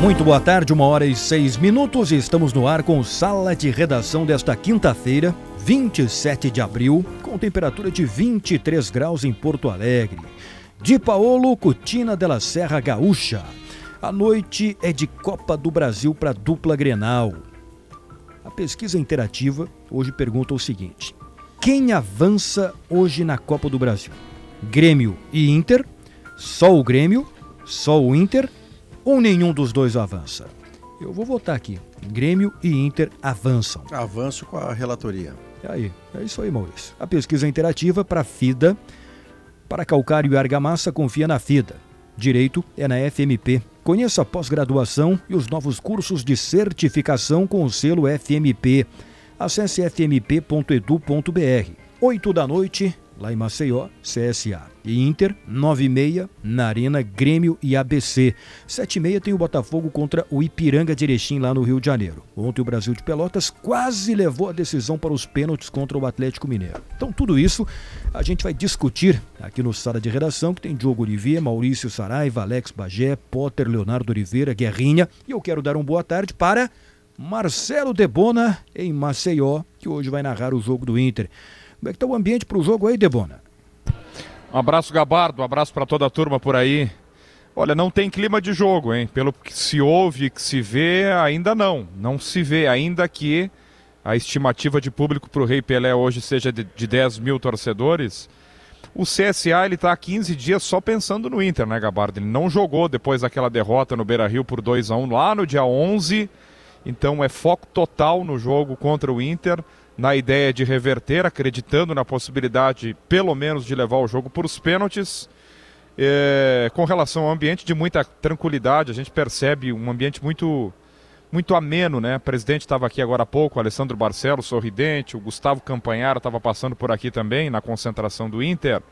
Muito boa tarde, uma hora e seis minutos. Estamos no ar com sala de redação desta quinta-feira, 27 de abril, com temperatura de 23 graus em Porto Alegre. De Paolo Cutina della Serra Gaúcha. A noite é de Copa do Brasil para dupla Grenal. A pesquisa interativa hoje pergunta o seguinte: quem avança hoje na Copa do Brasil? Grêmio e Inter? Só o Grêmio? Só o Inter? Ou nenhum dos dois avança? Eu vou votar aqui. Grêmio e Inter avançam. Avanço com a relatoria. E aí, é isso aí, Maurício. A pesquisa interativa para FIDA. Para calcário e argamassa, confia na FIDA. Direito é na FMP. Conheça a pós-graduação e os novos cursos de certificação com o selo FMP. Acesse fmp.edu.br. 8 da noite, lá em Maceió, CSA. E Inter, 9 e meia, na Arena Grêmio e ABC. 7 e meia tem o Botafogo contra o Ipiranga de Erechim, lá no Rio de Janeiro. Ontem o Brasil de Pelotas quase levou a decisão para os pênaltis contra o Atlético Mineiro. Então tudo isso a gente vai discutir aqui no Sala de Redação, que tem Diogo Olivier, Maurício Saraiva, Alex Bagé, Potter, Leonardo Oliveira, Guerrinha. E eu quero dar uma boa tarde para Marcelo Debona, em Maceió, que hoje vai narrar o jogo do Inter. Como é que tá o ambiente para o jogo aí, Debona? Um abraço, Gabardo, um abraço para toda a turma por aí. Olha, não tem clima de jogo, hein? Pelo que se ouve, que se vê, ainda não. Não se vê, ainda que a estimativa de público para o Rei Pelé hoje seja de, de 10 mil torcedores. O CSA ele está há 15 dias só pensando no Inter, né, Gabardo? Ele não jogou depois daquela derrota no Beira Rio por 2 a 1 lá no dia 11. Então é foco total no jogo contra o Inter na ideia de reverter, acreditando na possibilidade, pelo menos, de levar o jogo por os pênaltis. É, com relação ao ambiente de muita tranquilidade, a gente percebe um ambiente muito muito ameno, né? O presidente estava aqui agora há pouco, o Alessandro Barcelos, sorridente, o Gustavo Campanhara estava passando por aqui também, na concentração do Inter.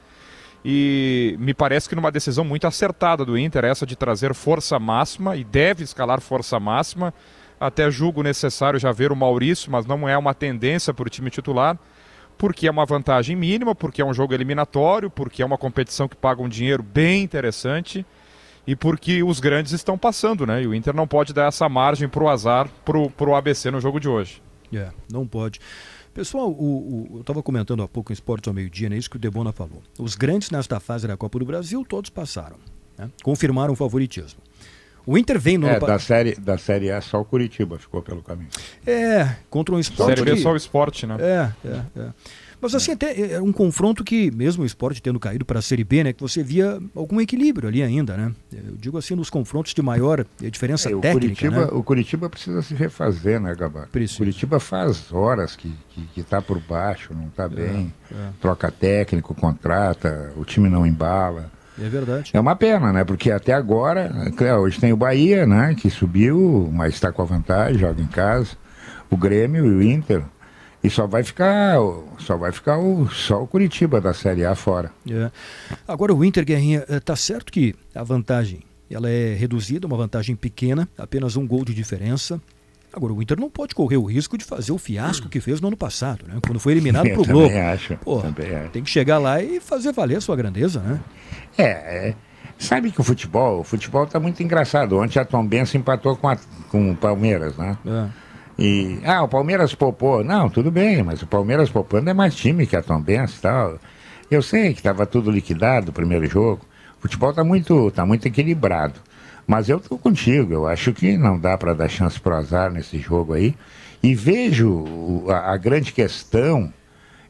E me parece que numa decisão muito acertada do Inter, essa de trazer força máxima, e deve escalar força máxima, até julgo necessário já ver o Maurício, mas não é uma tendência para o time titular, porque é uma vantagem mínima, porque é um jogo eliminatório, porque é uma competição que paga um dinheiro bem interessante e porque os grandes estão passando, né? E o Inter não pode dar essa margem para o azar para o ABC no jogo de hoje. É, não pode. Pessoal, o, o, eu estava comentando há pouco em Esportes ao meio-dia, né? Isso que o Debona falou. Os grandes nesta fase da Copa do Brasil, todos passaram. Né? Confirmaram o favoritismo. O Inter vem no é, ano da série Da Série A, só o Curitiba ficou pelo caminho. É, contra um esporte. Série B que... só o esporte, né? É, é, é. Mas assim, até é um confronto que, mesmo o esporte tendo caído para a Série B, né, que você via algum equilíbrio ali ainda, né? Eu digo assim, nos confrontos de maior diferença é, o técnica. Curitiba, né? O Curitiba precisa se refazer, né, Gabá? Precisa. Curitiba faz horas que, que, que tá por baixo, não está bem, é. troca técnico, contrata, o time não embala. É verdade. É uma pena, né? Porque até agora, claro, hoje tem o Bahia, né? Que subiu, mas está com a vantagem, joga em casa. O Grêmio e o Inter. E só vai ficar, só vai ficar o, só o Curitiba da Série A fora. É. Agora o Inter, Guerrinha, tá certo que a vantagem ela é reduzida, uma vantagem pequena, apenas um gol de diferença. Agora, o Inter não pode correr o risco de fazer o fiasco que fez no ano passado, né? Quando foi eliminado pro também Globo. acho, Pô, também acho. tem que chegar lá e fazer valer a sua grandeza, né? É, é, sabe que o futebol, o futebol tá muito engraçado. Ontem a Tom Benson empatou com, a, com o Palmeiras, né? É. E, ah, o Palmeiras poupou. Não, tudo bem, mas o Palmeiras poupando é mais time que a Tom Benson e tal. Eu sei que estava tudo liquidado o primeiro jogo. O futebol tá muito, tá muito equilibrado. Mas eu tô contigo, eu acho que não dá para dar chance pro azar nesse jogo aí. E vejo o- a, a grande questão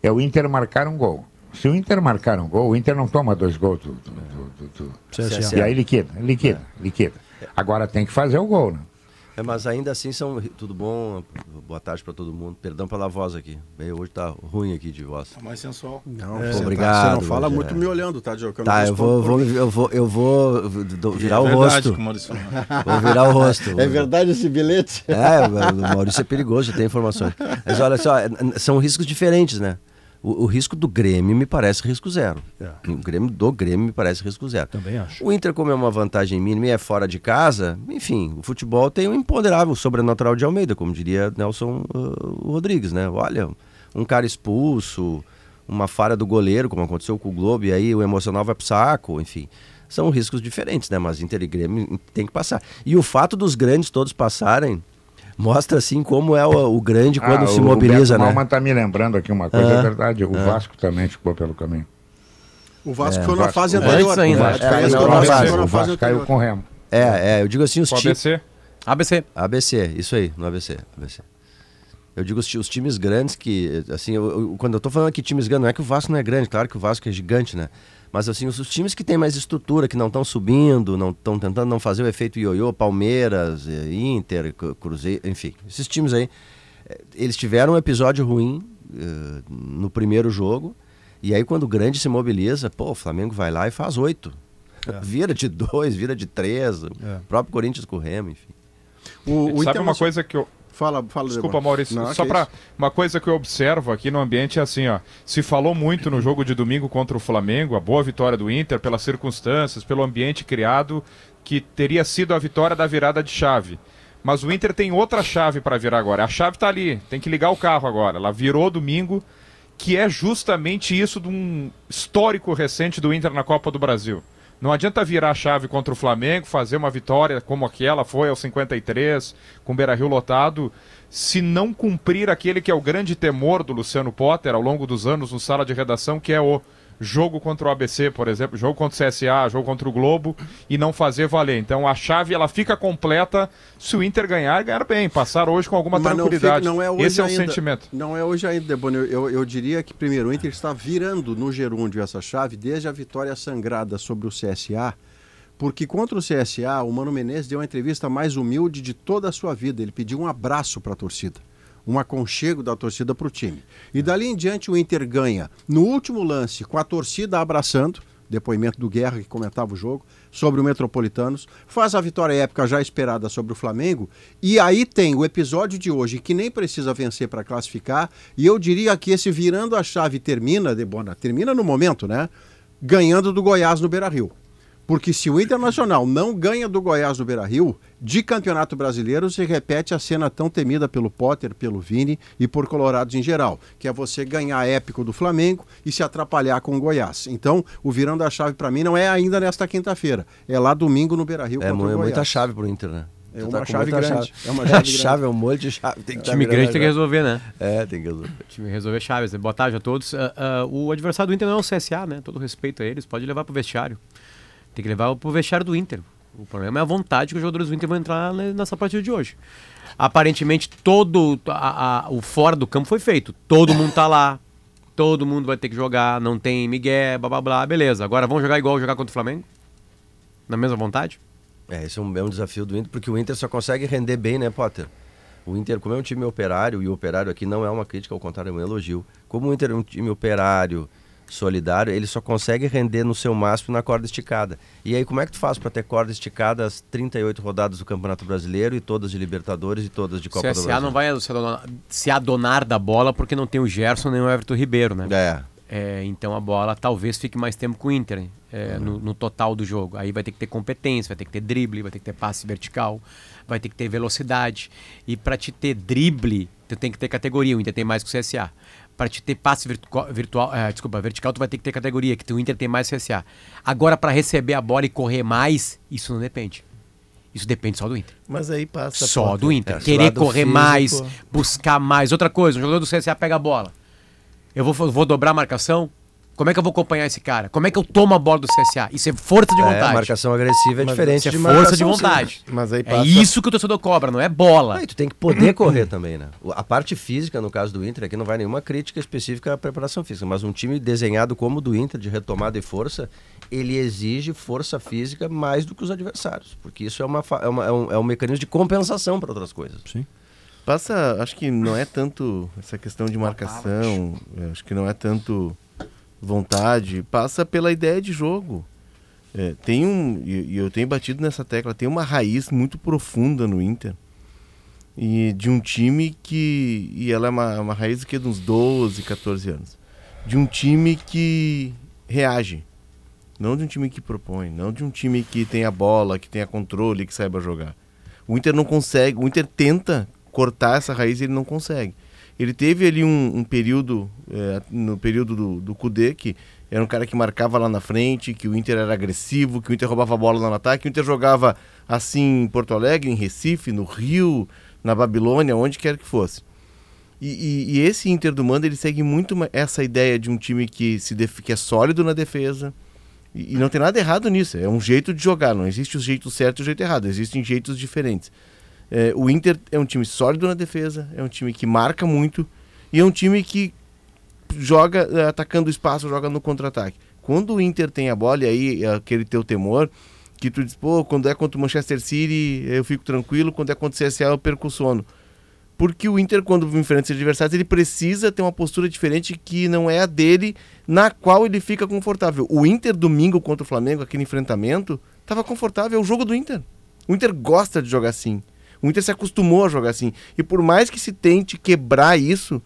é o Inter marcar um gol. Se o Inter marcar um gol, o Inter não toma dois gols do, do- do- do- do- CSA. E aí liquida, liquida, liquida. Agora tem que fazer o gol, né? É, mas ainda assim são. Tudo bom? Boa tarde para todo mundo. Perdão pela voz aqui. Bem, hoje tá ruim aqui de voz. Tá mais sensual. Não, É, obrigado. Tá, você não fala Rogério. muito me olhando, tá, Diogo? Tá, eu vou, vou, eu vou, eu vou do- virar É o verdade rosto. que o Maurício falou. Vou virar o rosto. É verdade esse bilhete? É, o Maurício é perigoso, tem informações. Mas olha só, são riscos diferentes, né? O, o risco do Grêmio me parece risco zero. O Grêmio do Grêmio me parece risco zero. Também acho. O Inter, como é uma vantagem mínima e é fora de casa, enfim, o futebol tem um imponderável sobrenatural de Almeida, como diria Nelson uh, Rodrigues, né? Olha, um cara expulso, uma falha do goleiro, como aconteceu com o Globo, e aí o emocional vai pro saco, enfim. São riscos diferentes, né? Mas Inter e Grêmio tem que passar. E o fato dos grandes todos passarem mostra, assim, como é o, o grande quando Ah, se o mobiliza, Beto né? Malman tá me lembrando aqui uma coisa, Ah, é verdade. O ah. Vasco também ficou pelo caminho. O Vasco É, foi na fase anterior. ainda. O Vasco É, caiu foi na o Vasco caiu anterior. com o Remo. É, é, eu digo assim, os o times... ABC? ABC. ABC, isso aí, no ABC, ABC. Eu digo os, os times grandes que, assim, eu- eu- quando eu tô falando aqui times grandes, não é que o Vasco não é grande, claro que o Vasco é gigante, né? Mas assim, os, os times que têm mais estrutura, que não estão subindo, não estão tentando não fazer o efeito ioiô, Palmeiras, eh, Inter, Cru- Cruzeiro, enfim, esses times aí, eh, eles tiveram um episódio ruim eh, no primeiro jogo, e aí quando o grande se mobiliza, pô, o Flamengo vai lá e faz oito. Vira de dois, vira de três, o É. próprio Corinthians com o Remo, enfim. O, o Sabe uma coisa que eu. Fala, fala Desculpa. Maurício. Não, Só para uma coisa que eu observo aqui no ambiente é assim, ó. Se falou muito no jogo de domingo contra o Flamengo, a boa vitória do Inter pelas circunstâncias, pelo ambiente criado, que teria sido a vitória da virada de chave. Mas o Inter tem outra chave para virar agora. A chave tá ali, tem que ligar o carro agora. Ela virou domingo, que é justamente isso de um histórico recente do Inter na Copa do Brasil. Não adianta virar a chave contra o Flamengo, fazer uma vitória como aquela foi aos 53, com o Beira-Rio lotado, se não cumprir aquele que é o grande temor do Luciano Potter ao longo dos anos no sala de redação, que é o jogo contra o ABC, por exemplo, jogo contra o CSA, jogo contra o Globo, e não fazer valer. Então a chave ela fica completa se o Inter ganhar, ganhar bem, passar hoje com alguma Mas não tranquilidade. fica- não é hoje Esse é o sentimento. Não é hoje ainda, Deboni. Eu, eu, eu diria que primeiro o Inter está virando no gerúndio essa chave desde a vitória sangrada sobre o CSA. Porque contra o CSA, o Mano Menezes deu a entrevista mais humilde de toda a sua vida. Ele pediu um abraço para a torcida. Um aconchego da torcida para o time. E dali em diante o Inter ganha no último lance, com a torcida abraçando, depoimento do Guerra que comentava o jogo, sobre o Metropolitanos, faz a vitória épica já esperada sobre o Flamengo, e aí tem o episódio de hoje que nem precisa vencer para classificar, e eu diria que esse virando a chave termina, Debona, termina no momento, né? Ganhando do Goiás no Beira-Rio. Porque se o Internacional não ganha do Goiás no Beira-Rio, de Campeonato Brasileiro se repete a cena tão temida pelo Potter, pelo Vini e por Colorados em geral, que é você ganhar épico do Flamengo e se atrapalhar com o Goiás. Então, o virando a chave para mim não é ainda nesta quinta-feira, é lá domingo no Beira-Rio É, contra o é Goiás. muita chave pro Inter, né? É uma com chave grande. chave. É uma chave chave, grande. é um molho de chave. Tem que tá time grande tem que chave. resolver, né? É, tem que resolver. time resolver chaves. Boa tarde a todos. Ah, ah, o adversário do Inter não é o CSA, né? Todo respeito a eles. Pode levar pro vestiário. Tem que levar pro vestiário do Inter. O problema é a vontade que os jogadores do Inter vão entrar ne- nessa partida de hoje. Aparentemente, todo a- a- o fora do campo foi feito. Todo mundo tá lá. Todo mundo vai ter que jogar. Não tem Miguel, blá blá blá. Beleza. Agora vamos jogar igual jogar contra o Flamengo? Na mesma vontade? É, esse é um, é um desafio do Inter, porque o Inter só consegue render bem, né, Potter? O Inter, como é um time operário, e o operário aqui não é uma crítica, ao contrário, é um elogio. Como o Inter é um time operário, solidário, ele só consegue render no seu máximo na corda esticada. E aí, como é que tu faz para ter corda esticada as 38 rodadas do Campeonato Brasileiro e todas de Libertadores e todas de Copa do CSA Brasil? não vai se adonar, se adonar da bola porque não tem o Gerson nem o Everton Ribeiro, né? É. É, então a bola talvez fique mais tempo com o Inter é, no, no total do jogo. Aí vai ter que ter competência, vai ter que ter drible, vai ter que ter passe vertical, vai ter que ter velocidade. E para te ter drible, tu tem que ter categoria. O Inter tem mais que o CSA. Para te ter passe virtu- virtual, é, desculpa, vertical, tu vai ter que ter categoria, que o Inter tem mais o CSA. Agora, para receber a bola e correr mais, isso não depende. Isso depende só do Inter. Mas aí passa. Só do Inter. É, Querer correr físico- mais, buscar mais. Outra coisa, um jogador do CSA pega a bola. Eu vou, vou dobrar a marcação? Como é que eu vou acompanhar esse cara? Como é que eu tomo a bola do CSA? Isso é força de É, vontade. marcação agressiva é Mas diferente é de força de marcação, sim. vontade. Mas aí É passa... isso que o torcedor cobra, não é bola. E tu tem que poder correr também, né? A parte física, no caso do Inter, aqui não vai nenhuma crítica específica à preparação física, mas um time desenhado como o do Inter, de retomada e força, ele exige força física mais do que os adversários, porque isso é, uma, é, uma- é um, é um mecanismo de compensação para outras coisas. Sim. Passa, acho que não é tanto essa questão de marcação, acho que não é tanto vontade, passa pela ideia de jogo. É, tem um, e, eu tenho batido nessa tecla, tem uma raiz muito profunda no Inter. E de um time que. E ela é uma, uma raiz que é de uns 12, 14 anos. De um time que reage. Não de um time que propõe, não de um time que tenha bola, que tenha controle, que saiba jogar. O Inter não consegue, o Inter tenta cortar essa raiz e ele não consegue. Ele teve ali um, um período, é, no período do, do Kudê, que era um cara que marcava lá na frente, que o Inter era agressivo, que o Inter roubava a bola lá no ataque, o Inter jogava assim em Porto Alegre, em Recife, no Rio, na Babilônia, onde quer que fosse. E, e- e esse Inter do Manda, ele segue muito ma- essa ideia de um time que, se def- que é sólido na defesa, e, e não tem nada errado nisso, é um jeito de jogar, não existe o jeito certo e o jeito errado, existem jeitos diferentes. É, o Inter é um time sólido na defesa, é um time que marca muito e é um time que joga é, atacando o espaço, joga no contra-ataque. Quando o Inter tem a bola, e aí é aquele teu temor, que tu diz, pô, quando é contra o Manchester City eu fico tranquilo, quando é contra o CSA eu perco o sono. Porque o Inter, quando enfrenta esses adversários, ele precisa ter uma postura diferente que não é a dele, na qual ele fica confortável. O Inter, domingo contra o Flamengo, aquele enfrentamento, estava confortável. É o jogo do Inter. O Inter gosta de jogar assim. O Inter se acostumou a jogar assim. E por mais que se tente quebrar isso,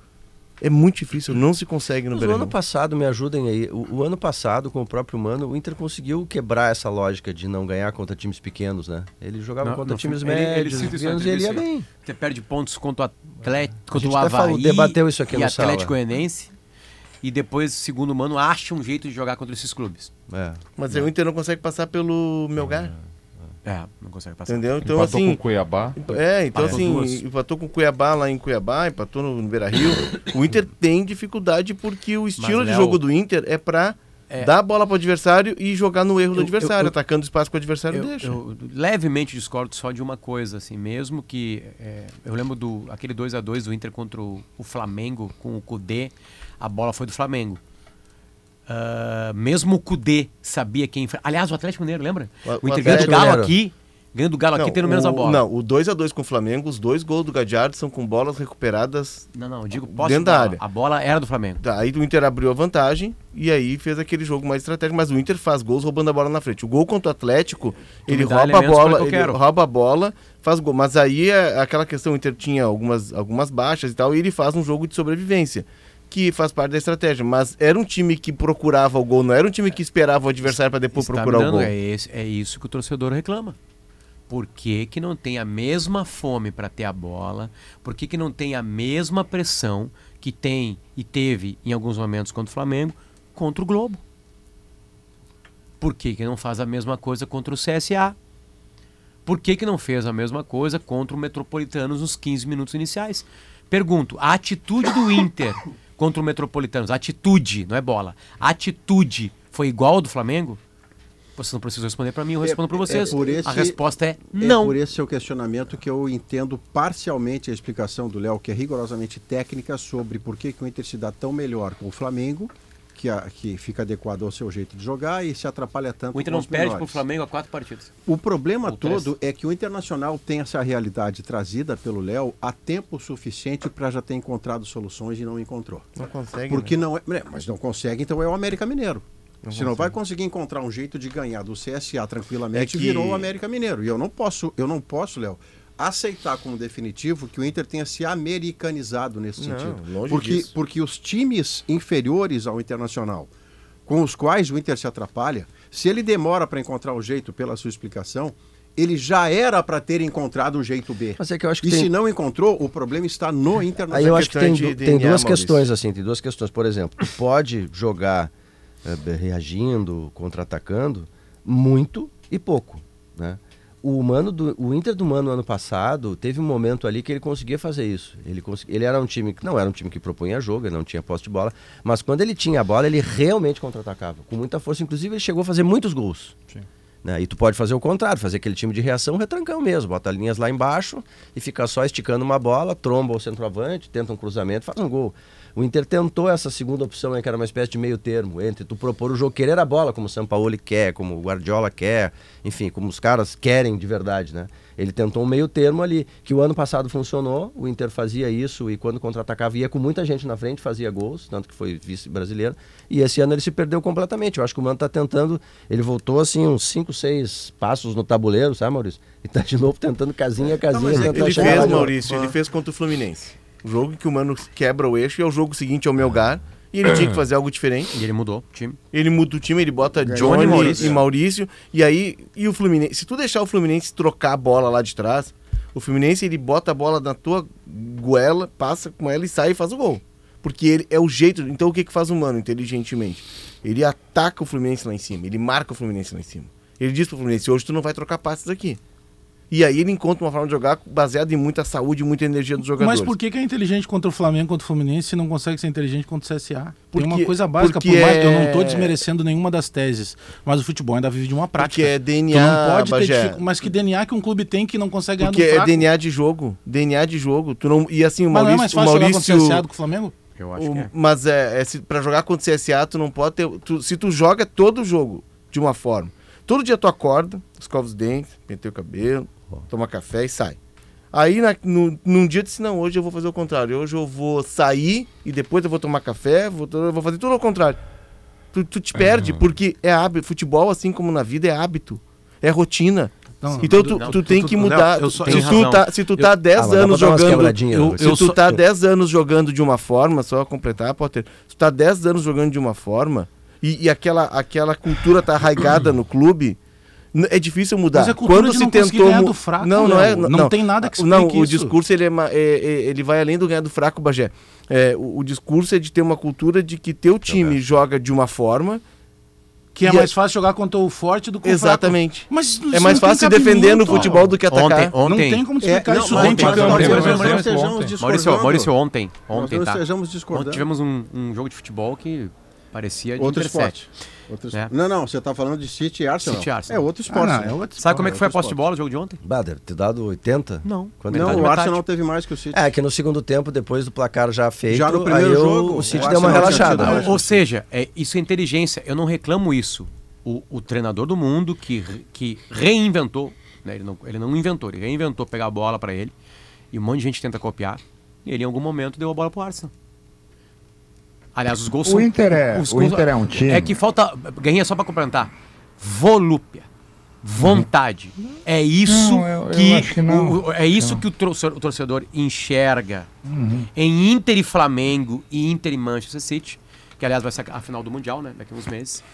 é muito difícil. Não se consegue no Mas o ano passado, me ajudem aí, o, o ano passado, com o próprio Mano, o Inter conseguiu quebrar essa lógica de não ganhar contra times pequenos, né? Ele jogava Não, contra no times ele- ele médios, na pequenos, e ele ia bem. Você perde pontos contra o Atlético, contra o até falou- Havaí debateu isso aqui e no Atlético. Goianiense. E depois, segundo mano, acha um jeito de jogar contra esses clubes. É. Mas aí o Inter não consegue passar pelo Melgar. É, não consegue passar. Entendeu? Então, Empatou assim. com o Cuiabá. É, então Empatou assim, duas. empatou com o Cuiabá lá em Cuiabá, empatou no, no Beira Rio. o Inter tem dificuldade porque o estilo de Léo, jogo do Inter é pra É. dar a bola pro adversário e jogar no erro do Eu- adversário, eu- eu- atacando o espaço que o adversário Eu, deixa. eu levemente discordo só de uma coisa, assim, mesmo que é, eu lembro do aquele 2 a 2 do Inter contra o, o Flamengo com o Cudê, a bola foi do Flamengo. Ah, mesmo o Cudê sabia quem. Aliás, o Atlético Mineiro, lembra? O- O, Inter ganha do Galo Mineiro. aqui, ganha do Galo aqui tendo menos a bola. Não, o 2x2 com o Flamengo, os dois gols do Gadiardo são com bolas recuperadas. Não, não, eu digo posse Dentro de da área. A bola era do Flamengo. Aí o Inter abriu a vantagem e aí fez aquele jogo mais estratégico. Mas o Inter faz gols roubando a bola na frente. O gol contra o Atlético, ele rouba a bola, ele rouba a bola, faz gol. Mas aí é aquela questão, o Inter tinha algumas, algumas baixas e tal, e ele faz um jogo de sobrevivência. Que faz parte da estratégia. Mas era um time que procurava o gol, não era um time que esperava o adversário para depois Está procurar o dando- gol. É, esse- é isso que o torcedor reclama. Por que, que não tem a mesma fome para ter a bola? Por que, que não tem a mesma pressão que tem e teve em alguns momentos contra o Flamengo contra o Globo? Por que, que não faz a mesma coisa contra o CSA? Por que, que não fez a mesma coisa contra o Metropolitanos nos 15 minutos iniciais? Pergunto, a atitude do Inter contra o Metropolitanos, atitude, não é bola, atitude foi igual ao do Flamengo? Vocês não precisam responder para mim, eu respondo para vocês. por esse- a resposta é É não. por esse seu questionamento que eu entendo parcialmente a explicação do Léo, que é rigorosamente técnica, sobre por que, que o Inter se dá tão melhor com o Flamengo, que, a- que fica adequado ao seu jeito de jogar e se atrapalha tanto O Inter não os perde pro menores. Flamengo a quatro partidas. O problema Ou três. todo é que o Internacional tem essa realidade trazida pelo Léo há tempo suficiente para já ter encontrado soluções e não encontrou. Não consegue. Porque né? não é, é, mas não consegue, então é o América Mineiro. Não Se não vai conseguir encontrar um jeito de ganhar do CSA tranquilamente, É que- virou o América Mineiro. E eu não posso, eu não posso, Léo, aceitar como definitivo que o Inter tenha se americanizado nesse Não, sentido. longe Porque, disso. porque os times inferiores ao Internacional, com os quais o Inter se atrapalha, se ele demora para encontrar o jeito pela sua explicação, ele já era para ter encontrado o jeito B. Mas é que eu acho que e tem- se não encontrou, o problema está no Internacional. Aí eu acho que tem, tem DNA, duas Maurício. questões, assim, tem duas questões. Por exemplo, tu pode jogar eh, reagindo, contra-atacando, muito e pouco, né? O Mano do, o Inter do Mano ano passado teve um momento ali que ele conseguia fazer isso. Ele, ele era um time que não era um time que propunha jogo, ele não tinha posse de bola, mas quando ele tinha a bola, ele realmente contra-atacava com muita força. Inclusive, ele chegou a fazer muitos gols. Né? E tu pode fazer o contrário, fazer aquele time de reação retrancão mesmo, bota linhas lá embaixo e fica só esticando uma bola, tromba o centroavante, tenta um cruzamento, faz um gol. O Inter tentou essa segunda opção que era uma espécie de meio termo, entre tu propor o jogo, querer a bola, como o Sampaoli quer, como o Guardiola quer, enfim, como os caras querem de verdade, né? Ele tentou um meio termo ali, que o ano passado funcionou, o Inter fazia isso e quando contra-atacava ia com muita gente na frente, fazia gols, tanto que foi vice-brasileiro, e esse ano ele se perdeu completamente. Eu acho que o Mano tá tentando, ele voltou assim uns 5, 6 passos no tabuleiro, sabe, Maurício? E tá de novo tentando casinha a casinha, Não, ele fez. Maurício, ele fez contra o Fluminense. O jogo que o Mano quebra o eixo e é o jogo seguinte ao Melgar. E ele tinha que fazer algo diferente. E ele mudou o time. Ele muda o time, ele bota Ganhou Johnny e e Maurício. Maurício. E aí, e o Fluminense. Se tu deixar o Fluminense trocar a bola lá de trás, o Fluminense ele bota a bola na tua goela, passa com ela e sai e faz o gol. Porque ele é o jeito. Então o que, que faz o Mano, inteligentemente? Ele ataca o Fluminense lá em cima, ele marca o Fluminense lá em cima. Ele diz pro Fluminense: hoje tu não vai trocar passes aqui. E aí ele encontra uma forma de jogar baseada em muita saúde e muita energia dos jogadores. Mas por que, que é inteligente contra o Flamengo, contra o Fluminense, e não consegue ser inteligente contra o CSA? Porque- Tem uma coisa básica, por mais, eu não é- estou desmerecendo nenhuma das teses, mas o futebol ainda vive de uma prática. Porque é Tu DNA, não pode ter Bagé. dificu- Mas que DNA que um clube tem que não consegue ganhar Porque é? DNA de jogo. DNA de jogo. Tu não, e assim, o Mas não é Maurício. mais o fácil jogar Maurício contra o CSA do que o Flamengo? Eu o- Mas é, é se, pra jogar contra o CSA, tu não pode ter. tu- se tu joga todo jogo de uma forma. Todo dia tu acorda, escova os dentes, penteia o cabelo, toma café e sai. Aí na, no, num dia eu disse, não, hoje eu vou fazer o contrário. Hoje eu vou sair e depois eu vou tomar café, vou, vou fazer tudo ao contrário. Tu, tu te perde, porque é hábito. Futebol, assim como na vida, é hábito. É rotina. Não, então tu, não, tu tu- tem tu- que não, mudar. eu só- se, tu tá, se tu tá Eu- 10 Ah, anos jogando. eu- se eu tu só- tá eu- 10 anos jogando de uma forma, só completar, Potter. Se tu tá 10 anos jogando de uma forma e, e aquela, aquela cultura tá arraigada no clube. É difícil mudar. Mas é cultura Quando de se não tentou ganhar do fraco, não, não é, Léo. Não tem nada que Não, explique o isso. discurso ele, é, é- é- ele vai além do ganhar do fraco, Bagé. É, o, o discurso é de ter uma cultura de que teu time joga de uma forma Que é mais é- fácil jogar contra o forte do que o Exatamente. fraco. Mas É mais não fácil defender no futebol do que atacar. Ontem, ontem. Não tem como explicar É, isso não, nós estejamos Maurício. Maurício, ontem, ontem, não tá? Ontem tivemos um, um jogo de futebol que parecia de Outro esporte. Outro É. esporte. Não, não, você está falando de City e Arsenal. City Arsenal. É outro esporte. Ah, não, né? é outro Sabe como é que foi a posse de esporte. bola no jogo de ontem? Bader, ter dado 80? Não. Quanto Não, o metade. Arsenal teve mais que o City. É, que no segundo tempo, depois do placar já feito, Já no primeiro aí o- jogo, o City o deu uma relaxada. Ou seja, é, isso é inteligência. Eu não reclamo isso. O, o treinador do mundo que, que reinventou, né, ele, não, ele não inventou, ele reinventou pegar a bola pra ele. E um monte de gente tenta copiar. E ele em algum momento deu a bola pro Arsenal. Aliás, os gols O são. Inter é- os o gols- Inter é um time- É que falta. Ganhei só pra complementar. Volúpia. Vontade. É isso Não, eu- eu que, acho que não. o- é isso que o torcedor, o torcedor enxerga Uhum. em Inter e Flamengo e Inter e Manchester City, que aliás vai ser a final do Mundial, né, daqui a uns meses,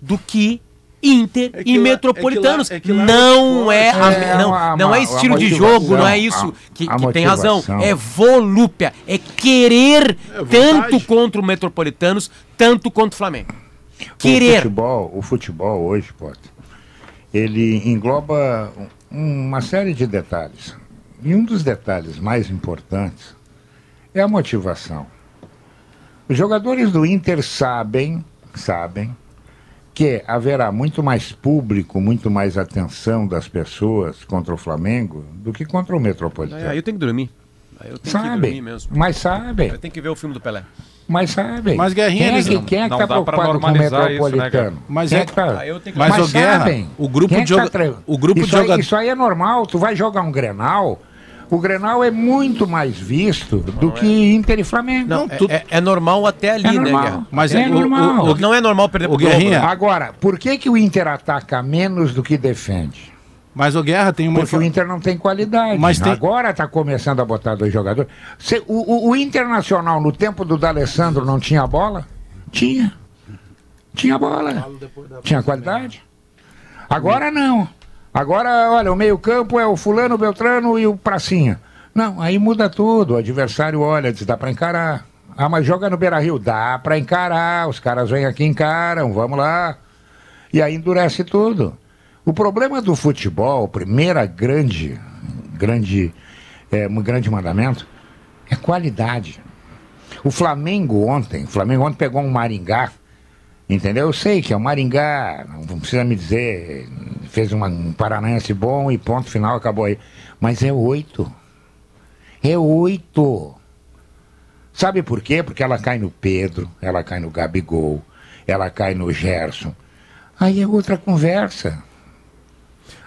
do que Inter É e lá- Metropolitanos. é que lá- é não é, a- É não, uma- não é estilo a de jogo, não é a- isso que, a que tem razão. É volúpia, é querer tanto contra o Metropolitanos, tanto contra o Flamengo. O Querer. futebol, o futebol hoje, Potter, ele engloba um- uma série de detalhes. E um dos detalhes mais importantes é a motivação. Os jogadores do Inter sabem, sabem que haverá muito mais público, muito mais atenção das pessoas contra o Flamengo do que contra o Metropolitano. Aí eu tenho que dormir. Aí eu tenho que dormir Sabem, mesmo. mas sabem, Eu tenho que ver o filme do Pelé. mas sabem. Mas, Guerrinha, quem é eles que, quem é que não tá preocupado com o normalizar isso, né, Metropolitano? Mas Quem é- que tá- Aí eu tenho que- Mas, ô, Guerra, sabem. o grupo é de que tá o grupo de isso aí- joga- Isso aí é normal. Tu vai jogar um Grenal, o Grenal é muito mais visto do que Inter e Flamengo. Não, é- tu- é, é normal até ali, É né, normal. Guerra? Mas É é, o- normal. o- o- Não é normal perder Globo, Guerrinha, né? Agora, por que, que o Inter ataca menos do que defende? Mas o Guerra tem uma Porque o Inter não tem qualidade. Mas tem- Agora está começando a botar dois jogadores. Cê- o, o- o Internacional, no tempo do D'Alessandro, não tinha bola? Tinha. Tinha bola. Tinha qualidade. Agora não. Agora, olha, o meio-campo é o Fulano, o Beltrano e o Pracinha. Não, aí muda tudo. O adversário olha, diz: dá para encarar. Ah, mas joga no Beira Rio. Dá para encarar. Os caras vêm aqui encaram. Vamos lá. E aí endurece tudo. O problema do futebol, primeira grande, grande, é, um grande mandamento, é qualidade. O Flamengo ontem, o Flamengo ontem pegou um Maringá, entendeu? Eu sei que é o Maringá, não precisa me dizer, fez uma- um Paranaense bom e ponto final, acabou aí. Mas é oito. É oito. Sabe por quê? Porque ela cai no Pedro, ela cai no Gabigol, ela cai no Gerson. Aí é outra conversa.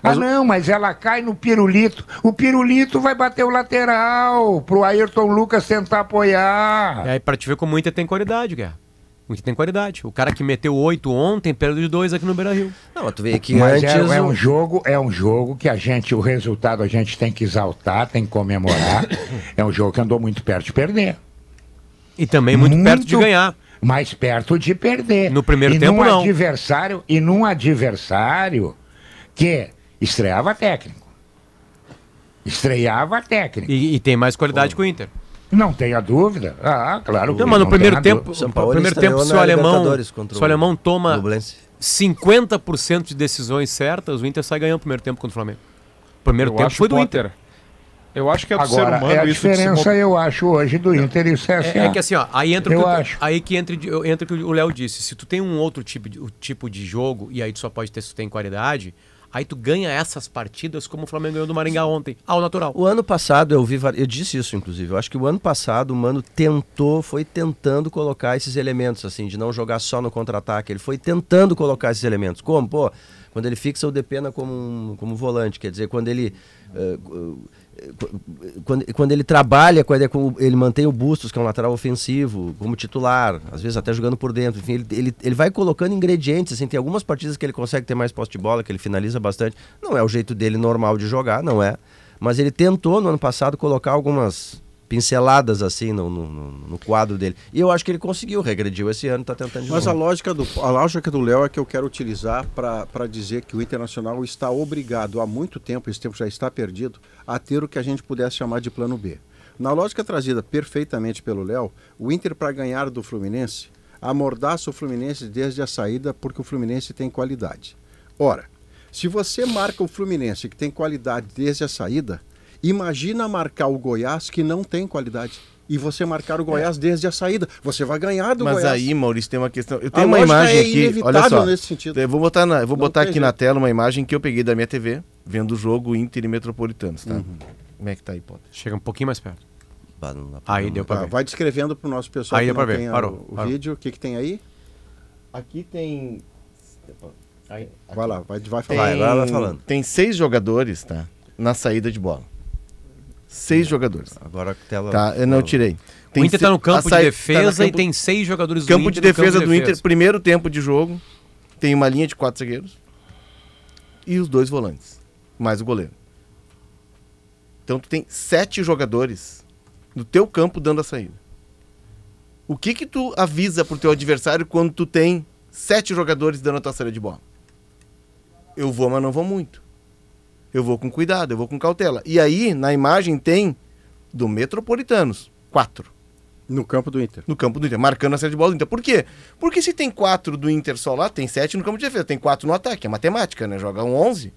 ah, não, mas ela cai no pirulito. O pirulito vai bater o lateral pro Ayrton Lucas tentar apoiar. E aí, pra te ver como o Inter tem qualidade, Guerra. O Inter tem qualidade. O cara que meteu oito ontem perdeu de dois aqui no Beira Rio. Não, tu vê que Mas antes. é, é o- um jogo, é um jogo que a gente, o resultado a gente tem que exaltar, tem que comemorar. é um jogo que andou muito perto de perder. E também muito, perto de ganhar. Mais perto de perder. No primeiro e tempo, num não. adversário E num adversário que estreava técnico. Estreava técnico. E, e tem mais qualidade que o Inter. Não tenha dúvida. Ah, claro. Não, mas no não primeiro tempo. São Paulo primeiro tempo, se o alemão, se o alemão toma Nublense. 50% de decisões certas, o Inter sai ganhando o primeiro tempo contra o Flamengo. O primeiro Eu tempo foi do Potter, Inter. Eu acho que é do ser Agora, humano é a isso se diferença, mo- eu acho, hoje do Inter e o CSA. É, é que assim, ó, aí entra o Eu que, eu- acho. aí que entra, entra o que o Léo disse. Se tu tem um outro tipo de, tipo de jogo e aí tu só pode ter se tu tem qualidade, aí tu ganha essas partidas como o Flamengo ganhou do Maringá ontem, ao natural. O ano passado eu vi, eu disse isso inclusive. Eu acho que o ano passado o Mano tentou, foi tentando colocar esses elementos assim, de não jogar só no contra-ataque. Ele foi tentando colocar esses elementos. Como, pô, quando ele fixa o Depena como um, como volante, quer dizer, quando ele eh, quando, quando ele trabalha, com- ele mantém o Bustos, que é um lateral ofensivo, como titular, às vezes até jogando por dentro. Enfim, ele, ele, ele vai colocando ingredientes. Assim, tem algumas partidas que ele consegue ter mais posse de bola, que ele finaliza bastante. Não é o jeito dele normal de jogar, não é. Mas ele tentou no ano passado colocar algumas pinceladas assim no, no, no- quadro dele. E eu acho que ele conseguiu, regrediu esse ano, está tentando de Mas a novo. lógica do, a lógica do Léo é que eu quero utilizar para dizer que o Internacional está obrigado há muito tempo, esse tempo já está perdido, a ter o que a gente pudesse chamar de plano B. Na lógica trazida perfeitamente pelo Léo, o Inter, para ganhar do Fluminense, amordaça o Fluminense desde a saída, porque o Fluminense tem qualidade. Ora, se você marca o Fluminense, que tem qualidade desde a saída, imagina marcar o Goiás, que não tem qualidade. E você marcar o Goiás desde a saída. Você vai ganhar do Mas Goiás. aí, Maurício, tem uma questão. Eu A tenho uma lógica imagem é aqui. Olha só. nesse sentido. Eu vou botar, na, eu vou Não botar tem aqui na jeito. tela uma imagem que eu peguei da minha TV, vendo o jogo Inter e Metropolitanos, tá? Como é que tá aí, Potter? Chega um pouquinho mais perto. Aí deu pra Tá, ver. vai descrevendo para o nosso pessoal Aí que deu pra não ver. tem a- Parou, o parou. vídeo. O que, que tem aí? Aqui tem. Vai lá, vai, vai Tem, falar. Vai, agora vai falando. tem seis jogadores, tá? Na saída de bola. Seis jogadores. Agora a tela. Tá, eu não tirei. o Inter tá no campo de saí- defesa tá no e campo- tem seis jogadores do Campo Inter de no defesa do defesa. Inter, primeiro tempo de jogo, tem uma linha de quatro zagueiros e os dois volantes, mais o goleiro. Então tu tem sete jogadores no teu campo dando a saída. O que que tu avisa pro teu adversário quando tu tem sete jogadores dando a tua saída de bola? Eu vou, mas não vou muito. Eu vou com cuidado, eu vou com cautela. E aí, na imagem tem do Metropolitanos, quatro No campo do Inter. no campo do Inter, marcando a série de bola do Inter. Por quê? Porque se tem quatro do Inter só lá, tem sete no campo de defesa, tem quatro no ataque, é matemática, né? Joga um 11.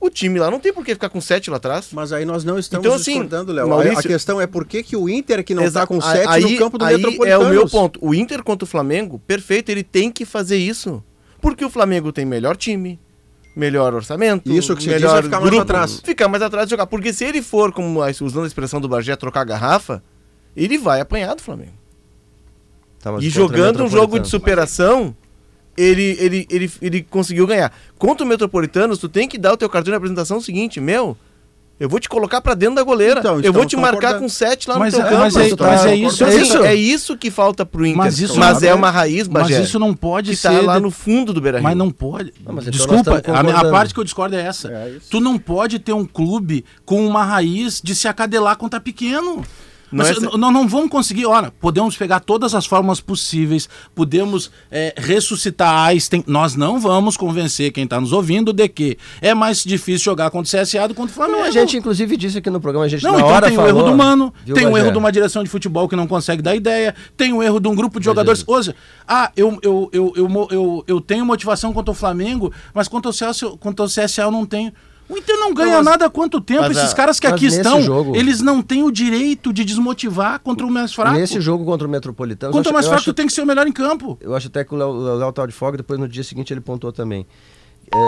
O time lá não tem por que ficar com sete lá atrás. Mas aí nós não estamos Então, assim, discordando, Léo. Maurício- A questão é por que, que o Inter, que não está com 7 aí, no campo do aí é Metropolitano. o meu ponto. O Inter contra o Flamengo, perfeito, ele tem que fazer isso. Porque o Flamengo tem melhor time, melhor orçamento, Isso que você melhor ficar mais atrás. Ficar mais atrás de jogar. Porque se ele for, como usando a expressão do Bagé, trocar a garrafa, ele vai apanhar do Flamengo. Tá, E jogando um jogo de Metropolitano. superação, ele, ele, ele, ele conseguiu ganhar. Contra o Metropolitanos, tu tem que dar o teu cartão de apresentação o seguinte, meu, eu vou te colocar pra dentro da goleira. Então, eu vou estamos te marcar com sete lá Mas no teu é- campo. mas é- tá mas é isso- Então, é isso- é isso que falta pro Inter. Mas isso- Mas é uma raiz, Mas Bagé, isso não pode que ser. tá lá de- no fundo do Beira-Rio. Mas não pode. Não, mas então nós Desculpa, a, minha- a parte que eu discordo é essa. É tu não pode ter um clube com uma raiz de se acadelar quando tá pequeno. Não Mas é- nós não vamos conseguir, olha, podemos pegar todas as formas possíveis, podemos é, ressuscitar Einstein, nós não vamos convencer quem está nos ouvindo de que é mais difícil jogar contra o CSA do que contra o Flamengo. Não, a gente inclusive disse aqui no programa, a gente Não, então hora tem falou, o erro do Mano, viu, tem o erro de uma direção de futebol que não consegue dar ideia, tem o erro de um grupo de jogadores. Hoje, ah, eu, eu, eu, eu, mo- eu, eu tenho motivação contra o Flamengo, mas contra o, CSA, contra o CSA eu não tenho. O Inter não ganha mas- nada há quanto tempo? mas Esses caras que aqui estão, jogo- eles não têm o direito de desmotivar contra o mais fraco. Nesse jogo contra o Metropolitano, Contra o mais acho- fraco, tu tem que ser o melhor em campo. Eu acho até que o Léo- tal de folga, depois no dia seguinte ele pontuou também.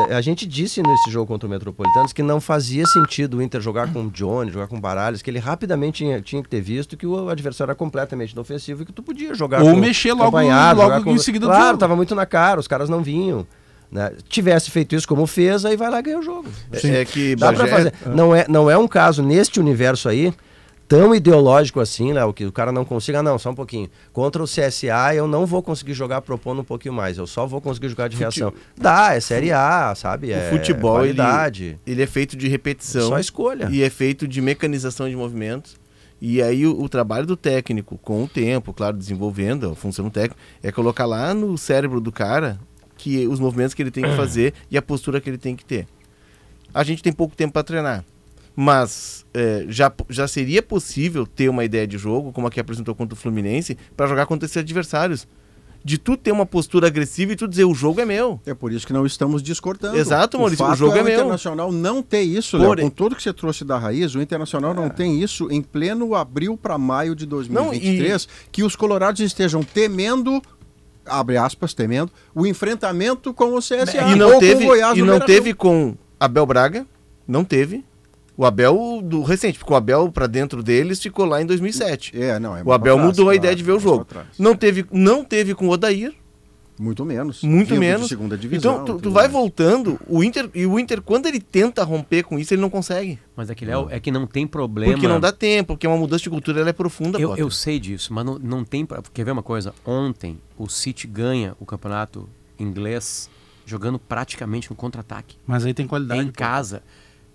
É, a gente disse nesse jogo contra o Metropolitano que não fazia sentido o Inter jogar com o Johnny, jogar com o Baralhas, que ele rapidamente tinha, tinha que ter visto que o adversário era completamente inofensivo e que tu podia jogar Ou com mexer logo- logo jogar em seguida do Claro, jogo. tava muito na cara, os caras não vinham. Né? Tivesse feito isso como fez, aí vai lá e ganha o jogo. É, é que Dá fazer. Não é, não é um caso neste universo aí tão ideológico assim, Léo, que o cara não consiga, não, só um pouquinho. Contra o CSA eu não vou conseguir jogar propondo um pouquinho mais, eu só vou conseguir jogar de reação. Dá, é Série A, sabe? É o futebol ele, qualidade. ele é feito de repetição. Só escolha. E é feito de mecanização de movimentos. E aí o, o trabalho do técnico, com o tempo, claro, desenvolvendo a função do técnico, é colocar lá no cérebro do cara que os movimentos que ele tem que fazer e a postura que ele tem que ter. A gente tem pouco tempo para treinar. Mas é, já, já seria possível ter uma ideia de jogo, como a que apresentou contra o Fluminense, para jogar contra esses adversários. De tu ter uma postura agressiva e tu dizer o jogo é meu. É por isso que não estamos discordando. Exato, Maurício, o fato jogo é o meu. Internacional não tem isso, Léo. Com tudo que você trouxe da raiz, o Internacional não tem isso em pleno abril para maio de 2023, que os colorados estejam temendo, abre aspas, temendo, o enfrentamento com o CSA e não com teve, o Goiás e não teve com Abel Braga, não teve. O Abel do recente, porque o Abel para dentro deles ficou lá em 2007. É, não, é o Abel trás, mudou a claro, ideia de ver o jogo. Não teve, não teve com o Odair, Muito menos. muito menos. segunda divisão. então tu, tu vai mais. voltando, o Inter e o Inter quando ele tenta romper com isso, ele não consegue. Mas é que, Léo, é que não tem problema. Porque não dá tempo, porque uma mudança de cultura ela é profunda, Eu, eu sei disso, mas não, não tem. Quer ver uma coisa? Ontem o City ganha o campeonato inglês jogando praticamente no contra-ataque. Mas aí tem qualidade. Em pô. casa.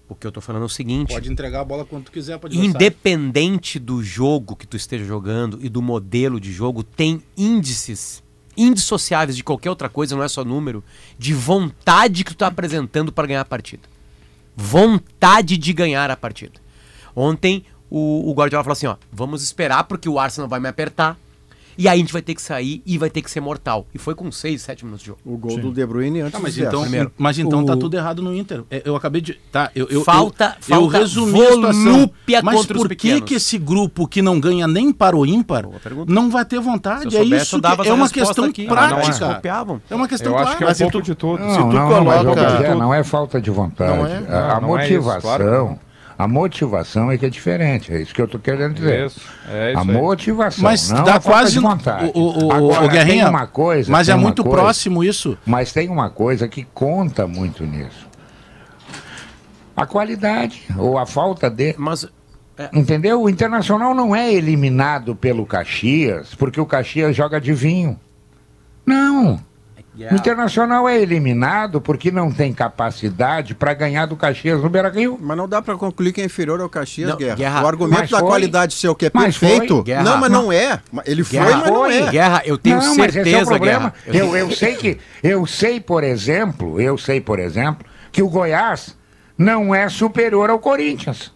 O que eu tô falando é o seguinte: Pode entregar a bola quando tu quiser independente do jogo que tu esteja jogando e do modelo de jogo, tem índices indissociáveis de qualquer outra coisa, não é só número, de vontade que tu tá apresentando para ganhar a partida. Vontade de ganhar a partida. Ontem o, o Guardiola falou assim, ó, vamos esperar porque o Arsenal vai me apertar. E aí a gente vai ter que sair e vai ter que ser mortal. E foi com 6, 7 minutos de jogo. O gol do De Bruyne antes Tá, mas então. Primeiro, mas então tá o- tudo errado no Inter. É, Eu acabei de. Tá, eu, eu, Falta- eu, eu falta resumi a situação. Mas por que, que esse grupo que não ganha nem para o ímpar não vai ter vontade? É soubesse, isso eu dava que é uma questão aqui. Não, prática. copiavam. É uma questão Eu acho que é um prática. Mas pouco se tu- de tudo. Não, Se tu não, coloca- Bagé, não é falta de vontade. Não é? A, a Não, não é isso, motivação, a motivação é que é diferente. É isso que eu tô querendo dizer. Isso, é isso a motivação, Mas não dá a falta quase. de vontade. O, o, o, Agora, o Guerrinha, tem uma coisa, mas é muito coisa- próximo isso. Mas tem uma coisa que conta muito nisso. A qualidade, ou a falta de. Mas Entendeu? O Internacional não é eliminado pelo Caxias porque o Caxias joga de vinho. Não. O Internacional é eliminado porque não tem capacidade para ganhar do Caxias no Beira-Rio. Mas não dá para concluir que é inferior ao Caxias, Não, Guerra. Guerra, O argumento mas da foi. qualidade ser o que é Mas perfeito. foi. Não, mas não é. Ele foi, Guerra, mas não é. Guerra, eu tenho não, certeza, mas esse é o problema. Guerra. Eu, eu sei que, eu sei, por exemplo, eu sei, por exemplo, que o Goiás não é superior ao Corinthians.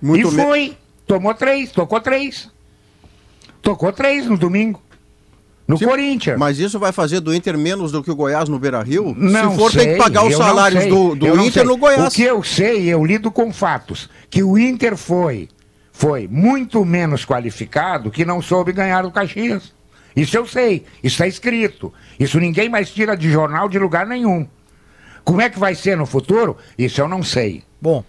Muito e me- foi. Tomou três, tocou três. Tocou três no domingo. No Sim, Corinthians. Mas isso vai fazer do Inter menos do que o Goiás no Beira Rio? Não Se for, sei, tem que pagar os salários do, do Inter sei. no Goiás. O que eu sei, eu lido com fatos, que o Inter foi, foi muito menos qualificado que não soube ganhar o Caxias. Isso eu sei, isso está escrito. Isso ninguém mais tira de jornal de lugar nenhum. Como é que vai ser no futuro? Isso eu não sei. Bom,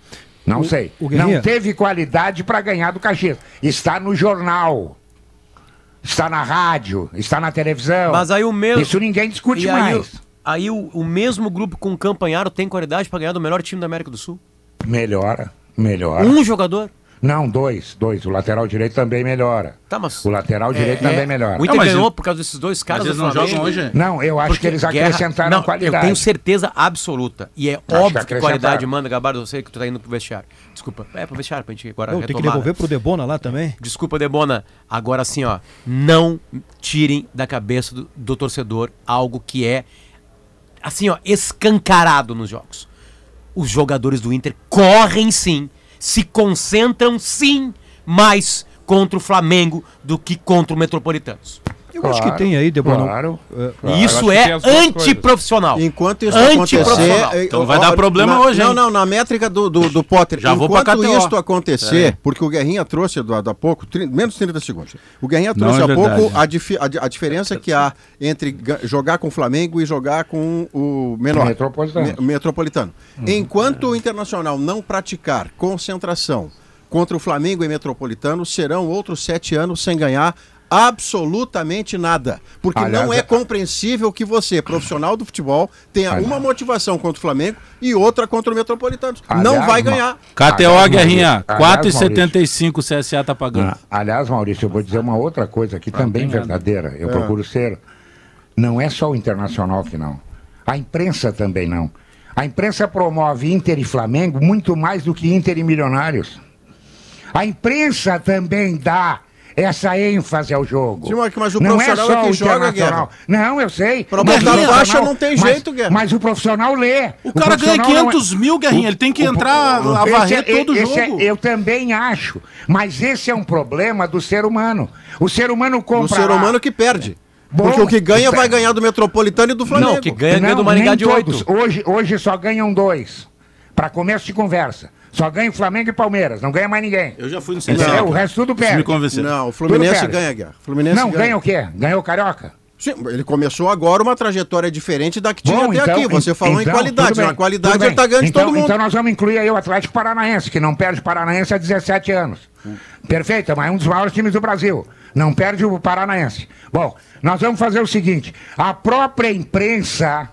Não O- sei. o não teve qualidade para ganhar do Caxias. Está no jornal. Está na rádio, está na televisão. Mas aí o mesmo. Isso ninguém discute aí, mais. o- aí o, o mesmo grupo com o Campanharo tem qualidade para ganhar do melhor time da América do Sul? Melhora, melhora. Um jogador. Não, dois, dois. O lateral direito também melhora. Tá, mas- O lateral É, direito é. também melhora. O Inter Não, mas ganhou eu- por causa desses dois caras Mas eles não Flamengo. jogam hoje? Não, eu acho Porque que eles Guerra- acrescentaram não, qualidade. Eu tenho certeza absoluta. E é que óbvio que acrescentaram. qualidade manda, Gabardo. Eu sei que tu tá indo pro vestiário. Desculpa. É, pro vestiário, pra gente agora Não, tem que retomar, devolver pro Debona lá também. Desculpa, Debona. Agora assim, ó. Não tirem da cabeça do, do torcedor algo que é, assim, ó, escancarado nos jogos. Os jogadores do Inter correm sim, se concentram sim mais contra o Flamengo do que contra o Metropolitanos. Eu acho que tem aí, Debona. Claro. É, E isso é antiprofissional. Enquanto isso acontecer. eh, Então vai dar problema na- hoje, Não, hein? não, na métrica do, do, do Potter. Já vou pra enquanto KTO. isso acontecer, porque o Guerrinha trouxe do, há pouco, menos 30 segundos. O Guerrinha Não trouxe é há pouco a, a a diferença que há entre ga- jogar com o Flamengo e jogar com o menor. Metropolitano. Me- metropolitano. Enquanto o Internacional não praticar concentração contra o Flamengo e Metropolitano, serão outros sete anos sem ganhar absolutamente nada. Porque Aliás, não é a- compreensível que você, profissional do futebol, tenha Aliás. uma motivação contra o Flamengo e outra contra o Metropolitano. Aliás, não vai ganhar. KTO, Guerrinha, Maurício, 4,75 o CSA tá pagando. Ah, aliás, Maurício, eu vou dizer uma outra coisa aqui também verdadeira. Eu procuro ser. Não é só o internacional que não. A imprensa também não. A imprensa promove Inter e Flamengo muito mais do que Inter e Milionários. A imprensa também dá essa ênfase ao jogo. Sim, mas- o não profissional é é só quem o joga, internacional. Guerra. Não, eu sei. Pra botar o faixa profissional- não tem mas- jeito, Guerra. Mas o profissional lê. O cara ganha profissional não é- 500 mil, Guerrinha. Ele tem que o- entrar o- a esse varrer é- todo o esse é- jogo. eu também acho. Mas esse é um problema do ser humano. O ser humano compra. O ser humano que perde. Bom, Porque o que ganha vai ganhar do Metropolitano e do Flamengo. Não, o que ganha, ganha do Não, Maringá de todos. 8. Hoje, hoje só ganham dois. Para começo de conversa. Só ganha o Flamengo e Palmeiras. Não ganha mais ninguém. Eu já fui no Entendeu? CSA. O resto tudo Vocês me perde. convenceram. Não, o Fluminense perde. ganha, Guerra. Fluminense Não, ganha o quê? Ganhou o Carioca? Sim, ele começou agora uma trajetória diferente da que tinha Bom, até então- aqui. Você falou em então, qualidade. tudo bem, Na qualidade ele tá bem. ganhando de então, todo mundo. Então nós vamos incluir aí o Atlético Paranaense, que não perde o Paranaense há 17 anos. Perfeito, mas é um dos maiores times do Brasil. Não perde o Paranaense. Bom, nós vamos fazer o seguinte: a própria imprensa,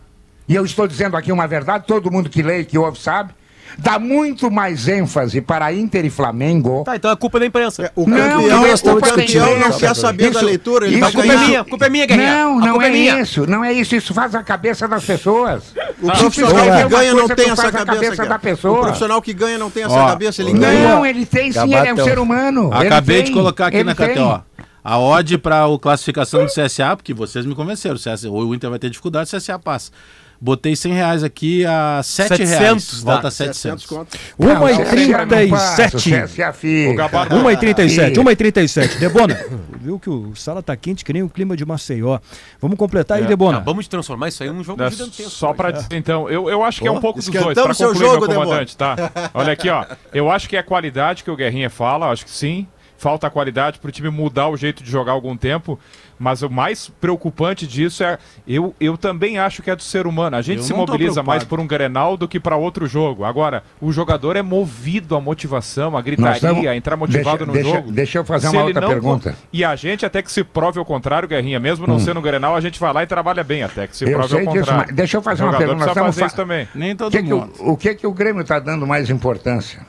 e eu estou dizendo aqui uma verdade, todo mundo que lê e que ouve sabe, dá muito mais ênfase para Inter e Flamengo. Tá, então a culpa é da imprensa. O Não, campeão, não é o culpa da campeão não quer saber da Isso- leitura. Ele isso vai A culpa é minha, a culpa é minha, Guerrinha. Não, a não é, minha. isso, não é isso. Isso faz a cabeça das pessoas. O Se profissional que ganha não tem essa a cabeça. da pessoa. O profissional que ganha não tem essa Ó, cabeça. Ele não, ganha. Não, ele tem sim, ele é um ser humano. Acabei de colocar aqui na. KTO. A odd para o classificação do CSA, porque vocês me convenceram. O, CSA, o Inter vai ter dificuldade, o CSA passa. Botei 100 reais aqui a 7 reais. 700 Volta dá. a 700. 700 conto. 1 Não, e o CSA não passa, o 37. CSA fica. O Gabardo- 1 e 37, E- 1 e 37. Debona, viu que o sala tá quente que nem o clima de Maceió. Vamos completar aí, Debona. Acabamos de transformar isso aí num jogo É, gigantesco. Só pra dizer, então, eu, eu acho que é um pouco dos dois, pra seu concluir, jogo, meu comandante, tá? Olha aqui, ó. Eu acho que é a qualidade que o Guerrinha fala, acho que sim. Falta qualidade pro time mudar o jeito de jogar há algum tempo. Mas o mais preocupante disso é. Eu, eu também acho que é do ser humano. A gente Eu se mobiliza mais por um Grenal do que para outro jogo. Agora, o jogador é movido à motivação, à gritaria, estamos- a entrar motivado deixa- no deixa- jogo. deixa eu fazer Se uma outra não pergunta. Hum. E a gente, até que se prove ao contrário, Guerrinha, mesmo não sendo Grenal, a gente vai lá e trabalha bem, até que se Eu prove sei ao disso, contrário. mas deixa eu fazer o uma pergunta. Nós fazer fa- isso também. Nem O todo que, que o, mundo. o que, que o Grêmio está dando mais importância?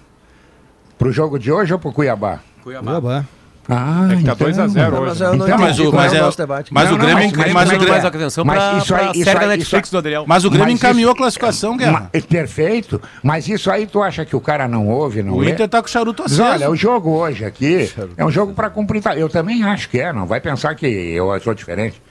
Pro jogo de hoje ou pro Cuiabá? Cuiabá. Ah, É que tá então- 2 a 0 Não, hoje. não Então, mas o- mas é é- o nosso debate. Mas Não, o não, Grêmio, mais atenção mas pra, isso aí- pra isso série da aí- Netflix isso do Adriel. mas o Grêmio Mas encaminhou isso- a classificação, Guerra. Ma- é perfeito, mas isso aí tu acha que o cara não ouve, não O lê? Inter tá com o charuto Mas aceso. olha, o jogo hoje aqui é um jogo para cumprir tabela. Eu também acho que é, não vai pensar que eu sou diferente.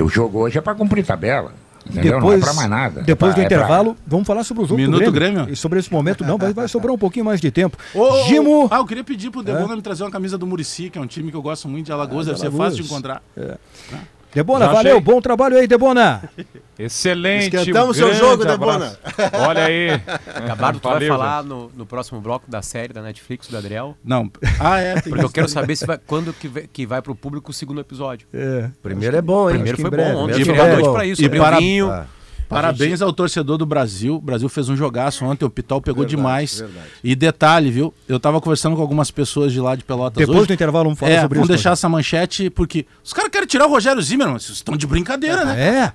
O jogo hoje é para cumprir tabela. Entendeu? Depois, não é para mais nada. depois É do pra- é pra- intervalo, vamos falar sobre o jogo Minuto do Grêmio. Grêmio. E sobre esse momento, não, vai, vai sobrar um pouquinho mais de tempo. Ô, Gimo, Ah, eu queria pedir pro Debona me trazer uma camisa do Murici, que é um time que eu gosto muito de Alagoas, deve ser Alagoas. fácil de encontrar. Debona, Já valeu, achei. bom trabalho aí, Debona. Excelente. Esquentamos um seu jogo, abraço. Debona. Olha aí. Gabardo, tu vai Valeu, falar no, no próximo bloco da série da Netflix do Adriel? Não. Ah, é. Porque eu quero saber se vai, quando que vai, que vai pro público o segundo episódio. É. Primeiro é bom, hein? Primeiro foi bom, ontem tive a noite bom. pra isso, E abriu para- vinho. Ah, Parabéns ao torcedor do Brasil. O Brasil fez um jogaço ontem, o Pitol pegou demais. E detalhe, viu? Eu tava conversando com algumas pessoas de lá de Pelotas Depois hoje. do intervalo, vamos falar é, sobre vamos isso. deixar essa manchete porque os caras querem tirar o Rogério Zimmermann. Vocês estão de brincadeira, né? É,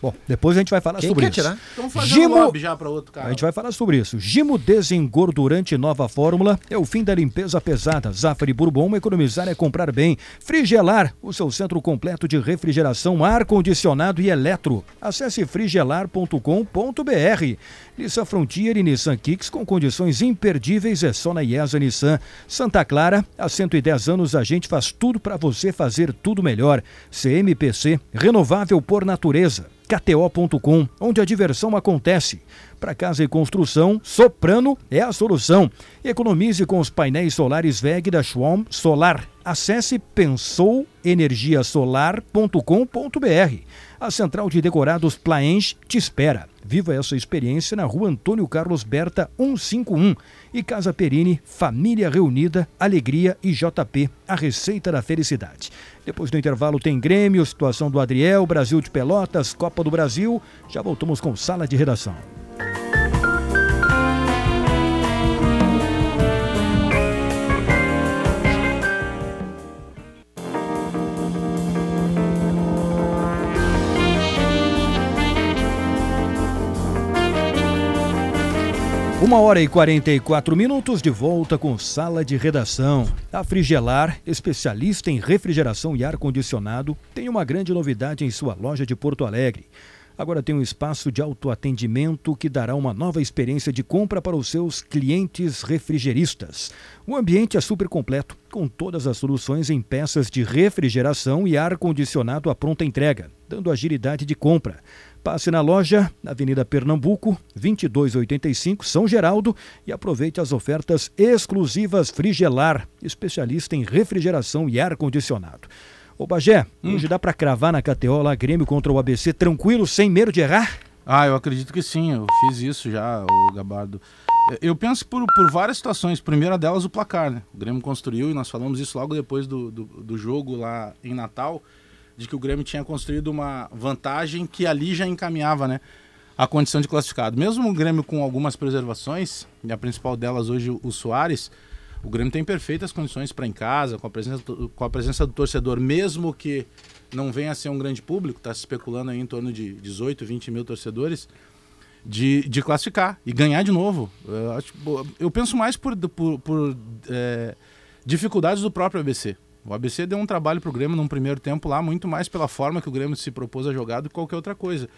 Bom, depois a gente vai falar Quem sobre isso. tirar? Estamos fazendo Gimo- lobby já para outro cara. A gente vai falar sobre isso. Gimo desengordurante nova fórmula é o fim da limpeza pesada. Zafari Bourbon, economizar é comprar bem. Frigelar, o seu centro completo de refrigeração, ar-condicionado e eletro. Acesse frigelar.com.br. Nissan Frontier e Nissan Kicks com condições imperdíveis é só na IESA Nissan. Santa Clara, há 110 anos a gente faz tudo para você fazer tudo melhor. CMPC, renovável por natureza. KTO.com, onde a diversão acontece. Para casa e construção, Soprano é a solução. Economize com os painéis solares VEG da Schwalm Solar. Acesse pensouenergiasolar.com.br. A central de decorados Plaenge te espera. Viva essa experiência na rua Antônio Carlos Berta 151. E Casa Perini, Família Reunida, Alegria e JP, a receita da felicidade. Depois do intervalo tem Grêmio, situação do Adriel, Brasil de Pelotas, Copa do Brasil. Já voltamos com sala de redação. Uma hora e 44 minutos de volta com sala de redação. A Frigelar, especialista em refrigeração e ar-condicionado, tem uma grande novidade em sua loja de Porto Alegre. Agora tem um espaço de autoatendimento que dará uma nova experiência de compra para os seus clientes refrigeristas. O ambiente é super completo, com todas as soluções em peças de refrigeração e ar-condicionado à pronta entrega, dando agilidade de compra. Passe na loja, na Avenida Pernambuco, 2285, São Geraldo, e aproveite as ofertas exclusivas Frigelar, especialista em refrigeração e ar-condicionado. Ô Bagé, hoje dá pra cravar na lá Grêmio contra o ABC tranquilo, sem medo de errar? Ah, eu acredito que sim, eu fiz isso já, o Gabardo. Eu penso por, por várias situações. Primeira delas, o placar, né? O Grêmio construiu, e nós falamos isso logo depois do, do, do jogo lá em Natal, de que o Grêmio tinha construído uma vantagem que ali já encaminhava, né? A condição de classificado. Mesmo o Grêmio com algumas preservações, e a principal delas hoje o Soares, o Grêmio tem perfeitas condições para em casa, com a, presença, do- com a presença do torcedor, mesmo que não venha a ser um grande público, está se especulando aí em torno de 18, 20 mil torcedores, de, de classificar e ganhar de novo. Eu, eu penso mais por, por, por, é, dificuldades do próprio ABC. O ABC deu um trabalho para o Grêmio num primeiro tempo lá, muito mais pela forma que o Grêmio se propôs a jogar do que qualquer outra coisa.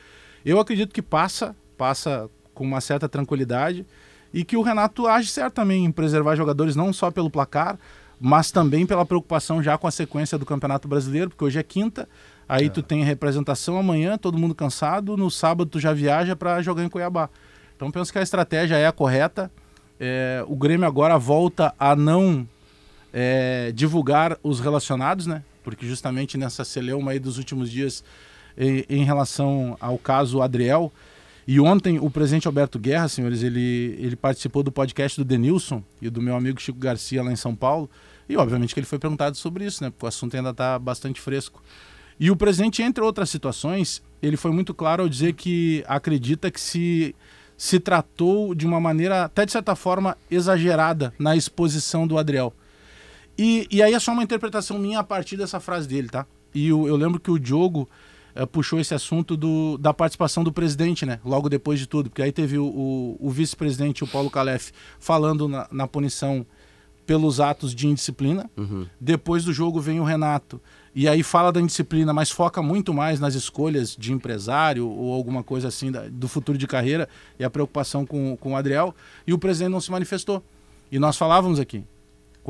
Eu acredito que passa, passa com uma certa tranquilidade e que o Renato age certo também em preservar jogadores não só pelo placar, mas também pela preocupação já com a sequência do Campeonato Brasileiro, porque hoje é quinta, aí tu tem representação amanhã, todo mundo cansado, no sábado tu já viaja para jogar em Cuiabá. Então penso que a estratégia é a correta. É, o Grêmio agora volta a não é, divulgar os relacionados, né? Porque justamente nessa celeuma aí dos últimos dias em, em relação ao caso Adriel. E ontem o presidente Alberto Guerra, senhores, ele, ele participou do podcast do Denilson e do meu amigo Chico Garcia lá em São Paulo. E obviamente que ele foi perguntado sobre isso, né? Porque o assunto ainda está bastante fresco. E o presidente, entre outras situações, ele foi muito claro ao dizer que acredita que se, se tratou de uma maneira, até de certa forma, exagerada na exposição do Adriel. E, e aí é só uma interpretação minha a partir dessa frase dele, tá? E eu, eu lembro que o Diogo eh, puxou esse assunto do, da participação do presidente, né? Logo depois de tudo, porque aí teve o, o, o vice-presidente, o Paulo Calef, falando na, na punição pelos atos de indisciplina. Depois do jogo vem o Renato. E aí fala da indisciplina, mas foca muito mais nas escolhas de empresário ou alguma coisa assim da- do futuro de carreira e a preocupação com, com o Adriel. E o presidente não se manifestou. E nós falávamos aqui,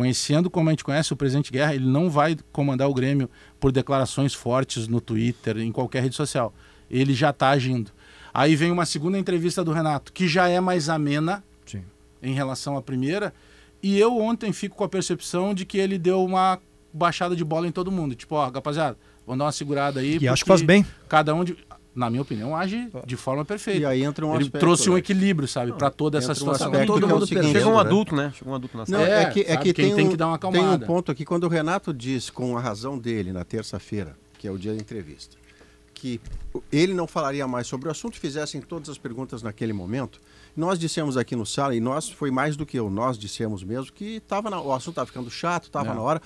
conhecendo como a gente conhece o presidente Guerra, ele não vai comandar o Grêmio por declarações fortes no Twitter, em qualquer rede social. Ele já está agindo. Aí vem uma segunda entrevista do Renato, que já é mais amena Sim. em relação à primeira. E eu ontem fico com a percepção de que ele deu uma baixada de bola em todo mundo. Tipo, ó, rapaziada, vamos dar uma segurada aí. E acho que faz bem. Cada um, de, na minha opinião, age de forma perfeita. E aí entra um ele aspecto, trouxe um né? equilíbrio, sabe, para toda essa um situação. aspecto todo que é o mundo seguinte, perdendo, Chega um né? adulto, né? Chega um adulto na Não, sala. é, É, que, é sabe, que tem, tem um, que dar uma tem um acalmada. ponto aqui, quando o Renato diz, com a razão dele, na terça-feira, que é o dia da entrevista, que ele não falaria mais sobre o assunto, fizessem todas as perguntas naquele momento. Nós dissemos aqui no sala, e nós foi mais do que eu, nós dissemos mesmo que tava na- o assunto estava ficando chato, estava É. na hora.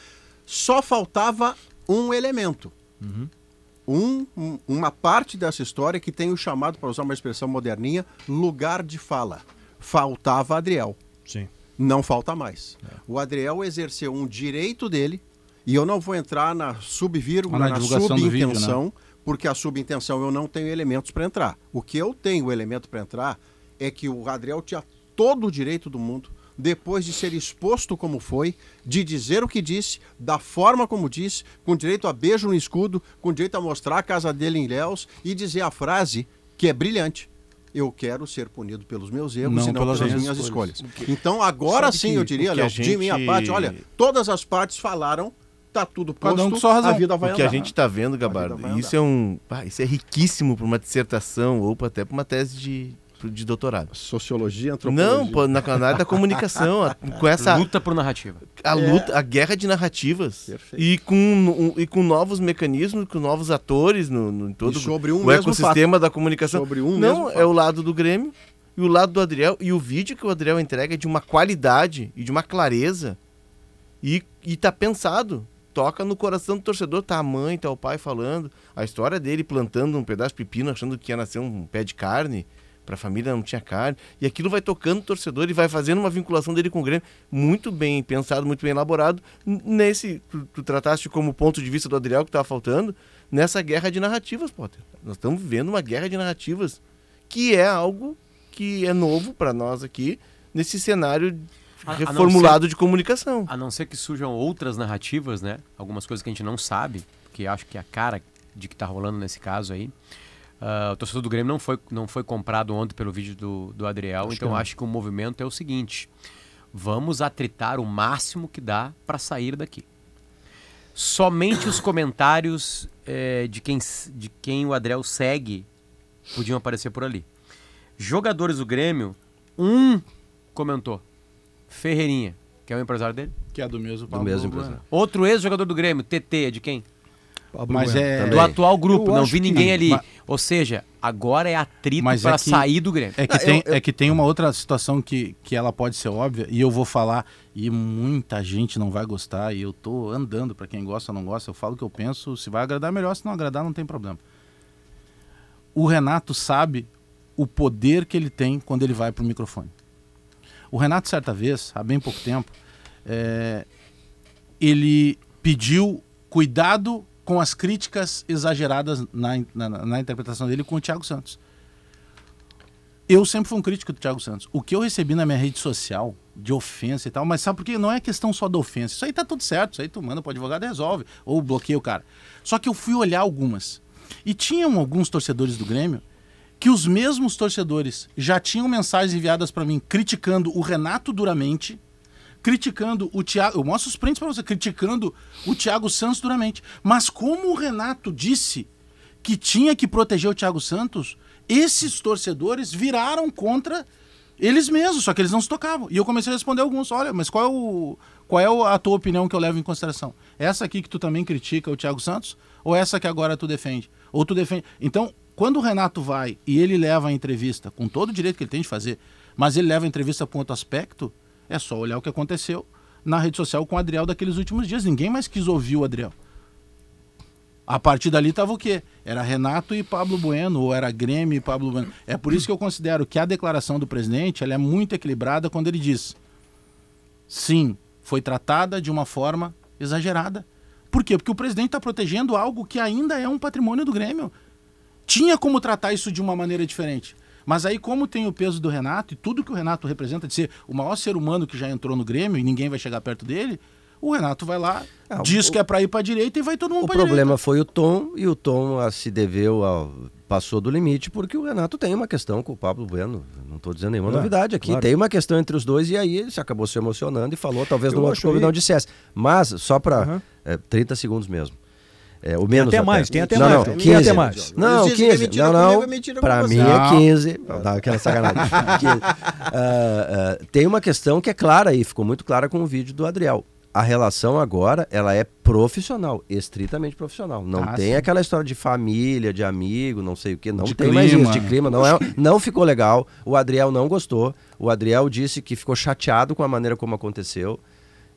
Só faltava um elemento. um- um- uma parte dessa história que tem o chamado, para usar uma expressão moderninha, lugar de fala. Faltava Adriel. Sim. Não falta mais. O Adriel exerceu um direito dele, e eu não vou entrar na subvírgula, Na na, divulgação do vídeo, subintenção, né? porque a subintenção eu não tenho elementos para entrar. O que eu tenho elemento para entrar é que o Adriel tinha todo o direito do mundo, depois de ser exposto como foi, de dizer o que disse, da forma como disse, com direito a beijo no escudo, com direito a mostrar a casa dele em Léus e dizer a frase que é brilhante. Eu quero ser punido pelos meus erros Não e não pelas pelas, minhas escolhas. escolhas. Então agora Sabe sim que eu diria, Léo, de minha gente- parte, olha, todas as partes falaram, tá tudo posto, Cada um com sua razão. a vida vai O que a gente está vendo, Gabardo, isso é um, pá, isso é riquíssimo para uma dissertação ou pra- até para uma tese de, de doutorado. Sociologia, antropologia. Não, pô, na, na área da comunicação, a- com essa Luta por narrativa. a luta, a guerra de narrativas Perfeito. e com, um- e com novos mecanismos, com novos atores no, no em todo E sobre um o mesmo ecossistema da comunicação. Sobre um Não, mesmo é o lado do Grêmio e o lado do Adriel e o vídeo que o Adriel entrega é de uma qualidade e de uma clareza e, e tá pensado. Toca no coração do torcedor, tá a mãe, tá o pai falando. A história dele plantando um pedaço de pepino, achando que ia nascer um pé de carne, pra família não tinha carne. E aquilo vai tocando o torcedor e vai fazendo uma vinculação dele com o Grêmio. Muito bem pensado, muito bem elaborado. Nesse, tu, tu trataste como ponto de vista do Adriel que tava faltando, nessa guerra de narrativas, Potter. Nós estamos vivendo uma guerra de narrativas que é algo que é novo para nós aqui, nesse cenário A- a reformulado de comunicação. A não ser que surjam outras narrativas, né? Algumas coisas que a gente não sabe, que acho que é a cara de que tá rolando nesse caso aí. Ah, o torcedor do Grêmio não foi, não foi comprado ontem pelo vídeo do, do Adriel, então acho que o movimento é o seguinte: vamos atritar o máximo que dá para sair daqui. Somente os comentários eh, de, quem, de quem o Adriel segue podiam aparecer por ali. Jogadores do Grêmio, um comentou. Ferreirinha, que é o empresário dele. Que é do mesmo Do mesmo Bueno. empresário. Outro ex-jogador do Grêmio, TT, é de quem? Pablo Mas Bueno. é. Do atual grupo, Eu não vi que- ninguém ali. mas- Ou seja, agora é atrito Mas é para que- sair do Grêmio. É que, Ah, tem, eu- eu- é que tem uma outra situação que, que ela pode ser óbvia, e eu vou falar, e muita gente não vai gostar, e eu tô andando para quem gosta ou não gosta, eu falo o que eu penso, se vai agradar, melhor, se não agradar, não tem problema. O Renato sabe o poder que ele tem quando ele vai pro microfone. O Renato, certa vez, há bem pouco tempo, é, ele pediu cuidado com as críticas exageradas na, na, na interpretação dele com o Thiago Santos. Eu sempre fui um crítico do Thiago Santos. O que eu recebi na minha rede social de ofensa e tal, mas sabe por quê? Não é questão só da ofensa. Isso aí tá tudo certo. Isso aí tu manda pro advogado resolve. Ou bloqueia o cara. Só que eu fui olhar algumas. E tinham alguns torcedores do Grêmio que os mesmos torcedores já tinham mensagens enviadas para mim criticando o Renato duramente, criticando o Thiago. Eu mostro os prints para você, criticando o Thiago Santos duramente. Mas como o Renato disse que tinha que proteger o Thiago Santos, esses torcedores viraram contra eles mesmos, só que eles não se tocavam. E eu comecei a responder alguns, olha, mas qual é, o, qual é a tua opinião que eu levo em consideração? Essa aqui que tu também critica o Thiago Santos? Ou essa que agora tu defende? Ou tu defende... Então, quando o Renato vai e ele leva a entrevista, com todo o direito que ele tem de fazer, mas ele leva a entrevista com outro aspecto, é só olhar o que aconteceu na rede social com o Adriel daqueles últimos dias. Ninguém mais quis ouvir o Adriel. A partir dali estava o quê? Era Renato e Pablo Bueno, ou era Grêmio e Pablo Bueno. É por isso que eu considero que a declaração do presidente ela é muito equilibrada quando ele diz: sim, foi tratada de uma forma exagerada. Por quê? Porque o presidente está protegendo algo que ainda é um patrimônio do Grêmio. Tinha como tratar isso de uma maneira diferente. Mas aí, como tem o peso do Renato e tudo que o Renato representa de ser o maior ser humano que já entrou no Grêmio e ninguém vai chegar perto dele, o Renato vai lá, Ah, diz o- que é para ir para direita e vai todo mundo O para problema direita. foi o Tom, e o Tom ah, se deveu ao. passou do limite, porque o Renato tem uma questão com o Pablo Bueno. Não estou dizendo nenhuma Claro, novidade aqui. claro. Tem uma questão entre os dois, e aí ele se acabou se emocionando e falou, talvez Eu no outro clube não dissesse. Mas, só para Aham. 30 segundos mesmo. É, o menos até mais, tem até não, mais, Não, tem 15. até mais. Não, Eles dizem que é 15. mentira não, não. é Pra com mim é Não. 15. Dá aquela sacanagem. 15. Ah, ah, tem uma questão que é clara aí, ficou muito clara com o vídeo do Adriel. A relação agora, ela é profissional, estritamente profissional. Não Ah, tem sim. aquela história de família, de amigo, não sei o que. Não De tem mais clima. isso, de clima. Não, é, não ficou legal. O Adriel não gostou. O Adriel disse que ficou chateado com a maneira como aconteceu.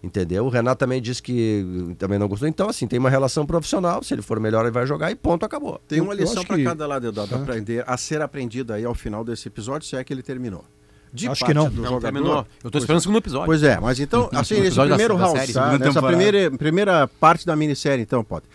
Entendeu? O Renato também disse que uh, também não gostou. Então, assim, tem uma relação profissional. Se ele for melhor, ele vai jogar e ponto, acabou. Tem uma lição para que- cada lado, Eduardo, aprender, a ser aprendida aí ao final desse episódio, se é que ele terminou. De Acho parte que não. do Não, jogador. terminou. Eu Pois esperando o segundo episódio. Pois é, mas então, assim, da- primeiro da round, série, tá? primeira, primeira parte da minissérie, então, pode.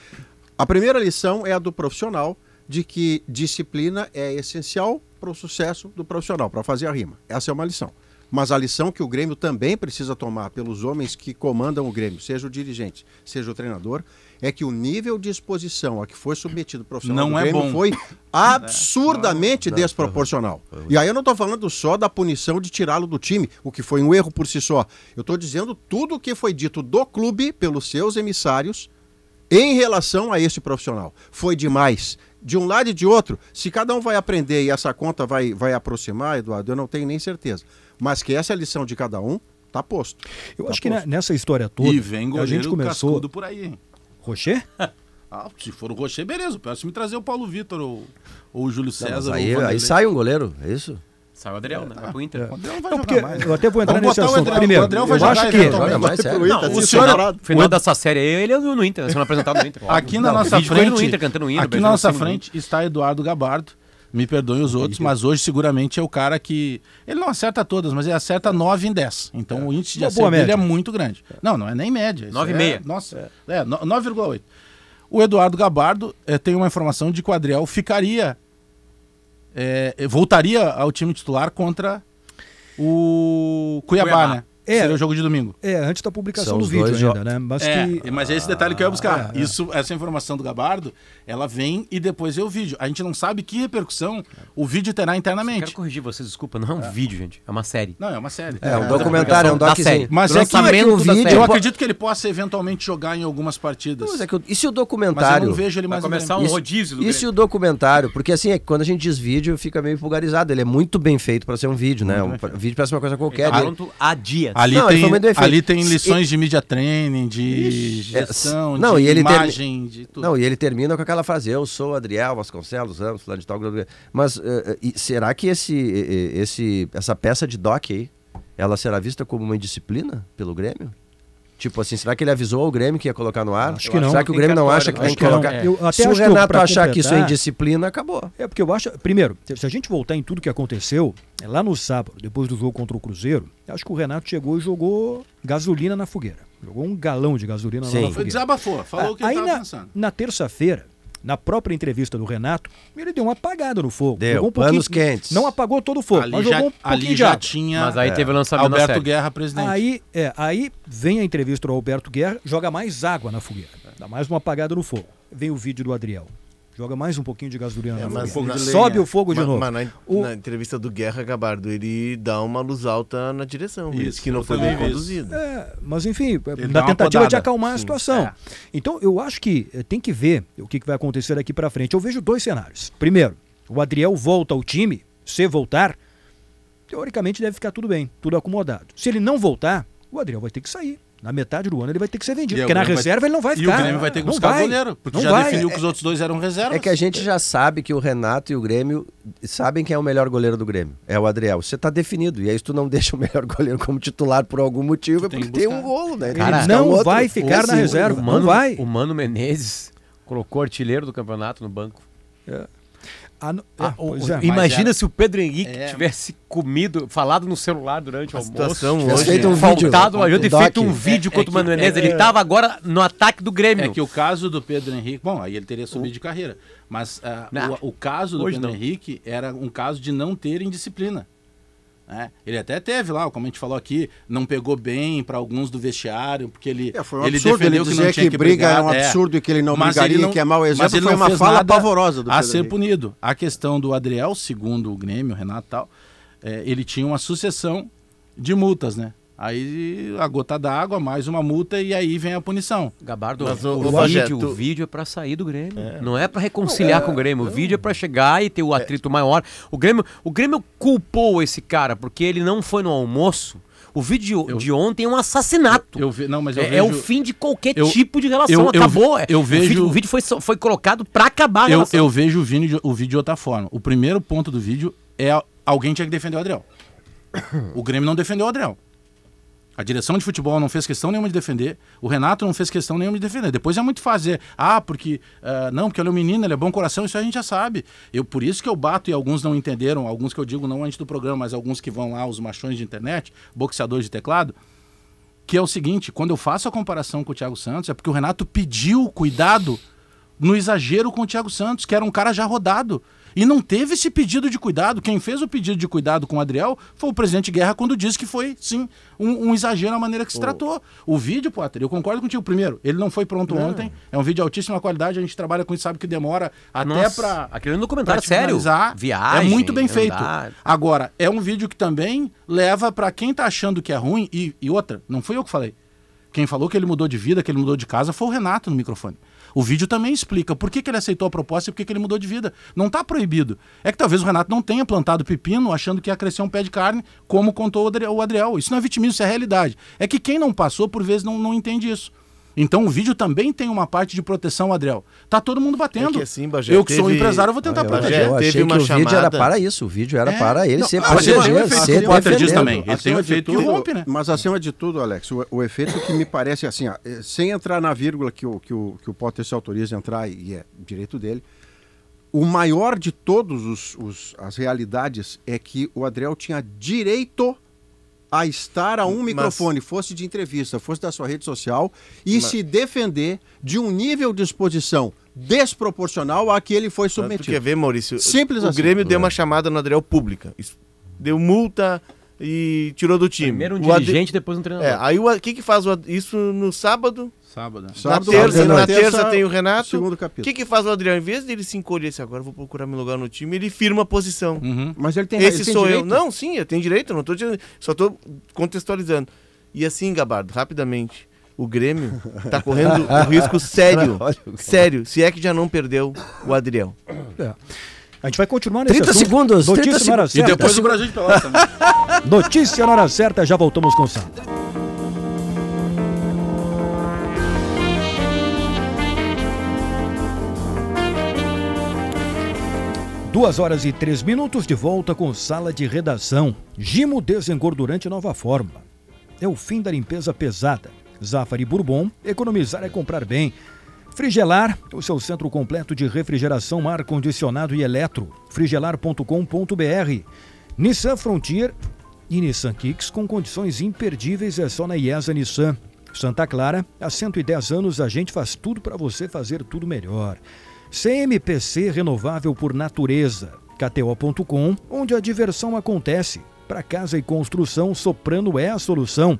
A primeira lição é a do profissional, de que disciplina é essencial para o sucesso do profissional, para fazer a rima. Essa é uma lição. Mas a lição que o Grêmio também precisa tomar pelos homens que comandam o Grêmio, seja o dirigente, seja o treinador, é que o nível de exposição a que foi submetido o profissional Não do é Grêmio bom. foi absurdamente desproporcional. E aí eu não estou falando só da punição de tirá-lo do time, o que foi um erro por si só. Eu estou dizendo tudo o que foi dito do clube pelos seus emissários em relação a esse profissional. Foi demais. De um lado e de outro, se cada um vai aprender e essa conta vai, vai aproximar, Eduardo, eu não tenho nem certeza. Mas que essa é a lição de cada um, tá posto. Eu Tá acho que ne- posto. nessa história toda, E vem a goleiro gente começou. cascudo por aí, hein? Rocher? Ah, se for o Rocher, beleza. Peço me trazer o Paulo Vitor ou, ou o Júlio Não, César. mas ou o aí, aí sai um goleiro, é isso? Saiu o Adriel, né? Vai pro Inter. O Adriel não vai Não, jogar mais. eu até vou entrar Vamos nesse botar o assunto. Adriel- Primeiro, o Adriel vai eu jogar acho que. Joga mais. Não, Tá o senhor- final, dessa série aí, ele é no Inter, sendo apresentado no Inter. Aqui na Não, nossa frente, aqui na nossa assim frente está Eduardo Gabardo. Me perdoem os outros, mas hoje seguramente é o cara que. Ele não acerta todas, mas ele acerta 9 em 10. Então o índice de acerto dele é muito grande. Não, não é nem média. isso 9,5. é- Nossa, é, no- 9,8. O Eduardo Gabardo eh, tem uma informação de que o Adriel ficaria. eh, voltaria ao time titular contra o Cuiabá, Cuiabá. né? É. Seria o jogo de domingo. É, antes da publicação São do vídeo ainda, né? Mas É, que. mas é esse detalhe que eu ia buscar. é, é. Isso, essa informação do Gabardo, ela vem e depois é o vídeo. A gente não sabe que repercussão o vídeo terá Quero internamente. corrigir vocês, desculpa, não é um vídeo, gente. É uma série. Não, é uma série. É, um documentário, é um Da doczinho. série. Mas é que- é vídeo-. Eu acredito que ele possa eventualmente jogar em algumas partidas. Mas é que o- e se o Mas eu documentário... não vejo ele Vai mais no começar um rodízio do E se o documentário, porque assim, é que quando a gente diz vídeo, fica meio vulgarizado. Ele é muito bem feito para ser um vídeo, né? Um, vídeo parece uma coisa qualquer. Tá pronto há dias. Ali, Não, tem, ali tem lições de media training, de Ixi, é, gestão, não, de e ele termi- imagem, de tudo. Não, e ele termina com aquela frase: Eu sou Adriel Vasconcelos Ramos, fulano de tal. Mas eh, e será que esse, eh, esse, essa peça de doc aí, ela será vista como uma indisciplina pelo Grêmio? Tipo assim, será que ele avisou ao Grêmio que ia colocar no ar? Acho que não. Será que o Grêmio não acha que tem que que não. colocar? Eu até Se o que eu- Renato pra achar que isso é indisciplina, acabou. É porque eu acho. Primeiro, se a gente voltar em tudo que aconteceu, é lá no sábado, depois do jogo contra o Cruzeiro, acho que o Renato chegou e jogou gasolina na fogueira. Jogou um galão de gasolina lá Sim. na Foi fogueira. desabafou, falou o que Ah, ele Aí estava na, pensando. na terça-feira, na própria entrevista do Renato, ele deu uma apagada no fogo. Deu, Jogou um panos pouquinho- quentes. Não apagou todo o fogo, Ali mas já, jogou um pouquinho já tinha Mas aí teve o lançamento Alberto série. Guerra presidente. Aí, é, aí vem a entrevista do Alberto Guerra, joga mais água na fogueira. Dá mais uma apagada no fogo. Vem o vídeo do Adriel. Joga mais um pouquinho de gasolina É, na mas na- Sobe o fogo de Ma- novo. Mas na, O- na entrevista do Guerra Gabardo, ele dá uma luz alta na direção. Isso, Isso, que não foi bem conduzido. É, mas enfim, na tentativa de acalmar a Sim, situação. é. Então, eu acho que eh, tem que ver o que, que vai acontecer daqui para frente. Eu vejo dois cenários. Primeiro, o Adriel volta ao time, se voltar, teoricamente deve ficar tudo bem, tudo acomodado. Se ele não voltar, o Adriel vai ter que sair. Na metade do ano ele vai ter que ser vendido, E porque na Grêmio vai- reserva ele não vai E ficar. o Grêmio vai ter que Não buscar vai. goleiro, porque Não já vai. definiu que os outros dois eram reservas. É que a gente já sabe que o Renato e o Grêmio sabem quem é o melhor goleiro do Grêmio. É o Adriel. Você tá definido. E aí, se tu não deixa o melhor goleiro como titular por algum motivo, é tem porque que tem buscar. um golo, né? Tem buscar não um outro. vai ficar na reserva. O Não Mano, vai. o Mano Menezes colocou artilheiro do campeonato no banco. Ah, não- Ah, é, o- o- é. imagina era- se o Pedro Henrique É. tivesse comido, falado no celular durante o A almoço. situação Tivesse hoje. feito um vídeo. faltado uma ajuda e um feito um vídeo É- contra é o Mano Menezes. é- Ele tava agora no ataque do Grêmio. É que o caso do Pedro Henrique, bom, aí ele teria subido de carreira, mas Não, o, o caso do hoje Pedro não. Henrique era um caso de não ter indisciplina. Né? Ele até teve lá, como a gente falou aqui, não pegou bem para alguns do vestiário, porque ele, É, foi um ele absurdo ele defendeu que dizer não que, tinha que briga brigar. é um é. absurdo e que ele não Mas brigaria, ele não- que é mau mas exemplo, ele foi uma fala pavorosa do a ser punido. A questão do Adriel, segundo o Grêmio, o Renato e tal, é, ele tinha uma sucessão de multas, né? Aí a gota d'água, mais uma multa e aí vem a punição. Gabardo, Mas, o, ô, ô, vídeo, o vídeo é pra sair do Grêmio. Não é pra reconciliar com o Grêmio. O vídeo é pra chegar e ter o atrito maior. O Grêmio, o Grêmio culpou esse cara porque ele não foi no almoço. O vídeo Eu- de ontem é um assassinato. Eu ve, não, mas eu é, vejo, é o fim de qualquer eu- tipo de relação. eu- eu Acabou. ve- eu O vídeo- vejo- O vídeo, foi, foi colocado pra acabar a eu, relação. eu vejo o vídeo, de- o vídeo de outra forma. O primeiro ponto do vídeo é alguém tinha que defender o Adriel. O Grêmio não defendeu o Adriel. A direção de futebol não fez questão nenhuma de defender. O Renato não fez questão nenhuma de defender. Depois é muito fazer. Ah, porque. ah, não, porque ele é um menino, ele é bom coração, isso a gente já sabe. Eu, por isso que eu bato e alguns não entenderam, alguns que eu digo não antes do programa, mas alguns que vão lá, os machões de internet, boxeadores de teclado. Que é o seguinte: quando eu faço a comparação com o Thiago Santos, é porque o Renato pediu cuidado no exagero com o Thiago Santos, que era um cara já rodado. E não teve esse pedido de cuidado. Quem fez o pedido de cuidado com o Adriel foi o presidente Guerra quando disse que foi, sim, um, um exagero na maneira que se tratou. O vídeo, Potter, eu concordo contigo. Primeiro, ele não foi pronto ontem. É um vídeo de altíssima qualidade. A gente trabalha com isso, sabe que demora até pra. aquele é um documentário sério. finalizar. Viagem, É muito bem feito. andar. Agora, é um vídeo que também leva pra quem tá achando que é ruim. E, e outra, não fui eu que falei. Quem falou que ele mudou de vida, que ele mudou de casa, foi o Renato no microfone. O vídeo também explica por que, que ele aceitou a proposta e por que, que ele mudou de vida. Não está proibido. É que talvez o Renato não tenha plantado pepino achando que ia crescer um pé de carne, como contou o Adriel. Isso não é vitimismo, isso é realidade. É que quem não passou, por vezes, não, não entende isso. Então o vídeo também tem uma parte de proteção, Adriel. Tá todo mundo batendo. É que assim, Bagé, eu que sou teve- empresário, eu vou tentar Ah, proteger. Eu achei teve que uma o vídeo era para isso. O vídeo era É. para ele Não, ser ser que o Potter diz também. Ele tem um efeito tudo- rompe, né? Mas acima de tudo, Alex, o, o efeito que me parece assim, ó, eh, sem entrar na vírgula que o, que o, que o Potter se autoriza a entrar, e é direito dele, o maior de todos os, os- as realidades é que o Adriel tinha direito a estar a um Mas- microfone, fosse de entrevista, fosse da sua rede social, e Mas- se defender de um nível de exposição desproporcional a que ele foi Tu submetido. quer ver, Maurício? Simples o assim. Grêmio deu uma chamada no Adriel pública. Deu multa e tirou do time. Primeiro um O Ad- dirigente, depois um treinador. É, aí o que que faz o Ad- isso no sábado? Sábado. né? Sábado, na terça, sábado, na terça, terça tem o Renato. segundo O capítulo. que que faz o Adriel? Em vez dele se encolher assim, agora eu vou procurar meu lugar no time, ele firma a posição. Uhum. Mas ele tem Esse ele tem sou eu. direito. Não, sim, eu tenho direito, eu não tô dizendo, só tô contextualizando. E assim, Gabardo, rapidamente, o Grêmio tá correndo um risco sério, o- sério, se é que já não perdeu o Adriel. É. A gente vai continuar nesse 30 assunto. segundos, Notícia 30 na hora E certa. depois o Brasil de Pelotas também. Notícia na hora certa, já voltamos com o Santa. Duas horas e três minutos de volta com sala de redação. Gimo desengordurante nova forma. É o fim da limpeza pesada. Zafari Bourbon, economizar é comprar bem. Frigelar, o seu centro completo de refrigeração, ar condicionado e eletro. frigelar.com.br. Nissan Frontier e Nissan Kicks com condições imperdíveis é só na IESA Nissan. Santa Clara, há 110 anos a gente faz tudo para você fazer tudo melhor. CMPC renovável por natureza. KTO.com, onde a diversão acontece. Para casa e construção, Soprano é a solução.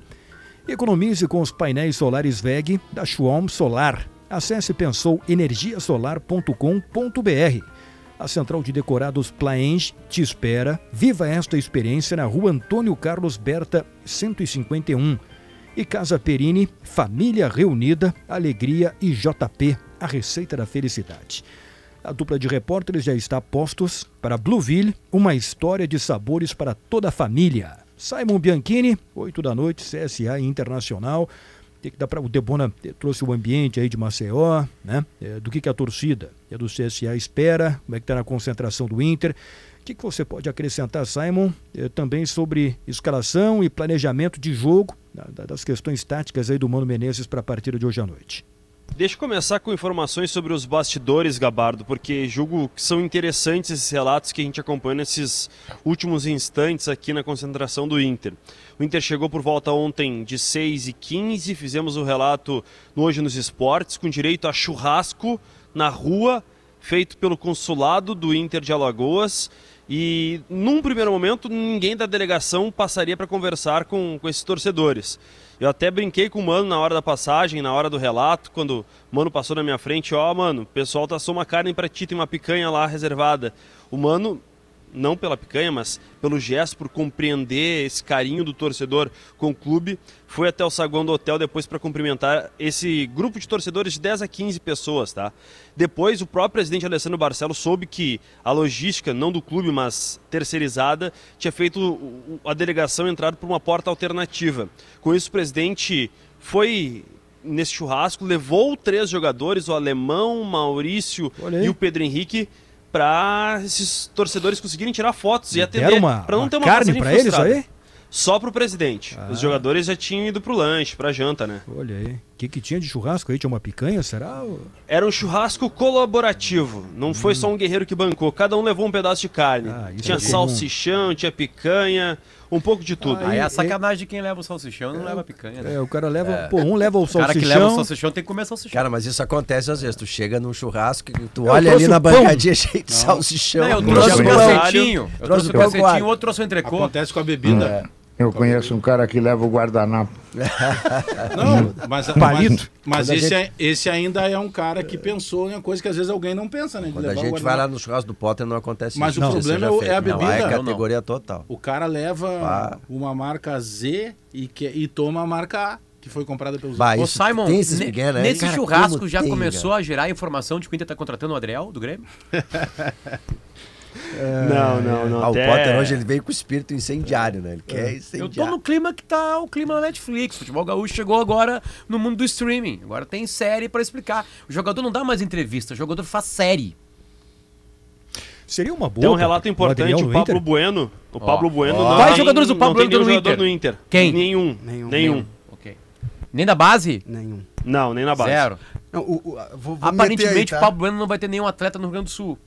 Economize com os painéis solares VEG da Schwalm Solar. Acesse pensouenergiasolar.com.br. A Central de Decorados Plaenge te espera. Viva esta experiência na rua Antônio Carlos Berta, 151. E Casa Perini, Família Reunida, Alegria e JP, a receita da felicidade. A dupla de repórteres já está postos para Blueville, uma história de sabores para toda a família. Simon Bianchini, 8 da noite, CSA Internacional. Tem que dar para o Debona trouxe o ambiente aí de Maceió, né? Eh, do que, que a torcida é do CSA espera, como é que está na concentração do Inter. O que, que você pode acrescentar, Simon, eh, também sobre escalação e planejamento de jogo, da- das questões táticas aí do Mano Menezes para a partida de hoje à noite? Deixa eu começar com informações sobre os bastidores, Gabardo, porque julgo que são interessantes esses relatos que a gente acompanha nesses últimos instantes aqui na concentração do Inter. O Inter chegou por volta ontem de 6 e 15 fizemos o relato no Hoje nos Esportes, com direito a churrasco na rua, feito pelo consulado do Inter de Alagoas. E num primeiro momento, ninguém da delegação passaria para conversar com, com esses torcedores. Eu até brinquei com o Mano na hora da passagem, na hora do relato, quando o Mano passou na minha frente, ó, mano, o pessoal taçou uma carne pra ti, tem uma picanha lá reservada. O Mano, não pela picanha, mas pelo gesto, por compreender esse carinho do torcedor com o clube, foi até o saguão do hotel depois para cumprimentar esse grupo de torcedores de 10 a 15 pessoas, tá? Depois, o próprio presidente Alessandro Barcelo soube que a logística, não do clube, mas terceirizada, tinha feito a delegação entrar por uma porta alternativa. Com isso, o presidente foi nesse churrasco, levou três jogadores, o alemão, o Maurício e o Pedro Henrique, para esses torcedores conseguirem tirar fotos e Deram atender, para não ter uma carne para eles aí? só pro presidente. Os jogadores já tinham ido pro lanche, pra janta, né? Olha aí. O que, que tinha de churrasco aí? Tinha uma picanha, será? Era um churrasco colaborativo. Não foi só um guerreiro que bancou. Cada um levou um pedaço de carne. Ah, tinha é comum. salsichão, tinha picanha, um pouco de tudo. Aí é a sacanagem de quem leva o salsichão não leva a picanha, né? É, o cara leva. Pô, um leva o O cara salsichão. que leva o salsichão tem que comer salsichão. Cara, mas isso acontece às vezes. Tu chega num churrasco e tu Eu olha ali na pão. bancadinha cheio de salsichão. Não, eu Um trouxe o cacetinho. Eu Trouxe com cacetinho, outro trouxe o entrecô. Acontece com a bebida. Eu conheço um cara que leva o guardanapo. Não, mas, Palito. mas, mas esse, gente- é- esse ainda é um cara que pensou em uma coisa que às vezes alguém não pensa, né? de Quando a o gente vai lá guardanapo. no churrasco do Potter não acontece Mas isso. o Não sei se problema é o- é a Não, bebida. é Eu não. categoria total. O cara leva Ah. uma marca Z e, que, e toma a marca A, que foi comprada pelos Bah, Ô, Simon, tem esses Miguel, né? nesse Cara, churrasco já tem, começou cara. a gerar informação de que o Inter tá contratando o Adriel, do Grêmio? Não, não, não. Ah, o até- Potter hoje ele veio com espírito incendiário, né? Ele quer Eu incendiar. tô no clima que tá o clima na Netflix. O futebol gaúcho chegou agora no mundo do streaming. Agora tem série pra explicar. O jogador não dá mais entrevista, o jogador faz série. Seria uma boa. Tem um relato o importante, o no Pablo? Bueno. O. Pablo Bueno Ó. não Quais jogadores do Pablo Bueno no Inter? no Inter. Quem? Nenhum. Nenhum. Nenhum. Ok. Nem da base? Nenhum. Não, nem na base. Zero. Não, o, o- vou, vou Aparentemente meter aí, tá? o Pablo Bueno não vai ter nenhum atleta no Rio Grande do Sul.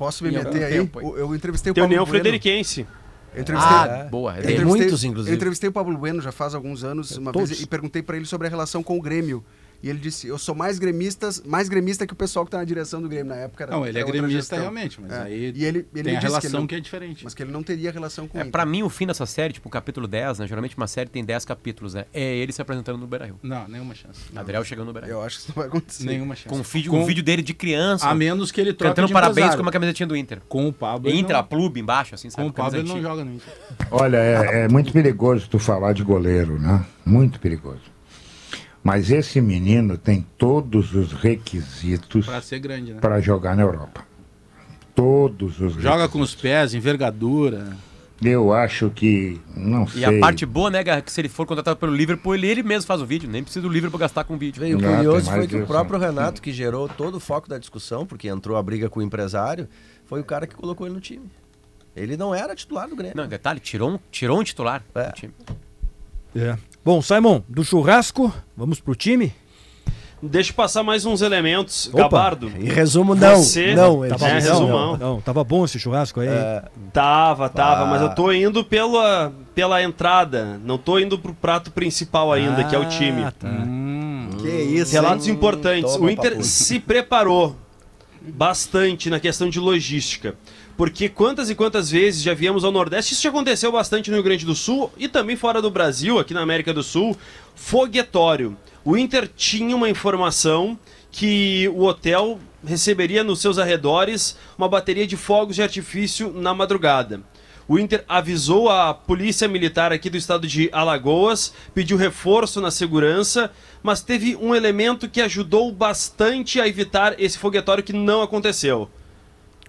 Posso me meter aí? tempo aí. O- Eu entrevistei o Tem o Pablo União Bueno. Frederiquense. Eu entrevistei, Ah, boa. É eu entrevistei- muitos, inclusive. Eu entrevistei o Pablo Bueno já faz alguns anos, uma todos. vez, e perguntei pra ele sobre a relação com o Grêmio. E ele disse: Eu sou mais gremista, mais gremista que o pessoal que tá na direção do Grêmio na época. Era, Não, ele é gremista gestão. realmente, mas É. aí e ele, ele tem a relação que, não, que é diferente. Mas que ele não teria relação com É, ele. pra mim, o fim dessa série, tipo o capítulo 10, né? Geralmente uma série tem 10 capítulos, né? É ele se apresentando no Beira-Rio. Não, nenhuma chance. Adriel chegando no Beira-Rio. Eu acho que isso não vai acontecer. Nenhuma chance. Com um vídeo, um vídeo dele de criança, A menos que ele troque cantando de parabéns empresário. com uma camisetinha do Inter. Com o Pablo. ele Intra, não- clube embaixo, assim, sabe? Com o Pablo ele não joga no Inter. Olha, é, é muito perigoso tu falar de goleiro, né? Muito perigoso. Mas esse menino tem todos os requisitos Pra ser grande, né? para jogar na Europa. Todos os Joga com os pés, envergadura. Eu acho que. Não E sei. a parte boa, né, Garra, que se ele for contratado pelo Liverpool, ele, ele mesmo faz o vídeo. Nem precisa do Liverpool gastar com vídeo. E o Não, tem curioso foi que o próprio? Renato, que gerou todo o foco da discussão, porque entrou a briga com o empresário, foi o cara que colocou ele no time. Ele não era titular do Grêmio. Não, detalhe, tirou um, tirou um titular É. do time. É. Bom, Simon, do churrasco, vamos pro time? Deixa eu passar mais uns elementos. Opa. Gabardo. Em resumo, não. Você- não, ele Tava bom, não. resumão. Não, tava bom esse churrasco aí. Tava, tava, Ah. mas eu tô indo pela, pela entrada. Não tô indo pro prato principal ainda, que é o time. Ah, tá. Que isso, Relatos hein? importantes. Toma, o Inter papu. se preparou bastante na questão de logística. Porque quantas e quantas vezes já viemos ao Nordeste, isso já aconteceu bastante no Rio Grande do Sul e também fora do Brasil, aqui na América do Sul, foguetório. O Inter tinha uma informação que o hotel receberia nos seus arredores uma bateria de fogos de artifício na madrugada. O Inter avisou a polícia militar aqui do estado de Alagoas, pediu reforço na segurança, mas teve um elemento que ajudou bastante a evitar esse foguetório que não aconteceu.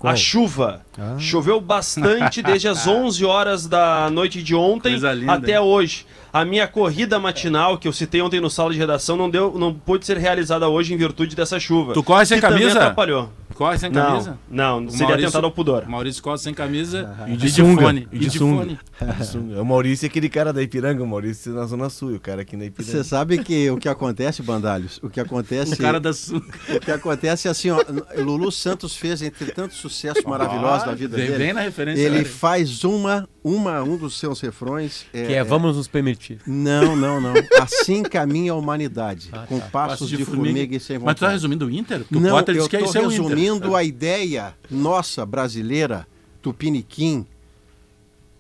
Qual? A chuva. Choveu bastante desde as 11 horas da noite de ontem até hein? hoje. A minha corrida matinal, que eu citei ontem no sala de redação, não, deu, não pôde ser realizada hoje em virtude dessa chuva. Tu corre sem que camisa? atrapalhou. Corre sem Não, camisa? não, O seria Maurício- atentado ao pudor. Maurício corre sem camisa E e de de, sunga, fone. e de sunga. O Maurício é aquele cara da Ipiranga, o Maurício na Zona Sul, e o cara aqui na Ipiranga. Você sabe que o que acontece, Bandalhos? O que acontece. O cara da sunga. O que acontece é assim, ó. Lulu Santos fez, entre tantos sucessos maravilhosos da vida Vem dele. bem na referência. Ele né? faz uma, uma, um dos seus refrões. Que é vamos nos permitir. Não, não, não. Assim caminha a humanidade, com passos de, formiga, e sem vontade. Mas tu tá resumindo o Inter? Porque o Não, Potter eu disse que isso é o Inter. Resumindo a ideia nossa brasileira, tupiniquim,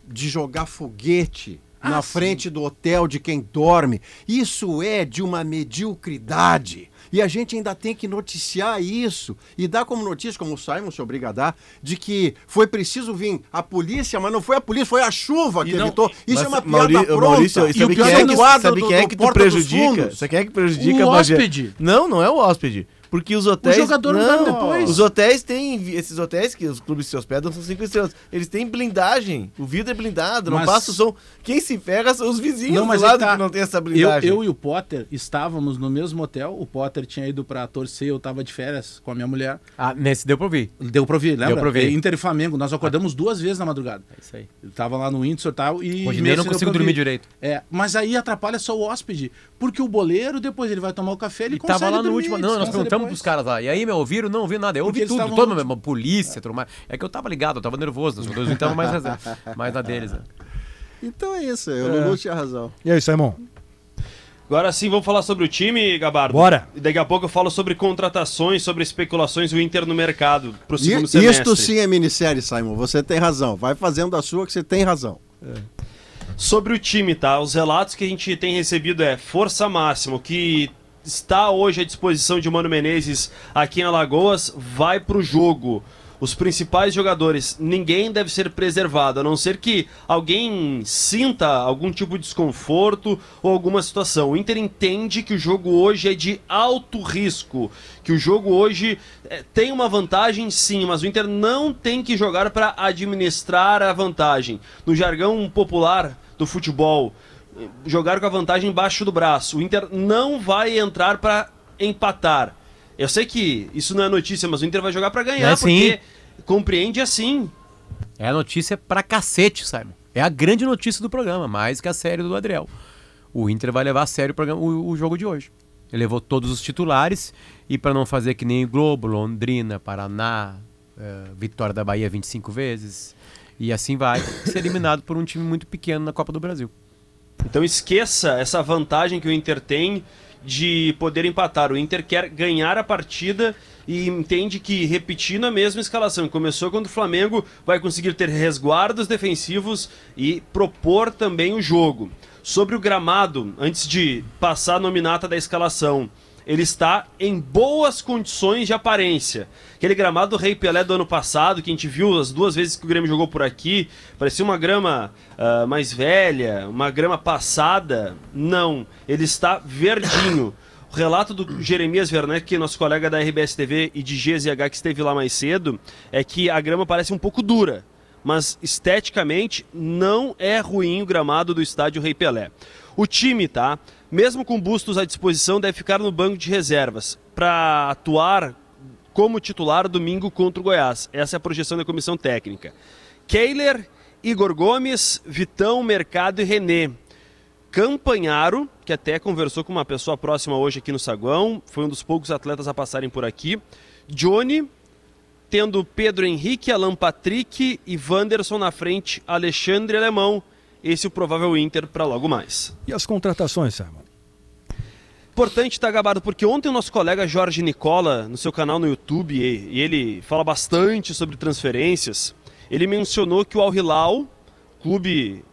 de jogar foguete Ah, na sim. frente do hotel de quem dorme. Isso é de uma mediocridade. E a gente ainda tem que noticiar isso e dar como notícia, como o Simon se obriga a dar, de que foi preciso vir a polícia, mas não foi a polícia, foi a chuva que E não- evitou. Isso é uma piada Mauri- pronta. Maurício, E sabe o quem pior é que, do quadro sabe do- quem é do que tu Porta dos prejudica? Sabe quem é que prejudica, O hóspede. Não, não é o hóspede. Porque os hotéis. jogador não depois. Os hotéis têm. Esses hotéis que os clubes se hospedam são cinco estrelas. Eles têm blindagem. O vidro é blindado, não Mas- passa o som. Quem se ferra são os vizinhos Não, mas do aí lado tá. que não tem essa eu, blindagem. eu e o Potter estávamos no mesmo hotel. O Potter tinha ido pra torcer, eu tava de férias com a minha mulher. Ah, nesse deu pra ouvir. Deu pra ouvir, lembra? Deu pra ouvir. É Inter e Flamengo. Nós acordamos duas vezes na madrugada. É isso aí. Eu tava lá no Windsor e tal. E Hoje eu não consigo dormir direito. É, mas aí atrapalha só o hóspede. Porque o boleiro, depois ele vai tomar o café, ele E consegue tava lá no dormir, último. Não, nós perguntamos depois. pros caras lá. E aí, meu, ouviram? Não ouviram nada. Eu ouvi tudo. Todo, juntos. uma polícia, tudo mais. É que eu tava ligado, eu tava nervoso. Os jogadores estavam mais, mais na deles, né? Então é isso, o Lulu tinha razão. E aí, Simon? Agora sim, vamos falar sobre o time, Gabardo. Bora. E daqui a pouco eu falo sobre contratações, sobre especulações, o Inter no mercado pro segundo I- semestre. Isto sim é minissérie, Simon. Você tem razão. Vai fazendo a sua que você tem razão. Sobre o time, tá? Os relatos que a gente tem recebido é força máxima, que está hoje à disposição de Mano Menezes aqui em Alagoas, vai pro jogo. Os principais jogadores, ninguém deve ser preservado, a não ser que alguém sinta algum tipo de desconforto ou alguma situação. O Inter entende que o jogo hoje é de alto risco, que o jogo hoje eh, tem uma vantagem sim, mas o Inter não tem que jogar para administrar a vantagem. No jargão popular do futebol, eh, jogar com a vantagem embaixo do braço. O Inter não vai entrar para empatar. Eu sei que isso não é notícia, mas o Inter vai jogar para ganhar, É, porque compreende assim. É a notícia pra cacete, Simon. É a grande notícia do programa, mais que a série do Adriel. O Inter vai levar a sério o, programa, o, o jogo de hoje. Ele levou todos os titulares e para não fazer que nem Globo, Londrina, Paraná, eh, Vitória da Bahia 25 vezes e assim vai, ser eliminado por um time muito pequeno na Copa do Brasil. Então esqueça essa vantagem que o Inter tem de poder empatar. O Inter quer ganhar a partida e entende que repetindo a mesma escalação que começou contra o Flamengo, vai conseguir ter resguardos defensivos e propor também o jogo. Sobre o gramado, antes de passar a nominata da escalação, ele está em boas condições de aparência. Aquele gramado do Rei Pelé do ano passado, que a gente viu as duas vezes que o Grêmio jogou por aqui, parecia uma grama ah, mais velha, uma grama passada. Não, ele está verdinho. O relato do Jeremias Werneck, que é nosso colega da RBS TV e de GZH que esteve lá mais cedo, é que a grama parece um pouco dura, mas esteticamente não é ruim o gramado do estádio Rei Pelé. O time, tá? Mesmo com bustos à disposição, deve ficar no banco de reservas para atuar como titular domingo contra o Goiás. Essa é a projeção da comissão técnica. Keiler, Igor Gomes, Vitão, Mercado e René. Campanharo, que até conversou com uma pessoa próxima hoje aqui no Saguão, foi um dos poucos atletas a passarem por aqui. Johnny, tendo Pedro Henrique, Alan Patrick e Wanderson na frente, Alexandre Alemão. Esse é o provável Inter para logo mais. E as contratações, Simon? Importante, tá, Gabardo? Porque ontem o nosso colega Jorge Nicola, no seu canal no YouTube, e ele fala bastante sobre transferências, ele mencionou que o Al Hilal, clube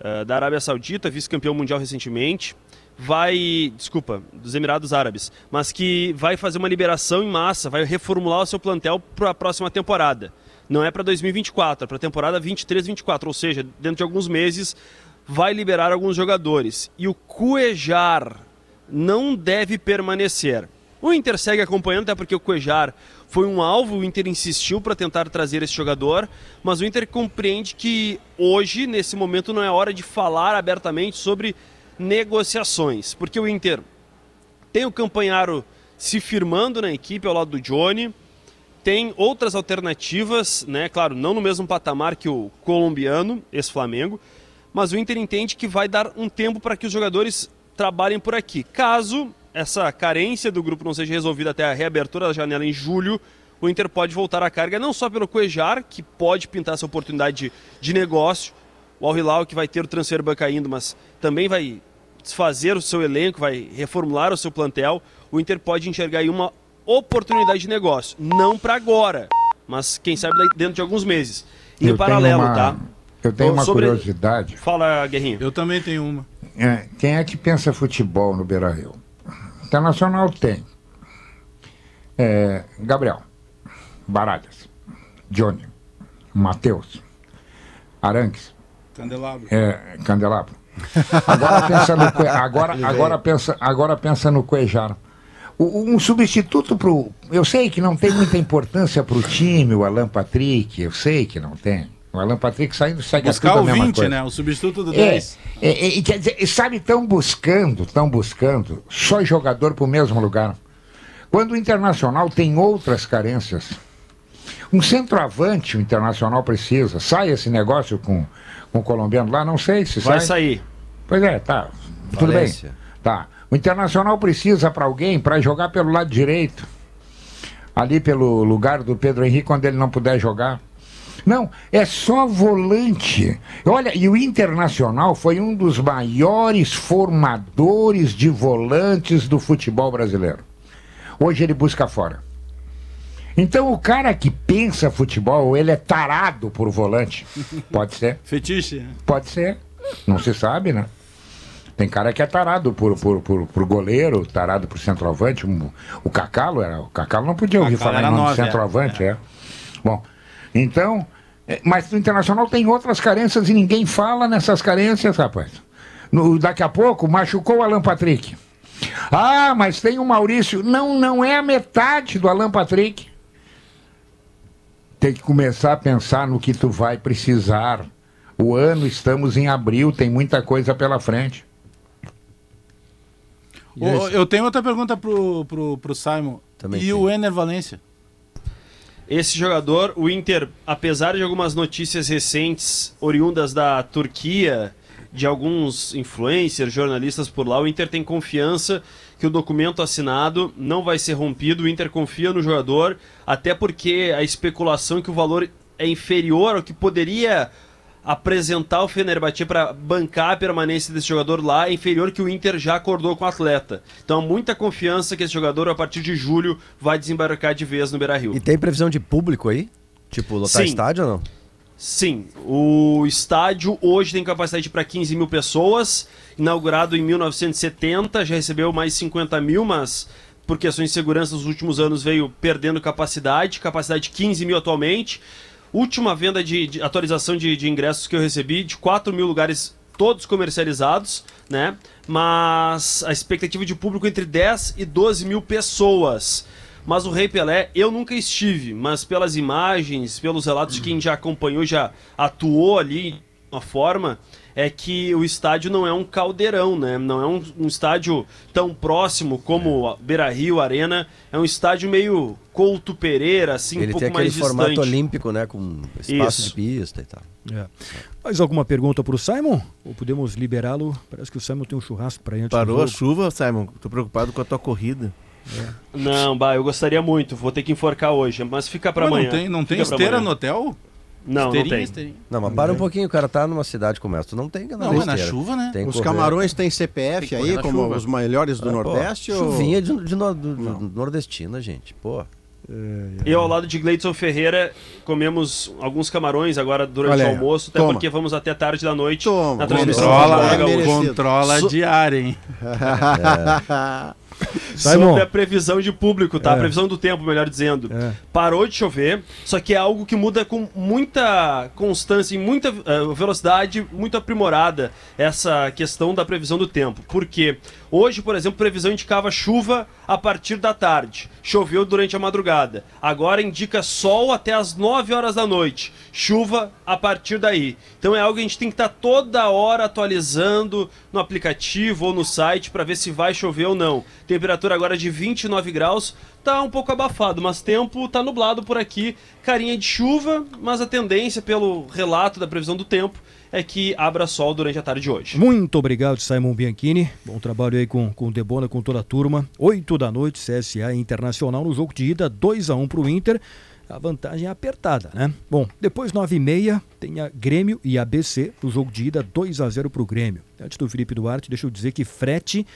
eh, da Arábia Saudita, vice-campeão mundial recentemente, vai, desculpa, dos Emirados Árabes, mas que vai fazer uma liberação em massa, vai reformular o seu plantel para a próxima temporada. Não é para 2024, é para a temporada 23-24, ou seja, dentro de alguns meses vai liberar alguns jogadores. E o Cuejar não deve permanecer. O Inter segue acompanhando, até porque o Cuejar foi um alvo, o Inter insistiu para tentar trazer esse jogador, mas o Inter compreende que hoje, nesse momento, não é hora de falar abertamente sobre negociações, porque o Inter tem o Campanharo se firmando na equipe ao lado do Johnny, tem outras alternativas, né? Claro, não no mesmo patamar que o colombiano, esse Flamengo, mas o Inter entende que vai dar um tempo para que os jogadores trabalhem por aqui. Caso essa carência do grupo não seja resolvida até a reabertura da janela em julho, o Inter pode voltar à carga não só pelo Cuejar, que pode pintar essa oportunidade de, negócio, o Al Hilal que vai ter o transfer ban caindo, mas também vai desfazer o seu elenco, vai reformular o seu plantel. O Inter pode enxergar aí uma oportunidade de negócio, não para agora, mas quem sabe dentro de alguns meses. E em Eu paralelo, uma- tá? Eu tenho uma Sobre- curiosidade. Fala, Guerrinho. Eu também tenho uma. É, quem é que pensa futebol no Beira Rio? Internacional tem. É, Gabriel, Baralhas, Johnny, Matheus, Aranques, Candelabro. é, Candelabro. Agora pensa no, agora, agora pensa, agora pensa no Cuejar. O- Um substituto pro. Eu sei que não tem muita importância pro time, o Alan Patrick, eu sei que não tem. O Alan Patrick saindo segue Buscar tudo a o mesma 20, coisa. né? O substituto do É, 10. é, é, e quer dizer, sabe, estão buscando, estão buscando só jogador para o mesmo lugar. Quando o Internacional tem outras carências. Um centroavante o Internacional precisa. Sai esse negócio com, com o colombiano lá, não sei se Vai sai. sair. Pois é, tá. Tudo bem. Valência. Tá. O Internacional precisa para alguém para jogar pelo lado direito. Ali pelo lugar do Pedro Henrique quando ele não puder jogar. Não, é só volante. Olha, e o Internacional foi um dos maiores formadores de volantes do futebol brasileiro. Hoje ele busca fora. Então o cara que pensa futebol, ele é tarado por volante. Pode ser. Fetiche. né? Pode ser. Não se sabe, né? Tem cara que é tarado por, por, por, por goleiro, tarado por centroavante. Um- o Cacalo era. O Cacalo não podia ouvir Cacalo falar em nome de é. centroavante, é. Bom, então. é, Mas o Internacional tem outras carências e ninguém fala nessas carências, rapaz. No- daqui a pouco machucou o Alan Patrick. Ah, mas tem o Maurício. Não, não é a metade do Alan Patrick. Tem que começar a pensar no que tu vai precisar. O ano, estamos em abril, tem muita coisa pela frente. Ô, eu tenho outra pergunta pro, pro, pro Simon. Também e tem. o Ener Valência? Esse jogador, o Inter, apesar de algumas notícias recentes oriundas da Turquia, de alguns influencers, jornalistas por lá, o Inter tem confiança que o documento assinado não vai ser rompido. O Inter confia no jogador, até porque a especulação é que o valor é inferior ao que poderia apresentar o Fenerbahçe para bancar a permanência desse jogador lá é inferior que o Inter já acordou com o atleta. Então, muita confiança que esse jogador, a partir de julho, vai desembarcar de vez no Beira-Rio. E tem previsão de público aí? Tipo, lotar Sim. estádio ou não? Sim, o estádio hoje tem capacidade para 15 mil pessoas, inaugurado em 1970, já recebeu mais 50 mil, mas por questões de segurança nos últimos anos veio perdendo capacidade, capacidade de 15 mil atualmente. Última venda de, de atualização de, de ingressos que eu recebi, de 4 mil lugares todos comercializados, né? Mas a expectativa de público entre 10 e 12 mil pessoas. Mas o Rei Pelé, eu nunca estive, mas pelas imagens, pelos relatos de quem já acompanhou, já atuou ali de uma forma, é que o estádio não é um caldeirão, né? Não é um, um estádio tão próximo como a Beira Rio, Arena. É um estádio meio Couto Pereira, assim, Ele um pouco tem aquele mais formato distante. olímpico, né? Com espaço Isso. de pista e tal. É. Mais alguma pergunta para o Simon? Ou podemos liberá-lo? Parece que o Simon tem um churrasco para antes Parou do a chuva, Simon? Tô preocupado com a tua corrida. Não, bah, eu gostaria muito. Vou ter que enforcar hoje, mas fica pra Mas amanhã. Não tem, não tem Fica esteira no hotel? Não, não tem. esteirinha. Não, mas para um pouquinho, o cara tá numa cidade como essa. Tu não tem Não, mas na chuva, né? Tem Os correr. camarões têm CPF Tem aí, como chuva. os melhores do Ah, pô, Nordeste? ou- Chuvinha de, de no- do- do- nordestina, gente. Pô. Eu, ao lado de Gleidson Ferreira, comemos alguns camarões agora durante Olha o almoço, até toma. porque vamos até tarde da noite Toma, na transmissão Controla, é controla a diária, hein? Simon. Sobre a previsão de público, tá? É. A previsão do tempo, melhor dizendo. É. Parou de chover, só que é algo que muda com muita constância e muita eh, velocidade, muito aprimorada essa questão da previsão do tempo. Por quê? Hoje, por exemplo, previsão indicava chuva a partir da tarde. Choveu durante a madrugada. Agora indica sol até as 9 horas da noite. Chuva a partir daí. Então é algo que a gente tem que estar toda hora atualizando no aplicativo ou no site para ver se vai chover ou não. Temperatura agora de 29 graus. Tá um pouco abafado, mas tempo tá nublado por aqui. Carinha de chuva, mas a tendência pelo relato da previsão do tempo é que abra sol durante a tarde de hoje. Muito obrigado, Simon Bianchini. Bom trabalho aí com, com o Debona, com toda a turma. 8 da noite, CSA Internacional no jogo de ida, 2 a 1 para o Inter. A vantagem é apertada, né? Bom, depois 9 e meia tem a Grêmio e ABC no jogo de ida, 2 a 0 para o Grêmio. Antes do Felipe Duarte, deixa eu dizer que frete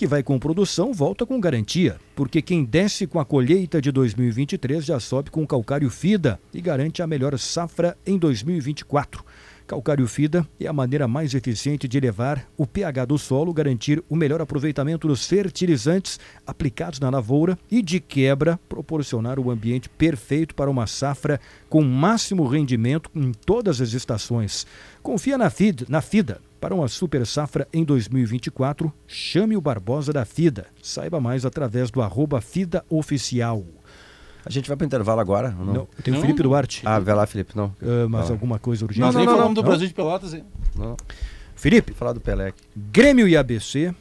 que vai com produção volta com garantia, porque quem desce com a colheita de 2023 já sobe com o calcário FIDA e garante a melhor safra em 2024. Calcário FIDA é a maneira mais eficiente de elevar o pH do solo, garantir o melhor aproveitamento dos fertilizantes aplicados na lavoura e, de quebra, proporcionar o ambiente perfeito para uma safra com máximo rendimento em todas as estações. Confia na na FIDA Para uma super safra em 2024, chame o Barbosa da FIDA. Saiba mais através do arroba FIDA Oficial. A gente vai para o intervalo agora? Não, Não, tem o Felipe Duarte. Ah, vai lá, Felipe. Não. Ah, mas Fala. alguma coisa urgente? Nós nem não, falamos do. Brasil de Pelotas, hein? Não. Felipe, Vou falar do Pelé. Grêmio e ABC,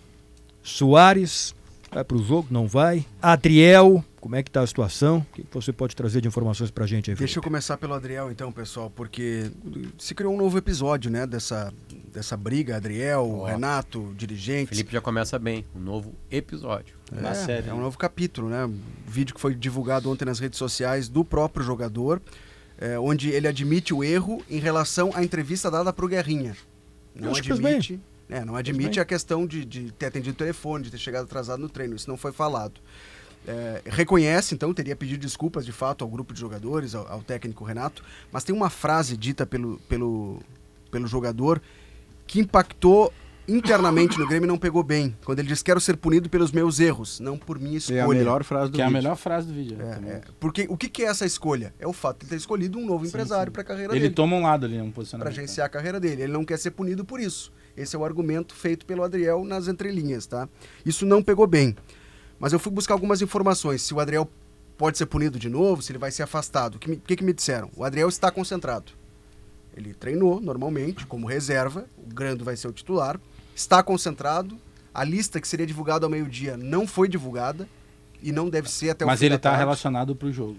Soares, vai para o jogo, não vai. Adriel, como é que tá a situação? O que você pode trazer de informações pra gente aí, Felipe? Deixa eu começar pelo Adriel então, pessoal, porque se criou um novo episódio, né, dessa, dessa briga, Adriel, Renato, dirigentes. Felipe já começa bem. Um novo episódio. É, é um novo capítulo, né? Um vídeo que foi divulgado ontem nas redes sociais do próprio jogador, é, onde ele admite o erro em relação à entrevista dada pro Guerrinha. Não bem. admite, é, não admite a questão de, de ter atendido o telefone, de ter chegado atrasado no treino. Isso não foi falado. É, reconhece, então, teria pedido desculpas de fato ao grupo de jogadores, ao, ao técnico Renato, mas tem uma frase dita pelo, pelo, pelo jogador que impactou internamente no Grêmio e não pegou bem. Quando ele diz: Quero ser punido pelos meus erros, não por minha escolha. É a melhor frase do Que é a vídeo. melhor frase do vídeo. né, também. É, porque o que, que é essa escolha? É o fato de ele ter escolhido um novo empresário para a carreira Ele dele, toma um lado ali, um para posicionamento. agenciar a carreira dele. Ele não quer ser punido por isso. Esse é o argumento feito pelo Adriel nas entrelinhas, tá? Isso não pegou bem. Mas eu fui buscar algumas informações. Se o Adriel pode ser punido de novo, se ele vai ser afastado. O que, me- o que, que me disseram? O Adriel está concentrado. Ele treinou normalmente, como reserva. O Grando vai ser o titular. Está concentrado. A lista que seria divulgada ao meio-dia não foi divulgada. E não deve ser até o Mas ele tá tarde. relacionado pro jogo.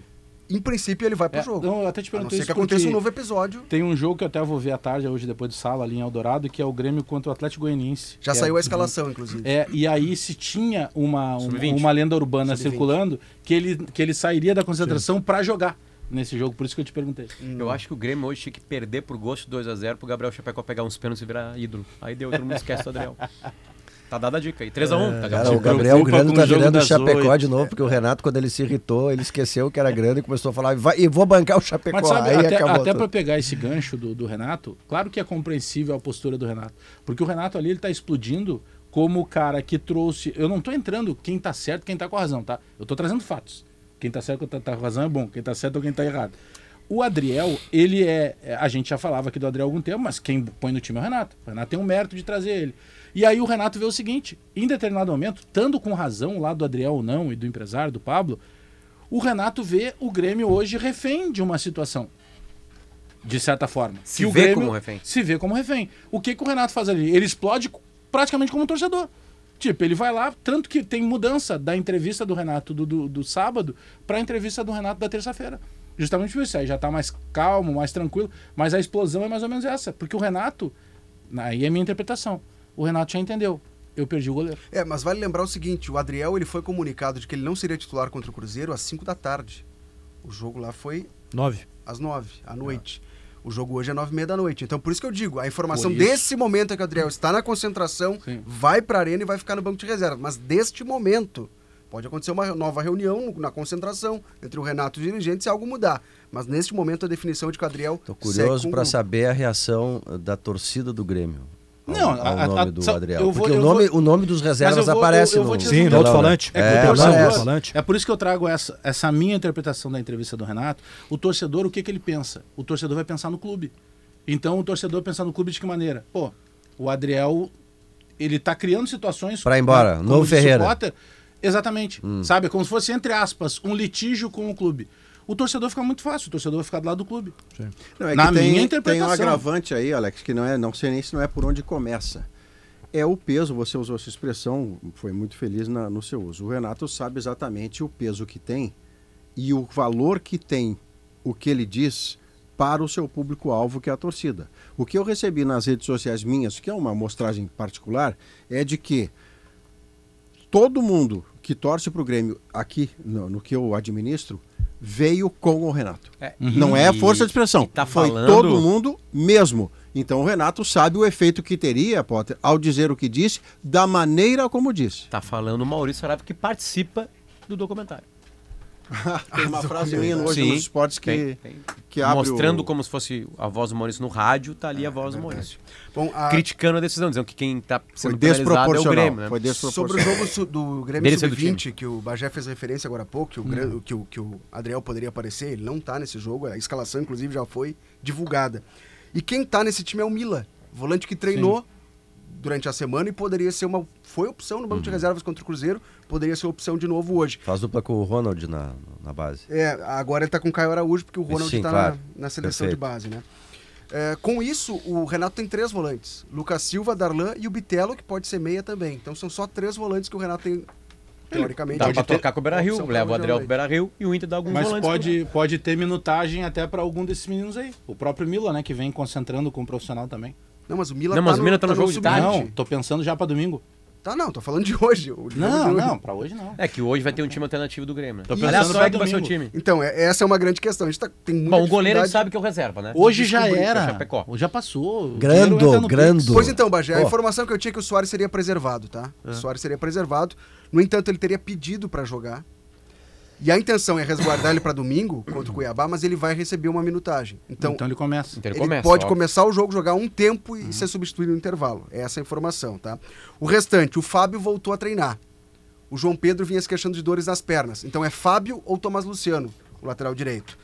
Em princípio, ele vai pro É, jogo. não, eu até te A não perguntei ser isso que aconteça um novo episódio. Tem um jogo que eu até vou ver à tarde, hoje, depois de sala, ali em Eldorado, que é o Grêmio contra o Atlético Goianiense. Já Que saiu é, a escalação, inclusive. É, e aí se tinha uma, um- Sub-20. uma lenda urbana Sub-20. circulando que ele, que ele sairia da concentração pra jogar nesse jogo, por isso que eu te perguntei. Eu acho que o Grêmio hoje tinha que perder por gosto 2x0 pro Gabriel Chapecó pegar uns pênaltis e virar ídolo. Aí deu, todo mundo esquece do Adriel. Tá dada a dica aí. 3x1. tá Cara, Gabriel? o Gabriel Grande tá virando o Chapecó oito. de novo, porque o Renato, quando ele se irritou, ele esqueceu que era grande e começou a falar, vai, e vou bancar o Chapecó. Mas sabe, Aí até, acabou até para pegar esse gancho do, do Renato, claro que é compreensível a postura do Renato. Porque o Renato ali ele tá explodindo como o cara que trouxe. Eu não tô entrando quem tá certo quem tá com a razão, tá? Eu tô trazendo fatos. Quem tá certo quem tá, tá com a razão é bom, quem tá certo ou quem tá errado. O Adriel, ele é. é, A gente já falava aqui do Adriel há algum tempo, mas quem põe no time é o Renato. O Renato tem o mérito de trazer ele. E aí o Renato vê o seguinte: em determinado momento, estando com razão lá do Adriel ou não, e do empresário, do Pablo, o Renato vê o Grêmio hoje refém de uma situação. De certa forma. Se vê Grêmio como refém. Se vê como refém. O que, que o Renato faz ali? Ele explode praticamente como um torcedor. Tipo, ele vai lá, tanto que tem mudança da entrevista do Renato do, do, do sábado para a entrevista do Renato da terça-feira. Justamente por isso, aí já tá mais calmo, mais tranquilo, mas a explosão é mais ou menos essa, porque o Renato, aí é a minha interpretação, o Renato já entendeu, eu perdi o goleiro. É, mas vale lembrar o seguinte, o Adriel ele foi comunicado de que ele não seria titular contra o Cruzeiro às 5 da tarde. O jogo lá foi Nove. às 9, à noite. O jogo hoje é 9 e meia da noite. Então, por isso que eu digo, a informação desse momento é que o Adriel está na concentração, Sim. vai pra arena e vai ficar no banco de reserva. Mas deste momento, pode acontecer uma nova reunião na concentração entre o Renato e o dirigente se algo mudar. Mas neste momento a definição é de que o Adriel Tô segue curioso para saber a reação da torcida do Grêmio. Ao, Não, ao a- a- nome do sa- Adriel. vou- Porque o nome, vou- o nome dos reservas vou- aparece eu- eu no... Sim, no telão, né? alto-falante. É, É, alto-falante. é por isso que eu trago essa, essa minha interpretação da entrevista do Renato. O torcedor, o que, que ele pensa? O torcedor vai pensar no clube. Então o torcedor pensar no clube de que maneira? Pô, o Adriel, ele tá criando situações... Ir embora, como novo Ferreira. Exatamente. Sabe? Como se fosse, entre aspas, um litígio com o clube. O torcedor fica muito fácil, o torcedor vai ficar do lado do clube. Não, é Na tem, minha tem um interpretação. agravante aí, Alex, que não é, não sei nem se não é por onde começa. É o peso, você usou essa expressão, foi muito feliz na- no seu uso. O Renato sabe exatamente o peso que tem e o valor que tem o que ele diz para o seu público-alvo, que é a torcida. O que eu recebi nas redes sociais minhas, que é uma amostragem particular, é de que todo mundo que torce para o Grêmio aqui, no, no que eu administro, veio com o Renato. É, Não é e- força de expressão. tá Foi falando- todo mundo mesmo. Então o Renato sabe o efeito que teria, Potter, ao dizer o que disse, da maneira como disse. Tá falando o Maurício Saraiva que participa do documentário. Tem uma frase minha hoje Sim, nos esportes que, tem, tem. que abre Mostrando o... como se fosse a voz do Maurício no rádio, tá ali a voz do Maurício. Bom, a- Criticando a decisão, dizendo que quem tá Foi sendo penalizado é o desproporcional. Grêmio, né? Foi Sobre o desproporcional. jogo do Grêmio Dele ser do Sub-20, que o Bagé fez referência agora há pouco, que o, Grê- que, o, que o Adriel poderia aparecer, ele não tá nesse jogo, a escalação inclusive já foi divulgada. E quem tá nesse time é o Mila, volante que treinou durante a semana e poderia ser uma. Foi opção no Uhum. banco de reservas contra o Cruzeiro, poderia ser opção de novo hoje. Faz dupla com o Ronald na, na base. É, agora ele tá com o Caio Araújo, porque o Ronald Sim, tá claro. na, na seleção de Perfeito. base, né? É, com isso, o Renato tem três volantes: Lucas Silva, Darlan e o Bitelo, que pode ser meia também. Então são só três volantes que o Renato tem, teoricamente. Dá pode pra ter- trocar com o Beira Rio, leva o Adriel pro. Beira Rio e o Inter dá alguns Mas volantes. pode, pode ter minutagem até pra algum desses meninos aí. O próprio Mila, né, que vem concentrando com o profissional também. Não, mas o Mila Não, mas o Mila tá no jogo de tarde. Não, tô pensando já pra domingo. Tá, não, tô falando de hoje. o Não, de hoje. não, pra hoje não. É que hoje vai ter um time alternativo do Grêmio. Né? Tô pensando é pra que vai ser o time? Então, é- essa é uma grande questão. A gente tá, tem muita Bom, o goleiro a gente sabe que é o reserva, né? Hoje já era. Chapecó. Já passou. Grando, grando. Pois então, Bagé, a informação que eu tinha é que o Soares seria preservado, tá? É. O Soares seria preservado. No entanto, ele teria pedido pra jogar. E a intenção é resguardar ele pra domingo contra o Cuiabá, mas ele vai receber uma minutagem. Então, Então ele começa. Então ele ele começa, pode óbvio. começar o jogo, jogar um tempo Uhum. e ser substituído no intervalo. É essa a informação, tá? O restante, o Fábio voltou a treinar. O João Pedro vinha se queixando de dores nas pernas. Então é Fábio ou Tomás Luciano, o lateral direito.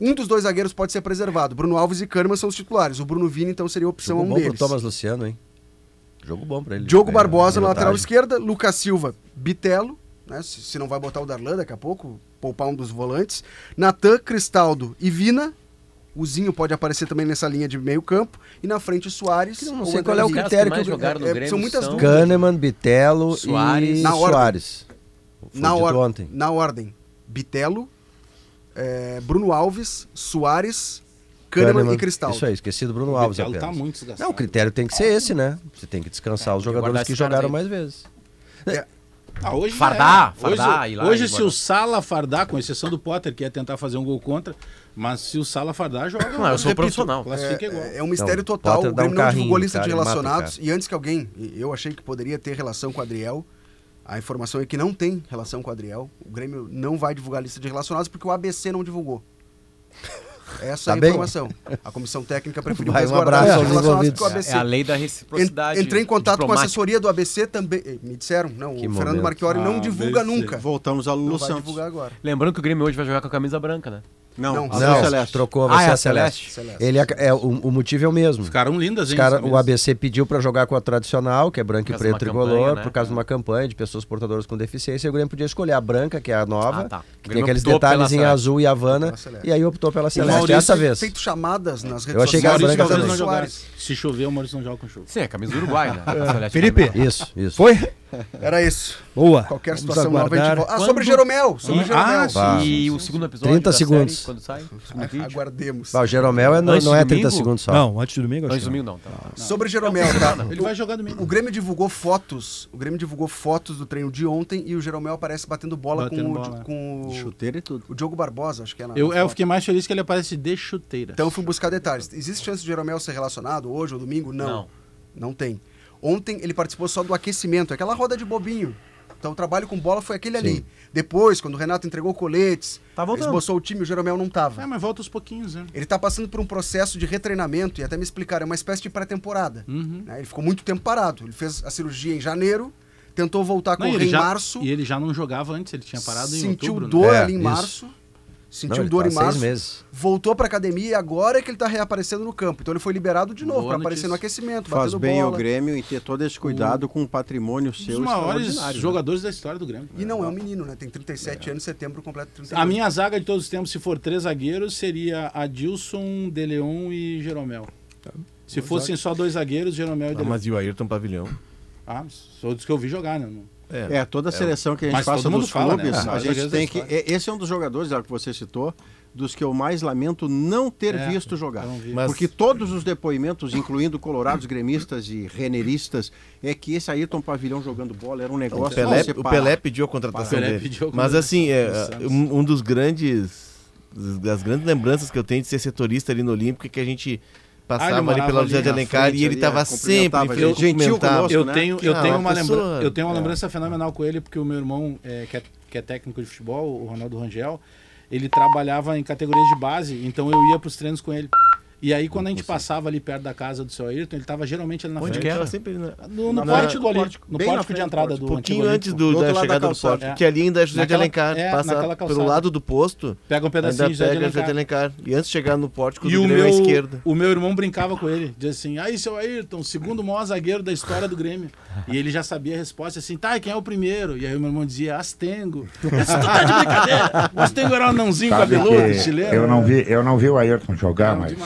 Um dos dois zagueiros pode ser preservado. Bruno Alves e Kahneman são os titulares. O Bruno Vini, então, seria a opção Jogo um bom deles. pro Thomas Luciano, hein? Jogo bom pra ele. Diogo É, Barbosa na lateral esquerda, Lucas Silva, Bitelo, né? Se, se não vai botar o Darlan daqui a pouco, poupar um dos volantes. Natan, Cristaldo e Vina. O Zinho pode aparecer também nessa linha de meio campo. E na frente o Soares. Não sei qual é o critério que que o- jogaram no é, Grêmio são muitas são... dúvidas. Kahneman, Bitelo Soares. e Na ordem. Soares. Foi Na, or- ontem. na ordem, Bitelo, é, Bruno Alves, Soares, Kahneman, e Cristaldo. Isso aí, esqueci do Bruno O Alves Bitelo apenas. tá muito desgastado. Não, o critério tem que ser esse, né? Você tem que descansar os jogadores que jogaram aí. mais vezes. Ah, hoje Fardar, era. fardar, hoje, ir lá hoje se o Sala fardar, com exceção do Potter, que ia tentar fazer um gol contra, mas se o Sala fardar, joga. Não, eu sou repito, profissional. Classifica igual. É, é um mistério Não, total. Potter O dá um Grêmio não divulgou lista de cara, mata relacionados. cara. E antes que alguém, eu achei que poderia ter relação com o Adriel, a informação é que não tem relação com o Adriel. O Grêmio não vai divulgar a lista de relacionados porque o ABC não divulgou. Essa é Tá a bem. informação. A comissão técnica preferiu Vai, um resguardar abraço ABC É a lei da reciprocidade. En- Entrei em contato com a assessoria do ABC também. eh, Me disseram, não, Que o Fernando momento. Marchiori não Ah, divulga ABC. nunca. Voltamos ao Não Lulu vai Santos. divulgar agora. Lembrando que o Grêmio hoje vai jogar com a camisa branca, né? Não, Não, azul Não, celeste. trocou, Ah, vai ser é a a Celeste. Celeste. Ele é, é, o, o motivo é o mesmo. Ficaram lindas, hein? cara, o. ABC pediu para jogar com a tradicional, que é branco Por e preto tricolor, campanha, né? por causa de uma campanha de pessoas portadoras com deficiência. E o Grêmio podia escolher a branca, que é a nova, Ah, tá. Que tem aqueles detalhes em Celeste. azul e Havana, e aí optou pela Celeste Maurício dessa vez. feito chamadas nas redes Eu achei que a Maurício branca também. não. Se chover, o Maurício não joga com chuva. Sim, é a camisa do Uruguai, né? A Felipe, branca. Isso, isso. Foi? Era isso. Boa. Qualquer situação nova a gente volta. Ah, sobre Jeromel. Sobre Ah, Jeromel. E o segundo episódio 30 da segundos. Quando sai? Aguardemos. Bah, o Jeromel é, não, não de é 30 domingo? segundos só. Não, antes do domingo, acho Antes do que domingo não, tá? Sobre Jeromel, tá? Ele vai jogar domingo. O Grêmio divulgou fotos. O Grêmio divulgou fotos do treino de ontem e o Jeromel aparece batendo bola Batendo com, bola, o, né? com o, Chuteira e tudo. o Diogo Barbosa, acho que é na, Eu, na eu foto. fiquei mais feliz que ele aparece de chuteira. Então eu fui buscar detalhes. Existe chance de Jeromel ser relacionado hoje ou domingo? Não. Não. Não tem. Ontem ele participou só do aquecimento, aquela roda de bobinho. Então o trabalho com bola foi aquele ali. Depois, quando o Renato entregou coletes, Tá esboçou o time, o Jeromel não tava. É, mas volta aos pouquinhos, né? Ele tá passando por um processo de retreinamento e até me explicaram, é uma espécie de pré-temporada. Uhum. né? Ele ficou muito tempo parado. Ele fez a cirurgia em janeiro, tentou voltar a Não, correr ele em já, março, E ele já não jogava antes, ele tinha parado em sentiu outubro. dor É, ali em isso. março. Não, Sentiu ele dor tá em seis março, meses. voltou pra academia e agora é que ele tá reaparecendo no campo. Então ele foi liberado de novo Boa pra aparecer no aquecimento, Faz bem bola. ao Grêmio em ter todo esse cuidado com o patrimônio Um seu dos maiores né? jogadores da história do Grêmio. E não é um menino, né? Tem 37 anos, setembro completo 38. A minha zaga de todos os tempos, se for três zagueiros, seria Adilson, De Leon e Jeromel. Se fossem só dois zagueiros, Jeromel e De Ah, Leon. mas e o Ayrton Pavilhão? Ah, só dos que eu vi jogar, né? Não- É, toda a seleção que a gente passa dos fala, clubes, né? a Os gente tem que. é- Esse é um dos jogadores, é o que você citou, dos que eu mais lamento não ter É, visto jogar. vi. Mas- Porque todos os depoimentos, incluindo colorados, gremistas e reneristas, é que esse Ayrton Pavilhão jogando bola era um O negócio. Pelé, pra o. Pelé pediu a contratação O Pelé dele. pediu a Mas contratação assim, é, um, um dos grandes das grandes lembranças que eu tenho de ser setorista ali no Olímpico é que a gente Ah, passava ali morava pela ali José de Alencar frente e ele ali, estava é, sempre eu gente. Gentil conosco, Eu né? tenho, eu Ah, tenho, uma uma, lembra... pessoa- eu tenho uma é. lembrança fenomenal com ele, porque o meu irmão, é, que, é, que é técnico de futebol, o Ronaldo Rangel, ele trabalhava em categorias de base, então eu ia para os treinos com ele. E aí, quando a gente passava ali perto da casa do seu Ayrton, ele tava geralmente ali na Onde frente. que era? Sempre na- No, no Na- pórtico ali, pórtico, no bem na pórtico de frente do entrada do Um pouquinho antigo antes do, Do da lado da chegada do pórtico, É. que ali ainda é José de Naquela- Alencar. é, passa pelo lado do posto, Pega um pedacinho ainda de José de pega José de Alencar. E antes de chegar no pórtico E do o Grêmio à meu, esquerda. o meu irmão brincava com ele, dizia assim: aí, seu Ayrton, segundo maior zagueiro da história do Grêmio. E ele já sabia a resposta assim: tá, e quem é o primeiro? E aí o meu irmão dizia: Astengo. Tu tá de brincadeira. O Astengo era um anãozinho cabeludo, chileno. eu não vi, eu não vi o Ayrton jogar, mas.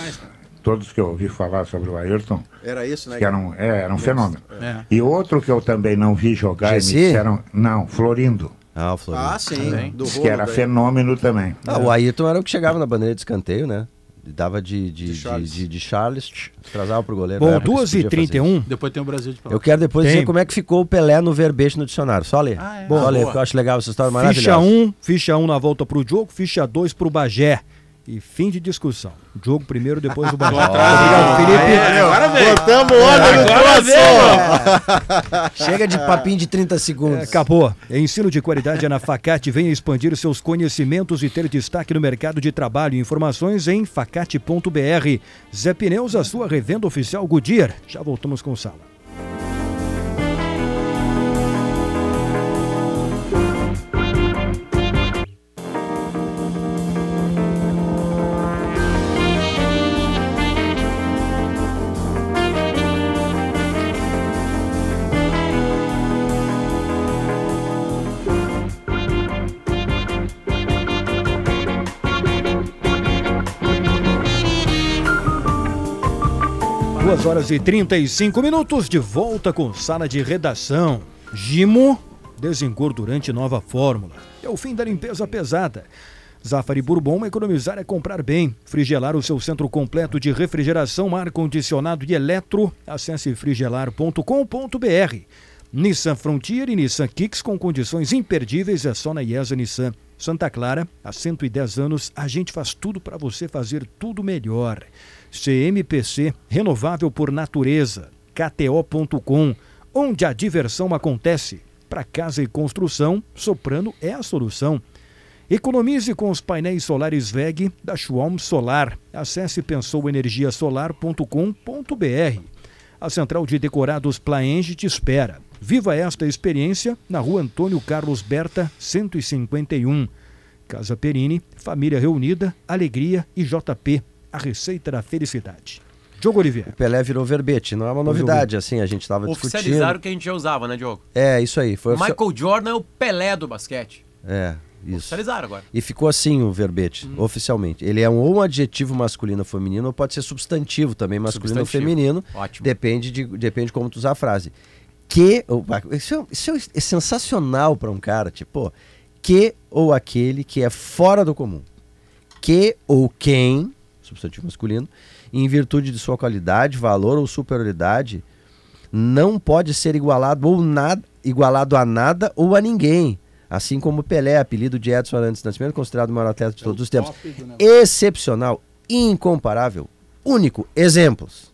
Todos que eu ouvi falar sobre o Ayrton, Era isso, né? que era um, é, era um fenômeno. É. E outro que eu também não vi jogar e me Gessi? disseram, não, Florindo, Ah, o Floriano. Ah, sim. Do diz rolo que era daí. fenômeno também. Ah, o Ayrton era o que chegava na bandeira de escanteio, né? Dava de, de, De de, Charles. de, de Charles, tch, atrasava pro goleiro. Bom, Na época isso podia fazer 2h31. Depois tem o Brasil de Eu Pelotas. quero depois Tem. dizer como é que ficou o Pelé no verbete no dicionário. Só ler. Ah, é? Só Boa. ler, porque eu acho legal essa história Ficha maravilhosa. 1, ficha 1 na volta pro jogo, ficha 2 pro Bagé. E fim de discussão. Jogo primeiro, depois o Bagé. Obrigado, Felipe. Agora veio. Botamos óleo no troço. Chega de papinho de 30 É, segundos. acabou. Ensino de qualidade é na Facate. Venha expandir seus conhecimentos e ter destaque no mercado de trabalho. Informações em facate.br. Zé Pneus, a sua revenda oficial Goodyear. Já voltamos com sala. Duas horas e 35 minutos de volta com sala de redação. Gimo, desengordurante nova fórmula. É o fim da limpeza pesada. Zafari Bourbon, economizar é comprar bem. Frigelar o seu centro completo de refrigeração, ar-condicionado e eletro. Acesse frigelar.com.br. Nissan Frontier e Nissan Kicks com condições imperdíveis é só na IESA Nissan. Santa Clara, há 110 anos, a gente faz tudo para você fazer tudo melhor. CMPC, renovável por natureza. KTO.com, onde a diversão acontece. Para casa e construção, Soprano é a solução. Economize com os painéis solares VEG da Schwalm Solar. Acesse pensouenergiasolar.com.br. A Central de Decorados Plaenge te espera. Viva esta experiência na rua Antônio Carlos Berta, 151. Casa Perini, família reunida, alegria e JP, a receita da felicidade. Diogo Oliveira. O Pelé virou verbete, não é uma novidade, assim, a gente estava Oficializaram discutindo. o que a gente já usava, né, Diogo? É, isso aí. Foi oficial- Michael Jordan é o Pelé do basquete. É, isso. Oficializaram agora. E ficou assim o verbete, Uhum. oficialmente. Ele é um, ou um adjetivo masculino ou feminino, ou pode ser substantivo também, masculino ou feminino. Ótimo. Depende de, depende de como tu usar a frase. Que. ou- Isso é, isso é- é sensacional para um cara, tipo, pô, que ou aquele que é fora do comum. Que ou quem, substantivo masculino, em virtude de sua qualidade, valor ou superioridade, não pode ser igualado ou nada, igualado a nada ou a ninguém. Assim como Pelé, apelido de Edson Arantes Nascimento, considerado o maior atleta de todos os tempos. Excepcional, incomparável, único. Exemplos.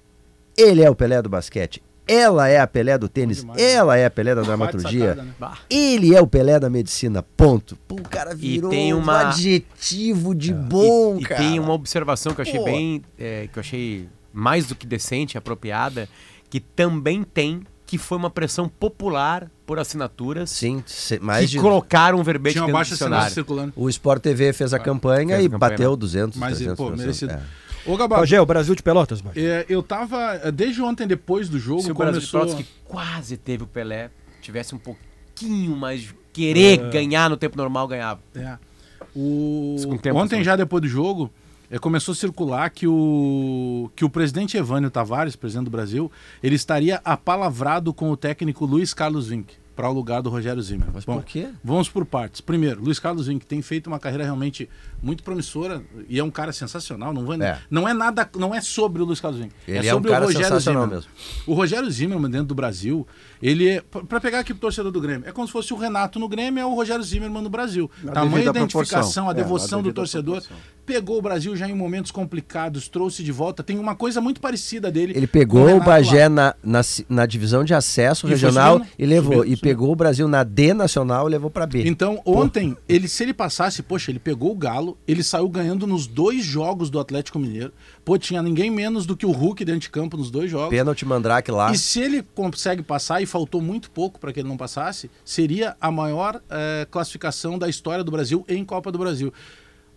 Ele é o Pelé do basquete. Ela é a Pelé do tênis. ela é a Pelé da dramaturgia. sacada, né? Ele é o Pelé da medicina. Ponto. Pô, o cara virou tem um uma- adjetivo de bom, e, cara. E tem uma observação que eu achei Pô. bem. é, que eu achei mais do que decente, apropriada, que também tem, que foi uma pressão popular por assinaturas Sim, se- mais que de... colocaram um verbete Tinha uma dentro do dicionário. circulando. O Sport TV fez a campanha Fez a e campanha, bateu né? 200, Mas, 300, pô, 400, merecido. é. Ô, Gabardo, Bagé, o Brasil de Pelotas, Bagé. é, eu tava. Desde ontem, depois do jogo, Se o Brasil de. Pelotas, que quase teve o Pelé, tivesse um pouquinho mais de querer É. ganhar no tempo normal, ganhava. É. O... Tempo, Ontem, assim. já depois do jogo, é, começou a circular que o, que o presidente Evânio Tavares, presidente do Brasil, ele estaria apalavrado com o técnico Luiz Carlos Vinck para o lugar do Rogério Zimmer. Mas Bom, por quê? Vamos por partes. Primeiro, Luiz Carlos Vinck tem feito uma carreira realmente muito promissora e é um cara sensacional. Não, vou, É. não é nada, não é sobre o Luiz Carlos Vinck. Ele é é um sobre cara o Rogério sensacional Zimmermann. mesmo. O Rogério Zimmermann dentro do Brasil, ele é para pegar aqui pro torcedor do Grêmio, é como se fosse o Renato no Grêmio, é o Rogério Zimmermann no Brasil. Na Tamanha devida identificação, proporção. a É, devoção do devida torcedor. proporção. pegou o Brasil já em momentos complicados, trouxe de volta. Tem uma coisa muito parecida dele. Ele pegou o Bagé na, na, na divisão de acesso E regional subindo, e levou. subindo, e subindo. pegou o Brasil na D nacional e levou pra B. Então, ontem, ele, se ele passasse, poxa, ele pegou o Galo, ele saiu ganhando nos dois jogos do Atlético Mineiro. Pô, tinha ninguém menos do que o Hulk dentro de campo nos dois jogos. Pênalti Mandrake lá. E se ele consegue passar, e faltou muito pouco para que ele não passasse, seria a maior eh, classificação da história do Brasil em Copa do Brasil.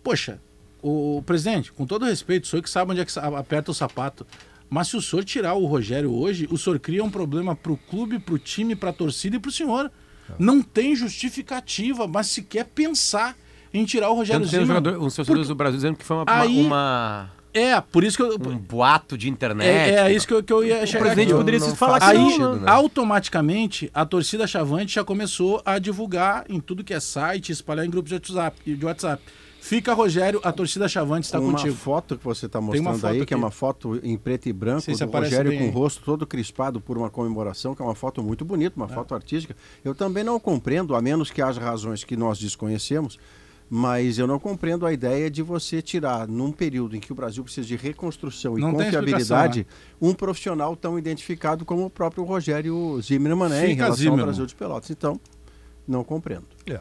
Poxa, o presidente, com todo respeito, o senhor que sabe onde é que aperta o sapato. Mas se o senhor tirar o Rogério hoje, o senhor cria um problema pro clube, pro time, pra torcida e pro senhor. Não tem justificativa, mas se quer pensar em tirar o Rogério Tanto tem um Zimmermann. jogador, os torcedores do Brasil dizendo que foi uma, Aí- uma, É, por isso que eu, um boato de internet. é, é isso que eu, que eu ia chegar presidente aqui. poderia se falar que Aí, não, né? né? automaticamente, a torcida chavante já começou a divulgar em tudo que é site, espalhar em grupos de WhatsApp. De WhatsApp. Fica, Rogério, a torcida chavante está uma contigo. foto que você está uma mostrando aí, que é aqui. uma foto em preto e branco, se do Rogério com o rosto todo crispado por uma comemoração, que é uma foto muito bonita, uma foto artística. Eu também não compreendo, a menos que haja razões que nós desconhecemos, mas eu não compreendo a ideia de você tirar, num período em que o Brasil precisa de reconstrução e Não confiabilidade, explicação, um profissional tão identificado como o próprio Rogério Zimmermann é em relação Zimmermann. ao Brasil de Pelotas. Então, não compreendo. É.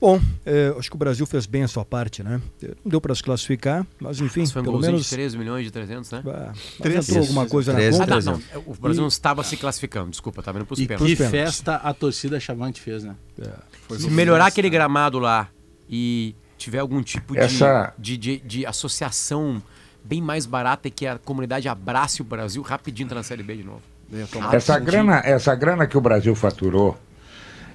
Bom, é, acho que o Brasil fez bem a sua parte, né? Não deu para se classificar, mas enfim, Mas foi um pelo golzinho menos de 13 milhões de 300, né? Ah, mas Três. entrou alguma coisa na 13, Ah, conta. não, não. O Brasil E- não estava se classificando, desculpa, estava indo para os pênaltis. que pênaltis. festa a torcida chavante fez, né? Se melhorar aquele gramado lá e tiver algum tipo de, Essa- de, de, de associação bem mais barata e que a comunidade abrace o Brasil, rapidinho entra na Série B de novo. Essa grana, essa grana que o Brasil faturou,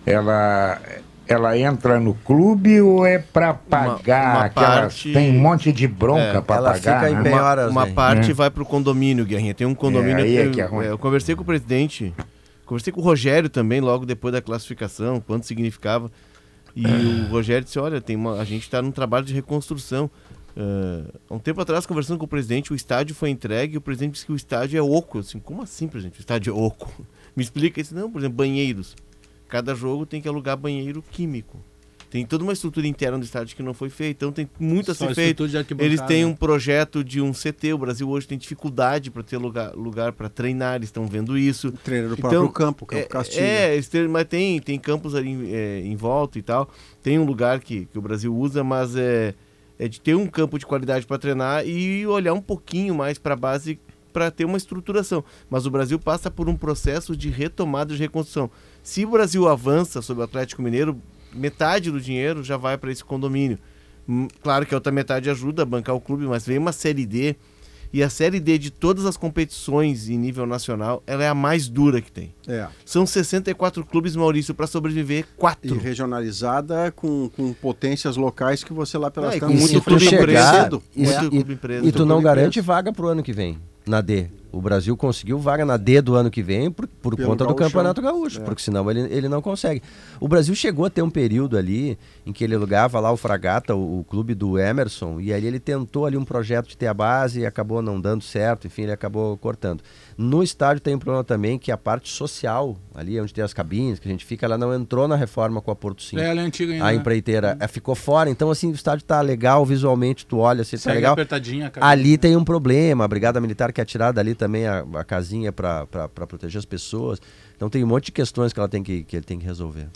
ela, ela entra no clube ou é para pagar uma aquelas... parte- Tem um monte de bronca É, para pagar, fica em né? Uma, uma né? parte É. vai pro condomínio, Guerrinha. Tem um condomínio. É, aí é eu- que é ruim. eu conversei com o presidente, conversei com o Rogério também, logo depois da classificação, quanto significava. E o Rogério disse: olha, tem uma, a gente está num trabalho de reconstrução. Ah, há um tempo atrás, conversando com o presidente, o estádio foi entregue e o presidente disse que o estádio é oco. Eu assim, como assim, presidente? O estádio é oco? Me explica isso. Não, por exemplo, banheiros. Cada jogo tem que alugar banheiro químico. Tem toda uma estrutura interna do estádio que não foi feita, então tem muito a ser feito. Eles têm um projeto de um CT. O Brasil hoje tem dificuldade para ter lugar, lugar para treinar, eles estão vendo isso. Treino do Então, próprio campo, Campo É, Castilho. é, eles têm- mas tem, tem campos ali em, é, em volta e tal. Tem um lugar que, que o Brasil usa, mas é, é de ter um campo de qualidade para treinar e olhar um pouquinho mais para a base para ter uma estruturação. Mas o Brasil passa por um processo de retomada de reconstrução. Se o Brasil avança sobre o Atlético Mineiro, metade do dinheiro já vai para esse condomínio. Hum, Claro que a outra metade ajuda a bancar o clube, mas vem uma Série D. E a Série D de todas as competições em nível nacional, ela é a mais dura que tem. É. São 64 clubes, Maurício, para sobreviver, E quatro. regionalizada com, com potências locais que você lá pelas Ah, e com tantas muito se tu clube chegar, cedo. e, Muito e- clube empresa. e tu não garante empresa. vaga pro ano que vem, na D. O Brasil conseguiu vaga na D do ano que vem por, por conta do gauchão. Campeonato Gaúcho, É. porque senão ele, ele não consegue. O Brasil chegou a ter um período ali em que ele alugava lá o Fragata, o, o clube do Emerson, e ali ele tentou ali um projeto de ter a base e acabou não dando certo, enfim, ele acabou cortando. No estádio tem um problema também que a parte social, ali onde tem as cabines, que a gente fica, ela não entrou na reforma com a Porto 5 É, ela é antiga ainda. a né? empreiteira eh, ficou fora. Então, assim, o estádio tá legal visualmente, tu olha, assim, tá Segue legal. apertadinha a cabine, Ali né? tem um problema, a Brigada Militar quer tirar dali também a, a casinha para proteger as pessoas. Então tem um monte de questões que ela tem que, que ele tem que resolver.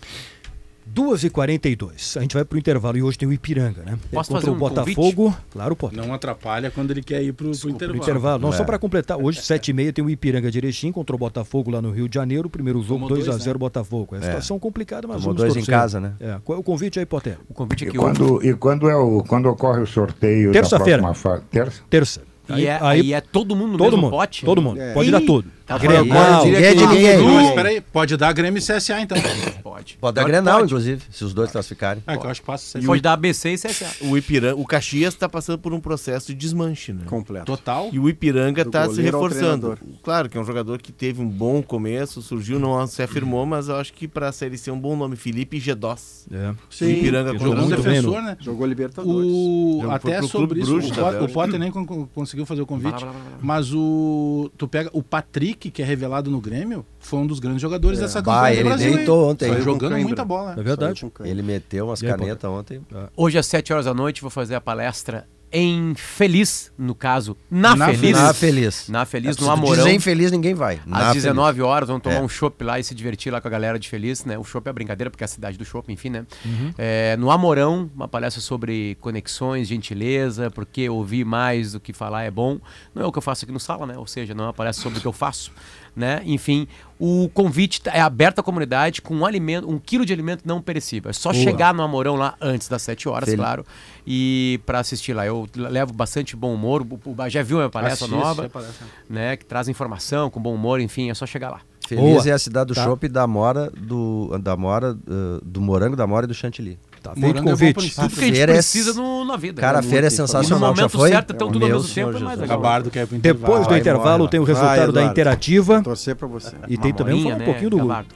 2h42. A gente vai pro intervalo e hoje tem o Ipiranga, né? Posso Contra fazer o um Botafogo. Claro, pode. Não atrapalha quando ele quer ir pro, Pro intervalo. intervalo. Não, É. só para completar, hoje, 7h30, tem o Ipiranga de Erechim contra o Botafogo lá no Rio de Janeiro. Primeiro jogo, Tomou 2 a dois, 0 né? Botafogo. É, situação complicada, mas Tomou vamos dois em torcer. casa, né? É. Qual é o convite aí, Potter? O convite E aqui hoje. quando, e quando, é o, quando ocorre o sorteio Terça-feira. Terça? Terça. E é, aí é todo mundo no todo mesmo mundo, pote? todo mundo. É. Pode dar tudo. Tá ninguém que de ninguém. Não, Não, mas espera aí, pode dar Grêmio e CSA então. Pode. Pode dar Grenal, pode. inclusive, se os dois classificarem. É, que eu acho que passa Pode dar ABC e CSA. O Ipiranga, o Caxias está passando por um processo de desmanche, né? Completo. total. E o Ipiranga Do está se reforçando. Claro que é um jogador que teve um bom começo, surgiu, não se afirmou, mas eu acho que para a Série C é um bom nome. Felipe Gedós. É. O Ipiranga Jogou um muito contratou. bem defensor, né? Jogou Libertadores. O, até sobre isso, Bruges o, Potter, o. Potter nem con- con- conseguiu fazer o convite, mas o tu pega o Patrick, que é revelado no Grêmio, foi um dos grandes jogadores dessa Bah, campanha ele do Brasil. deitou ontem. Saiu Saiu com jogando cãibra. muita bola. É verdade. Ele meteu umas canetas ontem. Hoje às 7 horas da noite vou fazer a palestra em Feliz, no caso, na, Na Feliz. Na Feliz. Na Feliz, É, no Amorão. dizer Feliz, ninguém vai. Na Às 19 Feliz. horas, vamos tomar É. um chopp lá e se divertir lá com a galera de Feliz, né? O chopp é a brincadeira, porque é a cidade do chopp, enfim, né? Uhum. É, no Amorão, uma palestra sobre conexões, gentileza, porque ouvir mais do que falar é bom. Não é o que eu faço aqui no sala, né? Ou seja, não é uma palestra sobre o que eu faço, né? Enfim, o convite é aberto à comunidade com um alimento, um quilo de alimento não perecível. É só Boa. chegar no Amorão lá antes das 7 horas, Fel- claro, e para assistir lá. Eu levo bastante bom humor. O, Bagé viu a palestra Assiste nova, palestra. né? Que traz informação com bom humor, enfim, é só chegar lá. Feliz Boa. é a cidade do Tá. chopp da Mora, do, da Mora, uh, do Morango, da Mora e do Chantilly. Tá feito é bom convite. pra Tudo que a gente feira é- precisa no- na vida. Cara, a né? feira é sensacional. E no momento Já foi? certo, então tudo ao mesmo tempo é mais legal. Pro intervalo. Depois do intervalo tem o Vai, resultado da interativa Torcer pra você. e tem também vamos falar um né, pouquinho do Gabardo?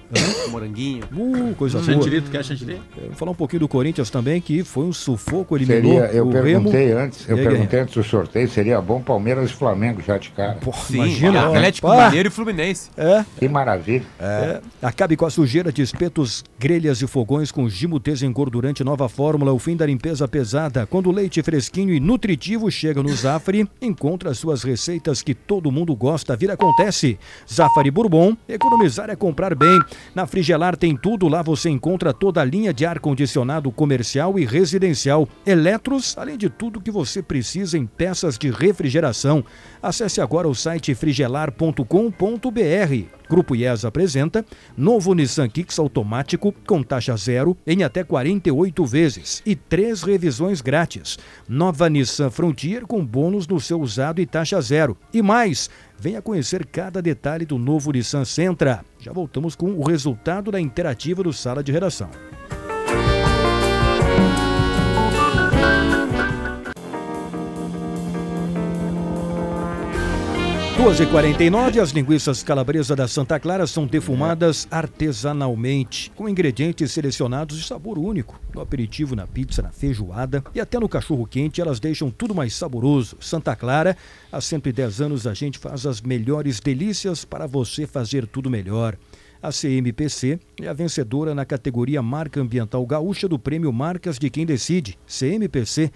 Moranguinho. Uh, coisa boa. Chantilly, tu quer chantilly? Vamos falar um pouquinho do Corinthians também, que foi um sufoco, eliminou Seria, eu o Remo. perguntei antes, eu aí, perguntei antes do sorteio, seria bom Palmeiras e Flamengo já de cara. Porra, Sim, imagina. Atlético Pá, Mineiro e Fluminense. É, Que maravilha. é. Acabe com a sujeira de espetos, grelhas e fogões com Gimo Nova Fórmula, o fim da limpeza pesada. Quando o leite fresquinho e nutritivo chega no Zafari, encontra as suas receitas que todo mundo gosta. A vida acontece. Zafari Bourbon, economizar é comprar bem. Na Frigelar tem tudo, lá você encontra toda a linha de ar-condicionado comercial e residencial. Eletros, além de tudo que você precisa em peças de refrigeração. Acesse agora o site frigelar.com.br. Grupo IES apresenta novo Nissan Kicks automático com taxa zero em até 48 vezes e três revisões grátis. Nova Nissan Frontier com bônus no seu usado e taxa zero. E mais, venha conhecer cada detalhe do novo Nissan Sentra. Já voltamos com o resultado da interativa do Sala de Redação. Duas e 49 as linguiças calabresa da Santa Clara são defumadas artesanalmente, com ingredientes selecionados de sabor único. No aperitivo, na pizza, na feijoada e até no cachorro quente, elas deixam tudo mais saboroso. Santa Clara, há 110 anos a gente faz as melhores delícias para você fazer tudo melhor. A CMPC é a vencedora na categoria Marca Ambiental Gaúcha do Prêmio Marcas de Quem Decide. CMPC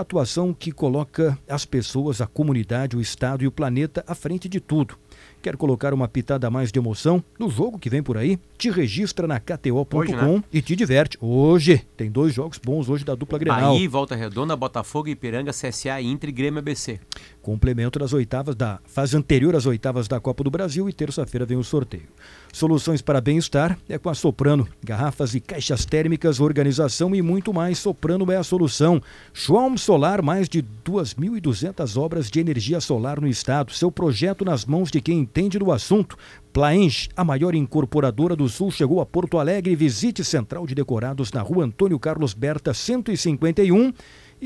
atuação que coloca as pessoas, a comunidade, o Estado e o planeta à frente de tudo. Quer colocar uma pitada a mais de emoção no jogo que vem por aí? Te registra na KTO.com né? e te diverte. Hoje tem dois jogos bons hoje da dupla Grenal. Bahia, Volta Redonda, Botafogo, Ipiranga, CSA, Inter e Grêmio ABC. Complemento das oitavas da fase anterior às oitavas da Copa do Brasil e terça-feira vem o sorteio. Soluções para bem-estar é com a Soprano. Garrafas e caixas térmicas, organização e muito mais. Soprano é a solução. Schwalm Solar, mais de 2.200 obras de energia solar no estado. Seu projeto nas mãos de quem entende do assunto. Plaenge, a maior incorporadora do Sul, chegou a Porto Alegre. Visite Central de Decorados na rua Antônio Carlos Berta, 151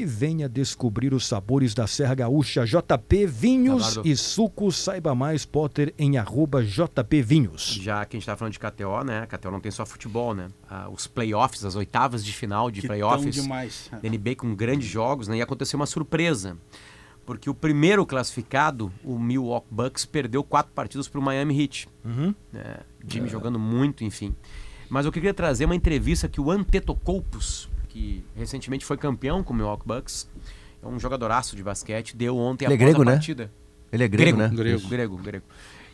e venha descobrir os sabores da Serra Gaúcha JP Vinhos e sucos. Saiba mais, Potter, em arroba JP Vinhos. Já que a gente tá falando de KTO, né? KTO não tem só futebol, né? Ah, os playoffs, as oitavas de final de Que tão playoffs demais. NBA com grandes jogos, né? E aconteceu uma surpresa. Porque o primeiro classificado, o Milwaukee Bucks, perdeu quatro partidas para o Miami Heat. Uhum. né? Jimmy jogando muito, enfim. Mas eu queria trazer uma entrevista que o Antetokounmpo, que recentemente foi campeão com o Milwaukee Bucks, é um jogadoraço de basquete, deu ontem Ele é após grego, a né? partida. Ele é grego, né? Grego, Grego. grego, grego.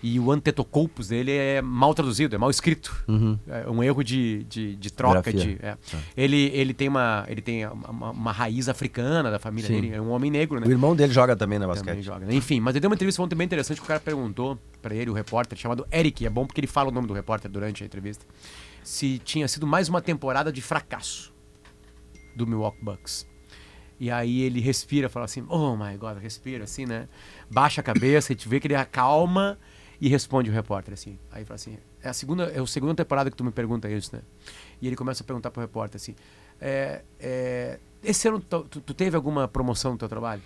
E o Antetokounmpo dele é mal traduzido, é mal escrito. Uhum. É um erro de, de, de troca. De, é. ele, ele tem, uma, ele tem uma, uma- raiz africana da família Sim. dele, é um homem negro, né? O irmão dele joga também na Também basquete. joga. né? Enfim, mas ele deu uma entrevista ontem bem interessante que o cara perguntou pra ele, o repórter, chamado Eric, é bom porque ele fala o nome do repórter durante a entrevista, se tinha sido mais uma temporada de fracasso do Milwaukee Bucks. E aí ele respira, fala assim, oh my God, respira assim, né? Baixa a cabeça, e te vê que ele acalma e responde o repórter assim. Aí fala assim, é a segunda, é a segunda temporada que tu me pergunta isso, né? E ele começa a perguntar pro repórter assim, é, é, esse ano tu, tu- tu teve alguma promoção no teu trabalho?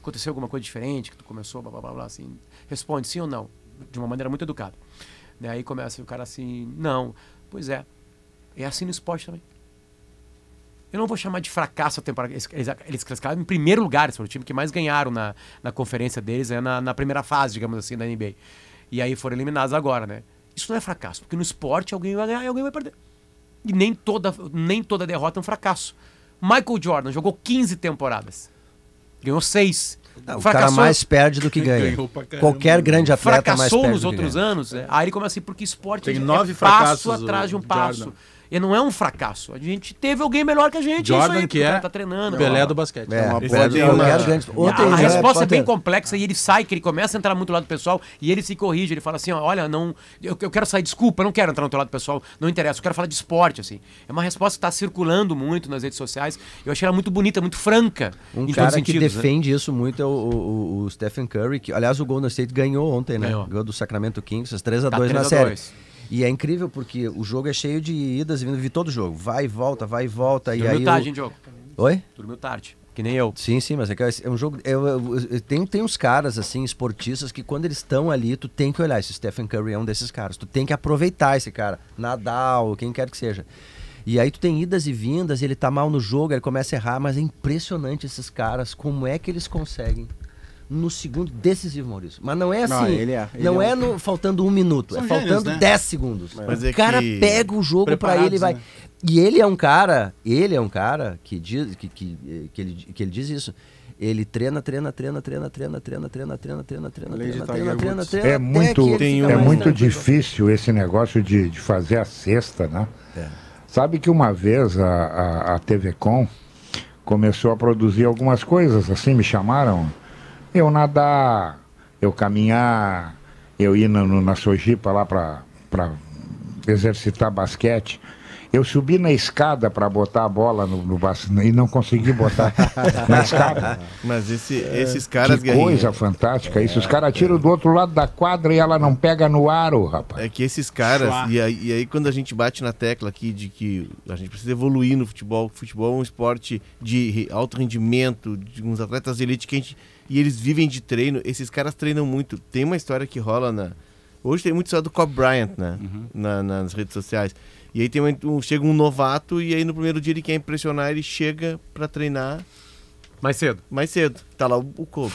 aconteceu alguma coisa diferente que tu começou, blá blá blá, blá assim. Responde sim ou não, de uma maneira muito educada. Né? Aí começa o cara assim, não, pois é, é assim no esporte também. Eu não vou chamar de fracasso a temporada. Eles, eles, eles classificaram em primeiro lugar, esse foi o time que mais ganharam na, na conferência deles, é na, na primeira fase, digamos assim, da NBA. E aí foram eliminados agora, né? Isso não é fracasso, porque no esporte alguém vai ganhar e alguém vai perder. E nem toda, nem toda derrota é um fracasso. Michael Jordan jogou 15 temporadas. Ganhou seis. Não, o cara mais perde do que ganha. Qualquer grande atleta mais fracassou perde nos do que outros ganha. anos. é. Aí ele começa assim, porque esporte Tem é nove passo fracassos, atrás de um passo. Jordan. E não é um fracasso. A gente teve alguém melhor que a gente. é isso Jordan, aí, que é tá treinando. Pelé do basquete. É, uma qualquer uma- grande- A, Ontem, a né, resposta é bem complexa e ele sai, que ele começa a entrar muito no lado pessoal e ele se corrige. Ele fala assim: olha, não, eu, eu quero sair, desculpa, eu não quero entrar no teu lado pessoal, não interessa, eu quero falar de esporte, assim. É uma resposta que está circulando muito nas redes sociais. Eu achei ela muito bonita, muito franca. Um em cara todos os que sentidos, né? defende isso muito é o, o- o Stephen Curry, que aliás o Golden State ganhou ontem, né? Ganhou. Ganhou do Sacramento Kings, 3 a Tá 2 na 3 a série. 2. E é incrível porque o jogo é cheio de idas e vindas, vi todo jogo, vai e volta, vai e volta e Dormiu aí tarde, o- hein, Diogo? Oi? Dormiu tarde. Que nem eu. Sim, sim, mas é, que é um jogo. eu- eu- eu- tem, tem uns caras, assim, esportistas, que quando eles estão ali, tu tem que olhar. Esse Stephen Curry é um desses caras. Tu tem que aproveitar esse cara. Nadal, quem quer que seja. E aí tu tem idas e vindas, ele tá mal no jogo, ele começa a errar, mas é impressionante esses caras, como é que eles conseguem no segundo decisivo, Maurício. Mas não é assim. Não, ele é- ele não é é, um- no- faltando um minuto, São é gênios, faltando né? 10 segundos. Mas é o cara que- pega o jogo pra ele e vai. Né? E ele é um cara, ele é um cara que diz que, que, que, ele, que ele diz isso. Ele treina, treina, treina, treina, treina, treina, treina, treina, treina, treina, treina, treina, treina, É muito, tem um- é muito difícil esse negócio de, de fazer a cesta, né? Sabe que uma vez a, a, a TV Com começou a produzir algumas coisas, assim, me chamaram. Eu nadar, eu caminhar, eu ir na, no- na Sojipa lá para exercitar basquete. Eu subi na escada para botar a bola no, no e não consegui botar na escada. Mas esse- esses caras, que Guerrinha, coisa fantástica isso. Os caras tiram do outro lado da quadra e ela não pega no aro, rapaz. É que esses caras, e aí, e aí quando a gente bate na tecla aqui de que a gente precisa evoluir no futebol, o futebol é um esporte de alto rendimento, de uns atletas de elite que a gente, e eles vivem de treino, esses caras treinam muito. Tem uma história que rola na. Hoje tem muito história do Kobe Bryant, né? Na- nas redes sociais. E aí tem um, chega um novato e aí no primeiro dia ele quer impressionar, ele chega pra treinar Mais cedo. mais cedo. Tá lá o, o Kobe.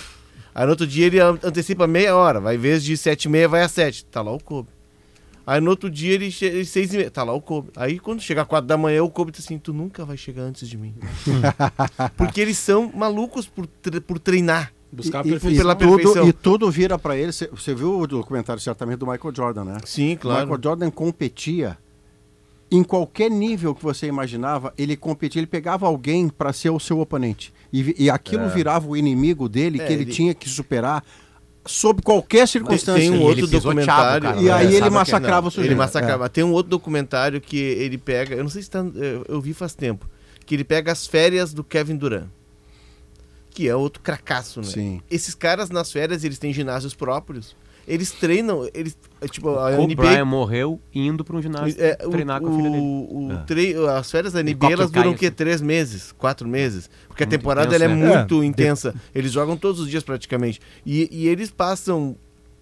Aí no outro dia ele an- antecipa meia hora. Vai em vez de sete e meia, vai a sete. Tá lá o Kobe. Aí no outro dia ele chega seis e meia. Tá lá o Kobe. Aí quando chega quatro da manhã, o Kobe diz assim, tu nunca vai chegar antes de mim. Porque eles são malucos por, tre- por treinar. Buscar a E- e, perfeição. pela tudo, perfeição. e tudo vira pra ele. Você- Você viu o documentário certamente do Michael Jordan, né? Sim, O claro. Michael Jordan competia em qualquer nível que você imaginava, ele competia, ele pegava alguém para ser o seu oponente. E, e aquilo virava o inimigo dele, É, que ele, ele- tinha que superar sob qualquer circunstância. Tem um E outro ele o documentário. cara, E aí ele sabe que- massacrava o sujeito. Ele massacrava. Tem um outro documentário que ele pega. Eu não sei se tá. Eu, eu vi faz tempo. Que ele pega as férias do Kevin Durant. Que é outro cracaço, né? Sim. Esses caras nas férias, eles têm ginásios próprios. Eles treinam. Eles, é, tipo, a O NBA. Brian morreu indo para um ginásio É, o- treinar com a filha dele. o- o É. trei- as férias da NBA elas duram o quê? assim. Três meses, quatro meses. Porque a Muito temporada intenso, ela é né? muito É. intensa. Eles jogam todos os dias praticamente. E, e eles passam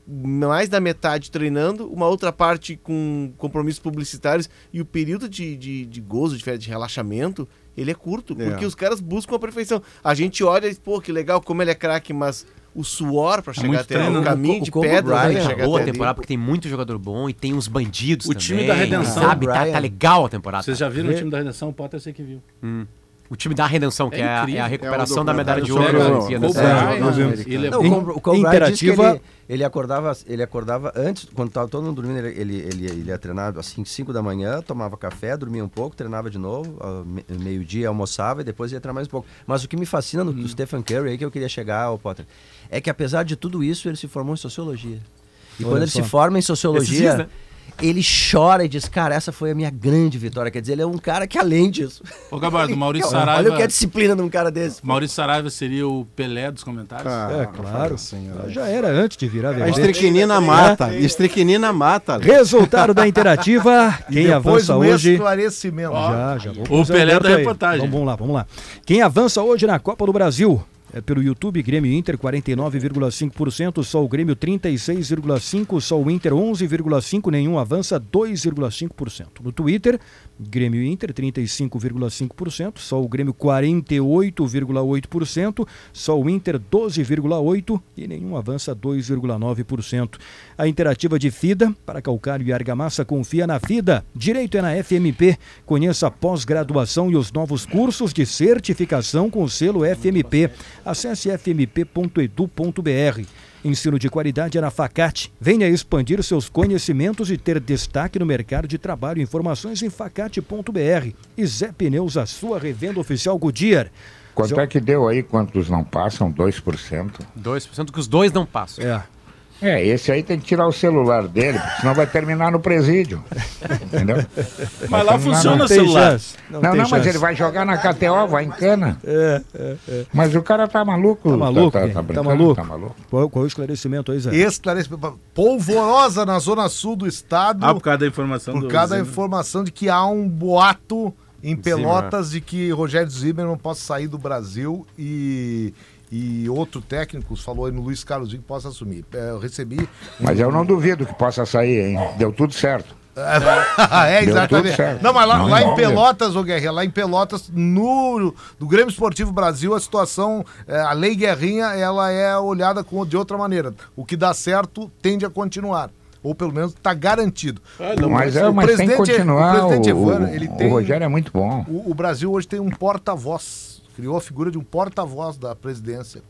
mais da metade treinando, uma outra parte com compromissos publicitários. E o período de, de, de gozo, de férias, de relaxamento, ele é curto. É. Porque os caras buscam a perfeição. A gente olha e diz, pô, que legal, como ele é craque, mas o suor pra chegar muito até treino, o né? caminho O de Kobe pedra Bryant, pra chegar boa até ali. temporada, porque tem muito jogador bom e tem uns bandidos O também. time da redenção. Sabe, tá, tá legal a temporada. Vocês já viram o time da Redenção? O Potter sei que viu. O time da redenção, que É é, a- é a recuperação É da medalha de ouro documentário das sobre o- Olimpíadas. Kobe É. Bryant, não vi. ele é Não, o Kobe, Interativa- ele, ele acordava, ele acordava antes, quando tava todo mundo dormindo, ele, ele, ele, ele ia treinar assim, 5 da manhã, tomava café, dormia um pouco, treinava de novo, meio-dia almoçava e depois ia treinar mais um pouco. Mas o que me fascina no, do Stephen Curry aí que eu queria chegar ao Potter, é que apesar de tudo isso, ele se formou em sociologia. E Olha quando ele só. se forma em sociologia, dias, né? Ele chora e diz, cara, essa foi a minha grande vitória. Quer dizer, ele é um cara que além disso. Ô, Gabardo, o Maurício Olha Saraiva. o que é disciplina num cara desse. Maurício Saraiva seria o Pelé dos comentários? Ah, É, claro. senhora. Já era antes de virar A verdade. estriquinina mata. Estriquinina mata. Resultado da interativa, quem avança um hoje... esclarecimento. Já, já vou O Pelé da aí. reportagem. Vamos, vamos lá, vamos lá. Quem avança hoje na Copa do Brasil? É pelo YouTube, Grêmio Inter 49,5%, só o Grêmio 36,5%, só o Inter 11,5%, nenhum avança 2,5%. No Twitter, Grêmio Inter 35,5%, só o Grêmio 48,8%, só o Inter 12,8% e nenhum avança 2,9%. A interativa de FIDA, para calcário e argamassa, confia na FIDA. Direito é na FMP. Conheça a pós-graduação e os novos cursos de certificação com o selo FMP. Acesse fmp.edu.br. Ensino de qualidade é na Facate. Venha expandir seus conhecimentos e ter destaque no mercado de trabalho. Informações em facate.br. E Zé Pneus, a sua revenda oficial Goodyear. Quanto é que deu aí? Quantos não passam? 2%? 2% que os dois não passam. É. É, esse aí tem que tirar o celular dele, porque senão vai terminar no presídio. Entendeu? Mas Vai lá funciona no- o celular. Não, Não não, tem mas ele vai jogar na KTO, vai em cana. É, é, é. Mas o cara tá maluco. Tá maluco? Tá, tá, Tá brincando, maluco? Tá maluco. Qual, qual é o esclarecimento aí, Zé? Esclarecimento. Polvorosa na zona sul do estado. Ah, por causa da informação por do causa da informação de que há um boato em Zimmer. Pelotas de que Rogério Zimmer não possa sair do Brasil e, e outro técnico falou aí no Luiz Carlos que possa assumir. É, eu recebi. Mas eu não duvido que possa sair, hein? Deu tudo certo. é, exatamente. Não, mas lá, Não, lá não, em Pelotas, ô Guerrinha, lá em Pelotas, no do Grêmio Esportivo Brasil, a situação, é, a lei Guerrinha, ela é olhada com, de outra maneira. O que dá certo tende a continuar. Ou pelo menos está garantido. Mas, é, mas tem que continuar. O presidente o, o- ele o tem. Rogério é muito bom. O, o Brasil hoje tem um porta-voz. Criou a figura de um porta-voz da presidência,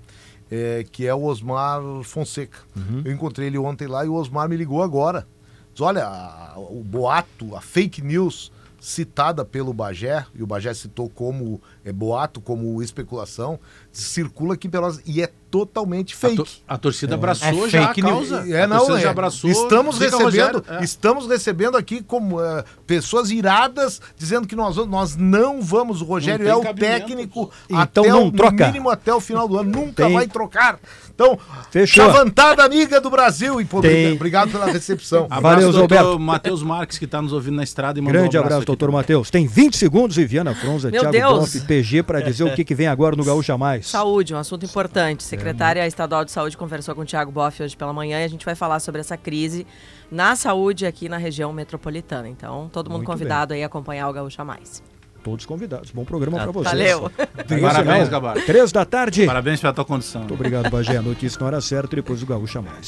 é, que é o Osmar Fonseca. Eu encontrei ele ontem lá e o Osmar me ligou agora. Diz, olha, a- o boato, a fake news citada pelo Bagé, e o Bagé citou como é, boato, como especulação, circula aqui em Pelotas e é totalmente A, fake. to- a torcida É. abraçou É já a fake news. causa. É, a não, torcida é. já abraçou. Estamos recebendo, Rogério, é. estamos recebendo aqui como é, pessoas iradas dizendo que nós, nós não vamos. O Rogério é o técnico Então até não o troca. mínimo até o final do ano. Nunca Tem- vai trocar. Então, Fechou. chavantada amiga do Brasil. E, pô, Obrigado pela recepção. Abraço, Valeu. Matheus Marques, que está nos ouvindo na estrada e mandou Grande um abraço, aqui doutor. Matheus. Tem 20 segundos e Viana Fronza, Meu Thiago Deus. PG, para dizer o que, que vem agora no Gaúcha Mais. Saúde, um assunto importante. Secretária Estadual de Saúde conversou com o Tiago Boff hoje pela manhã e a gente vai falar sobre essa crise na saúde aqui na região metropolitana. Então, todo mundo Muito convidado aí a acompanhar o Gaúcha Mais. Todos convidados. Bom programa para vocês. Valeu. Parabéns? Gabardo. Três da tarde. Parabéns pela tua condição. Muito obrigado, Bagé. Notícia na hora certa e depois o Gaúcha Mais.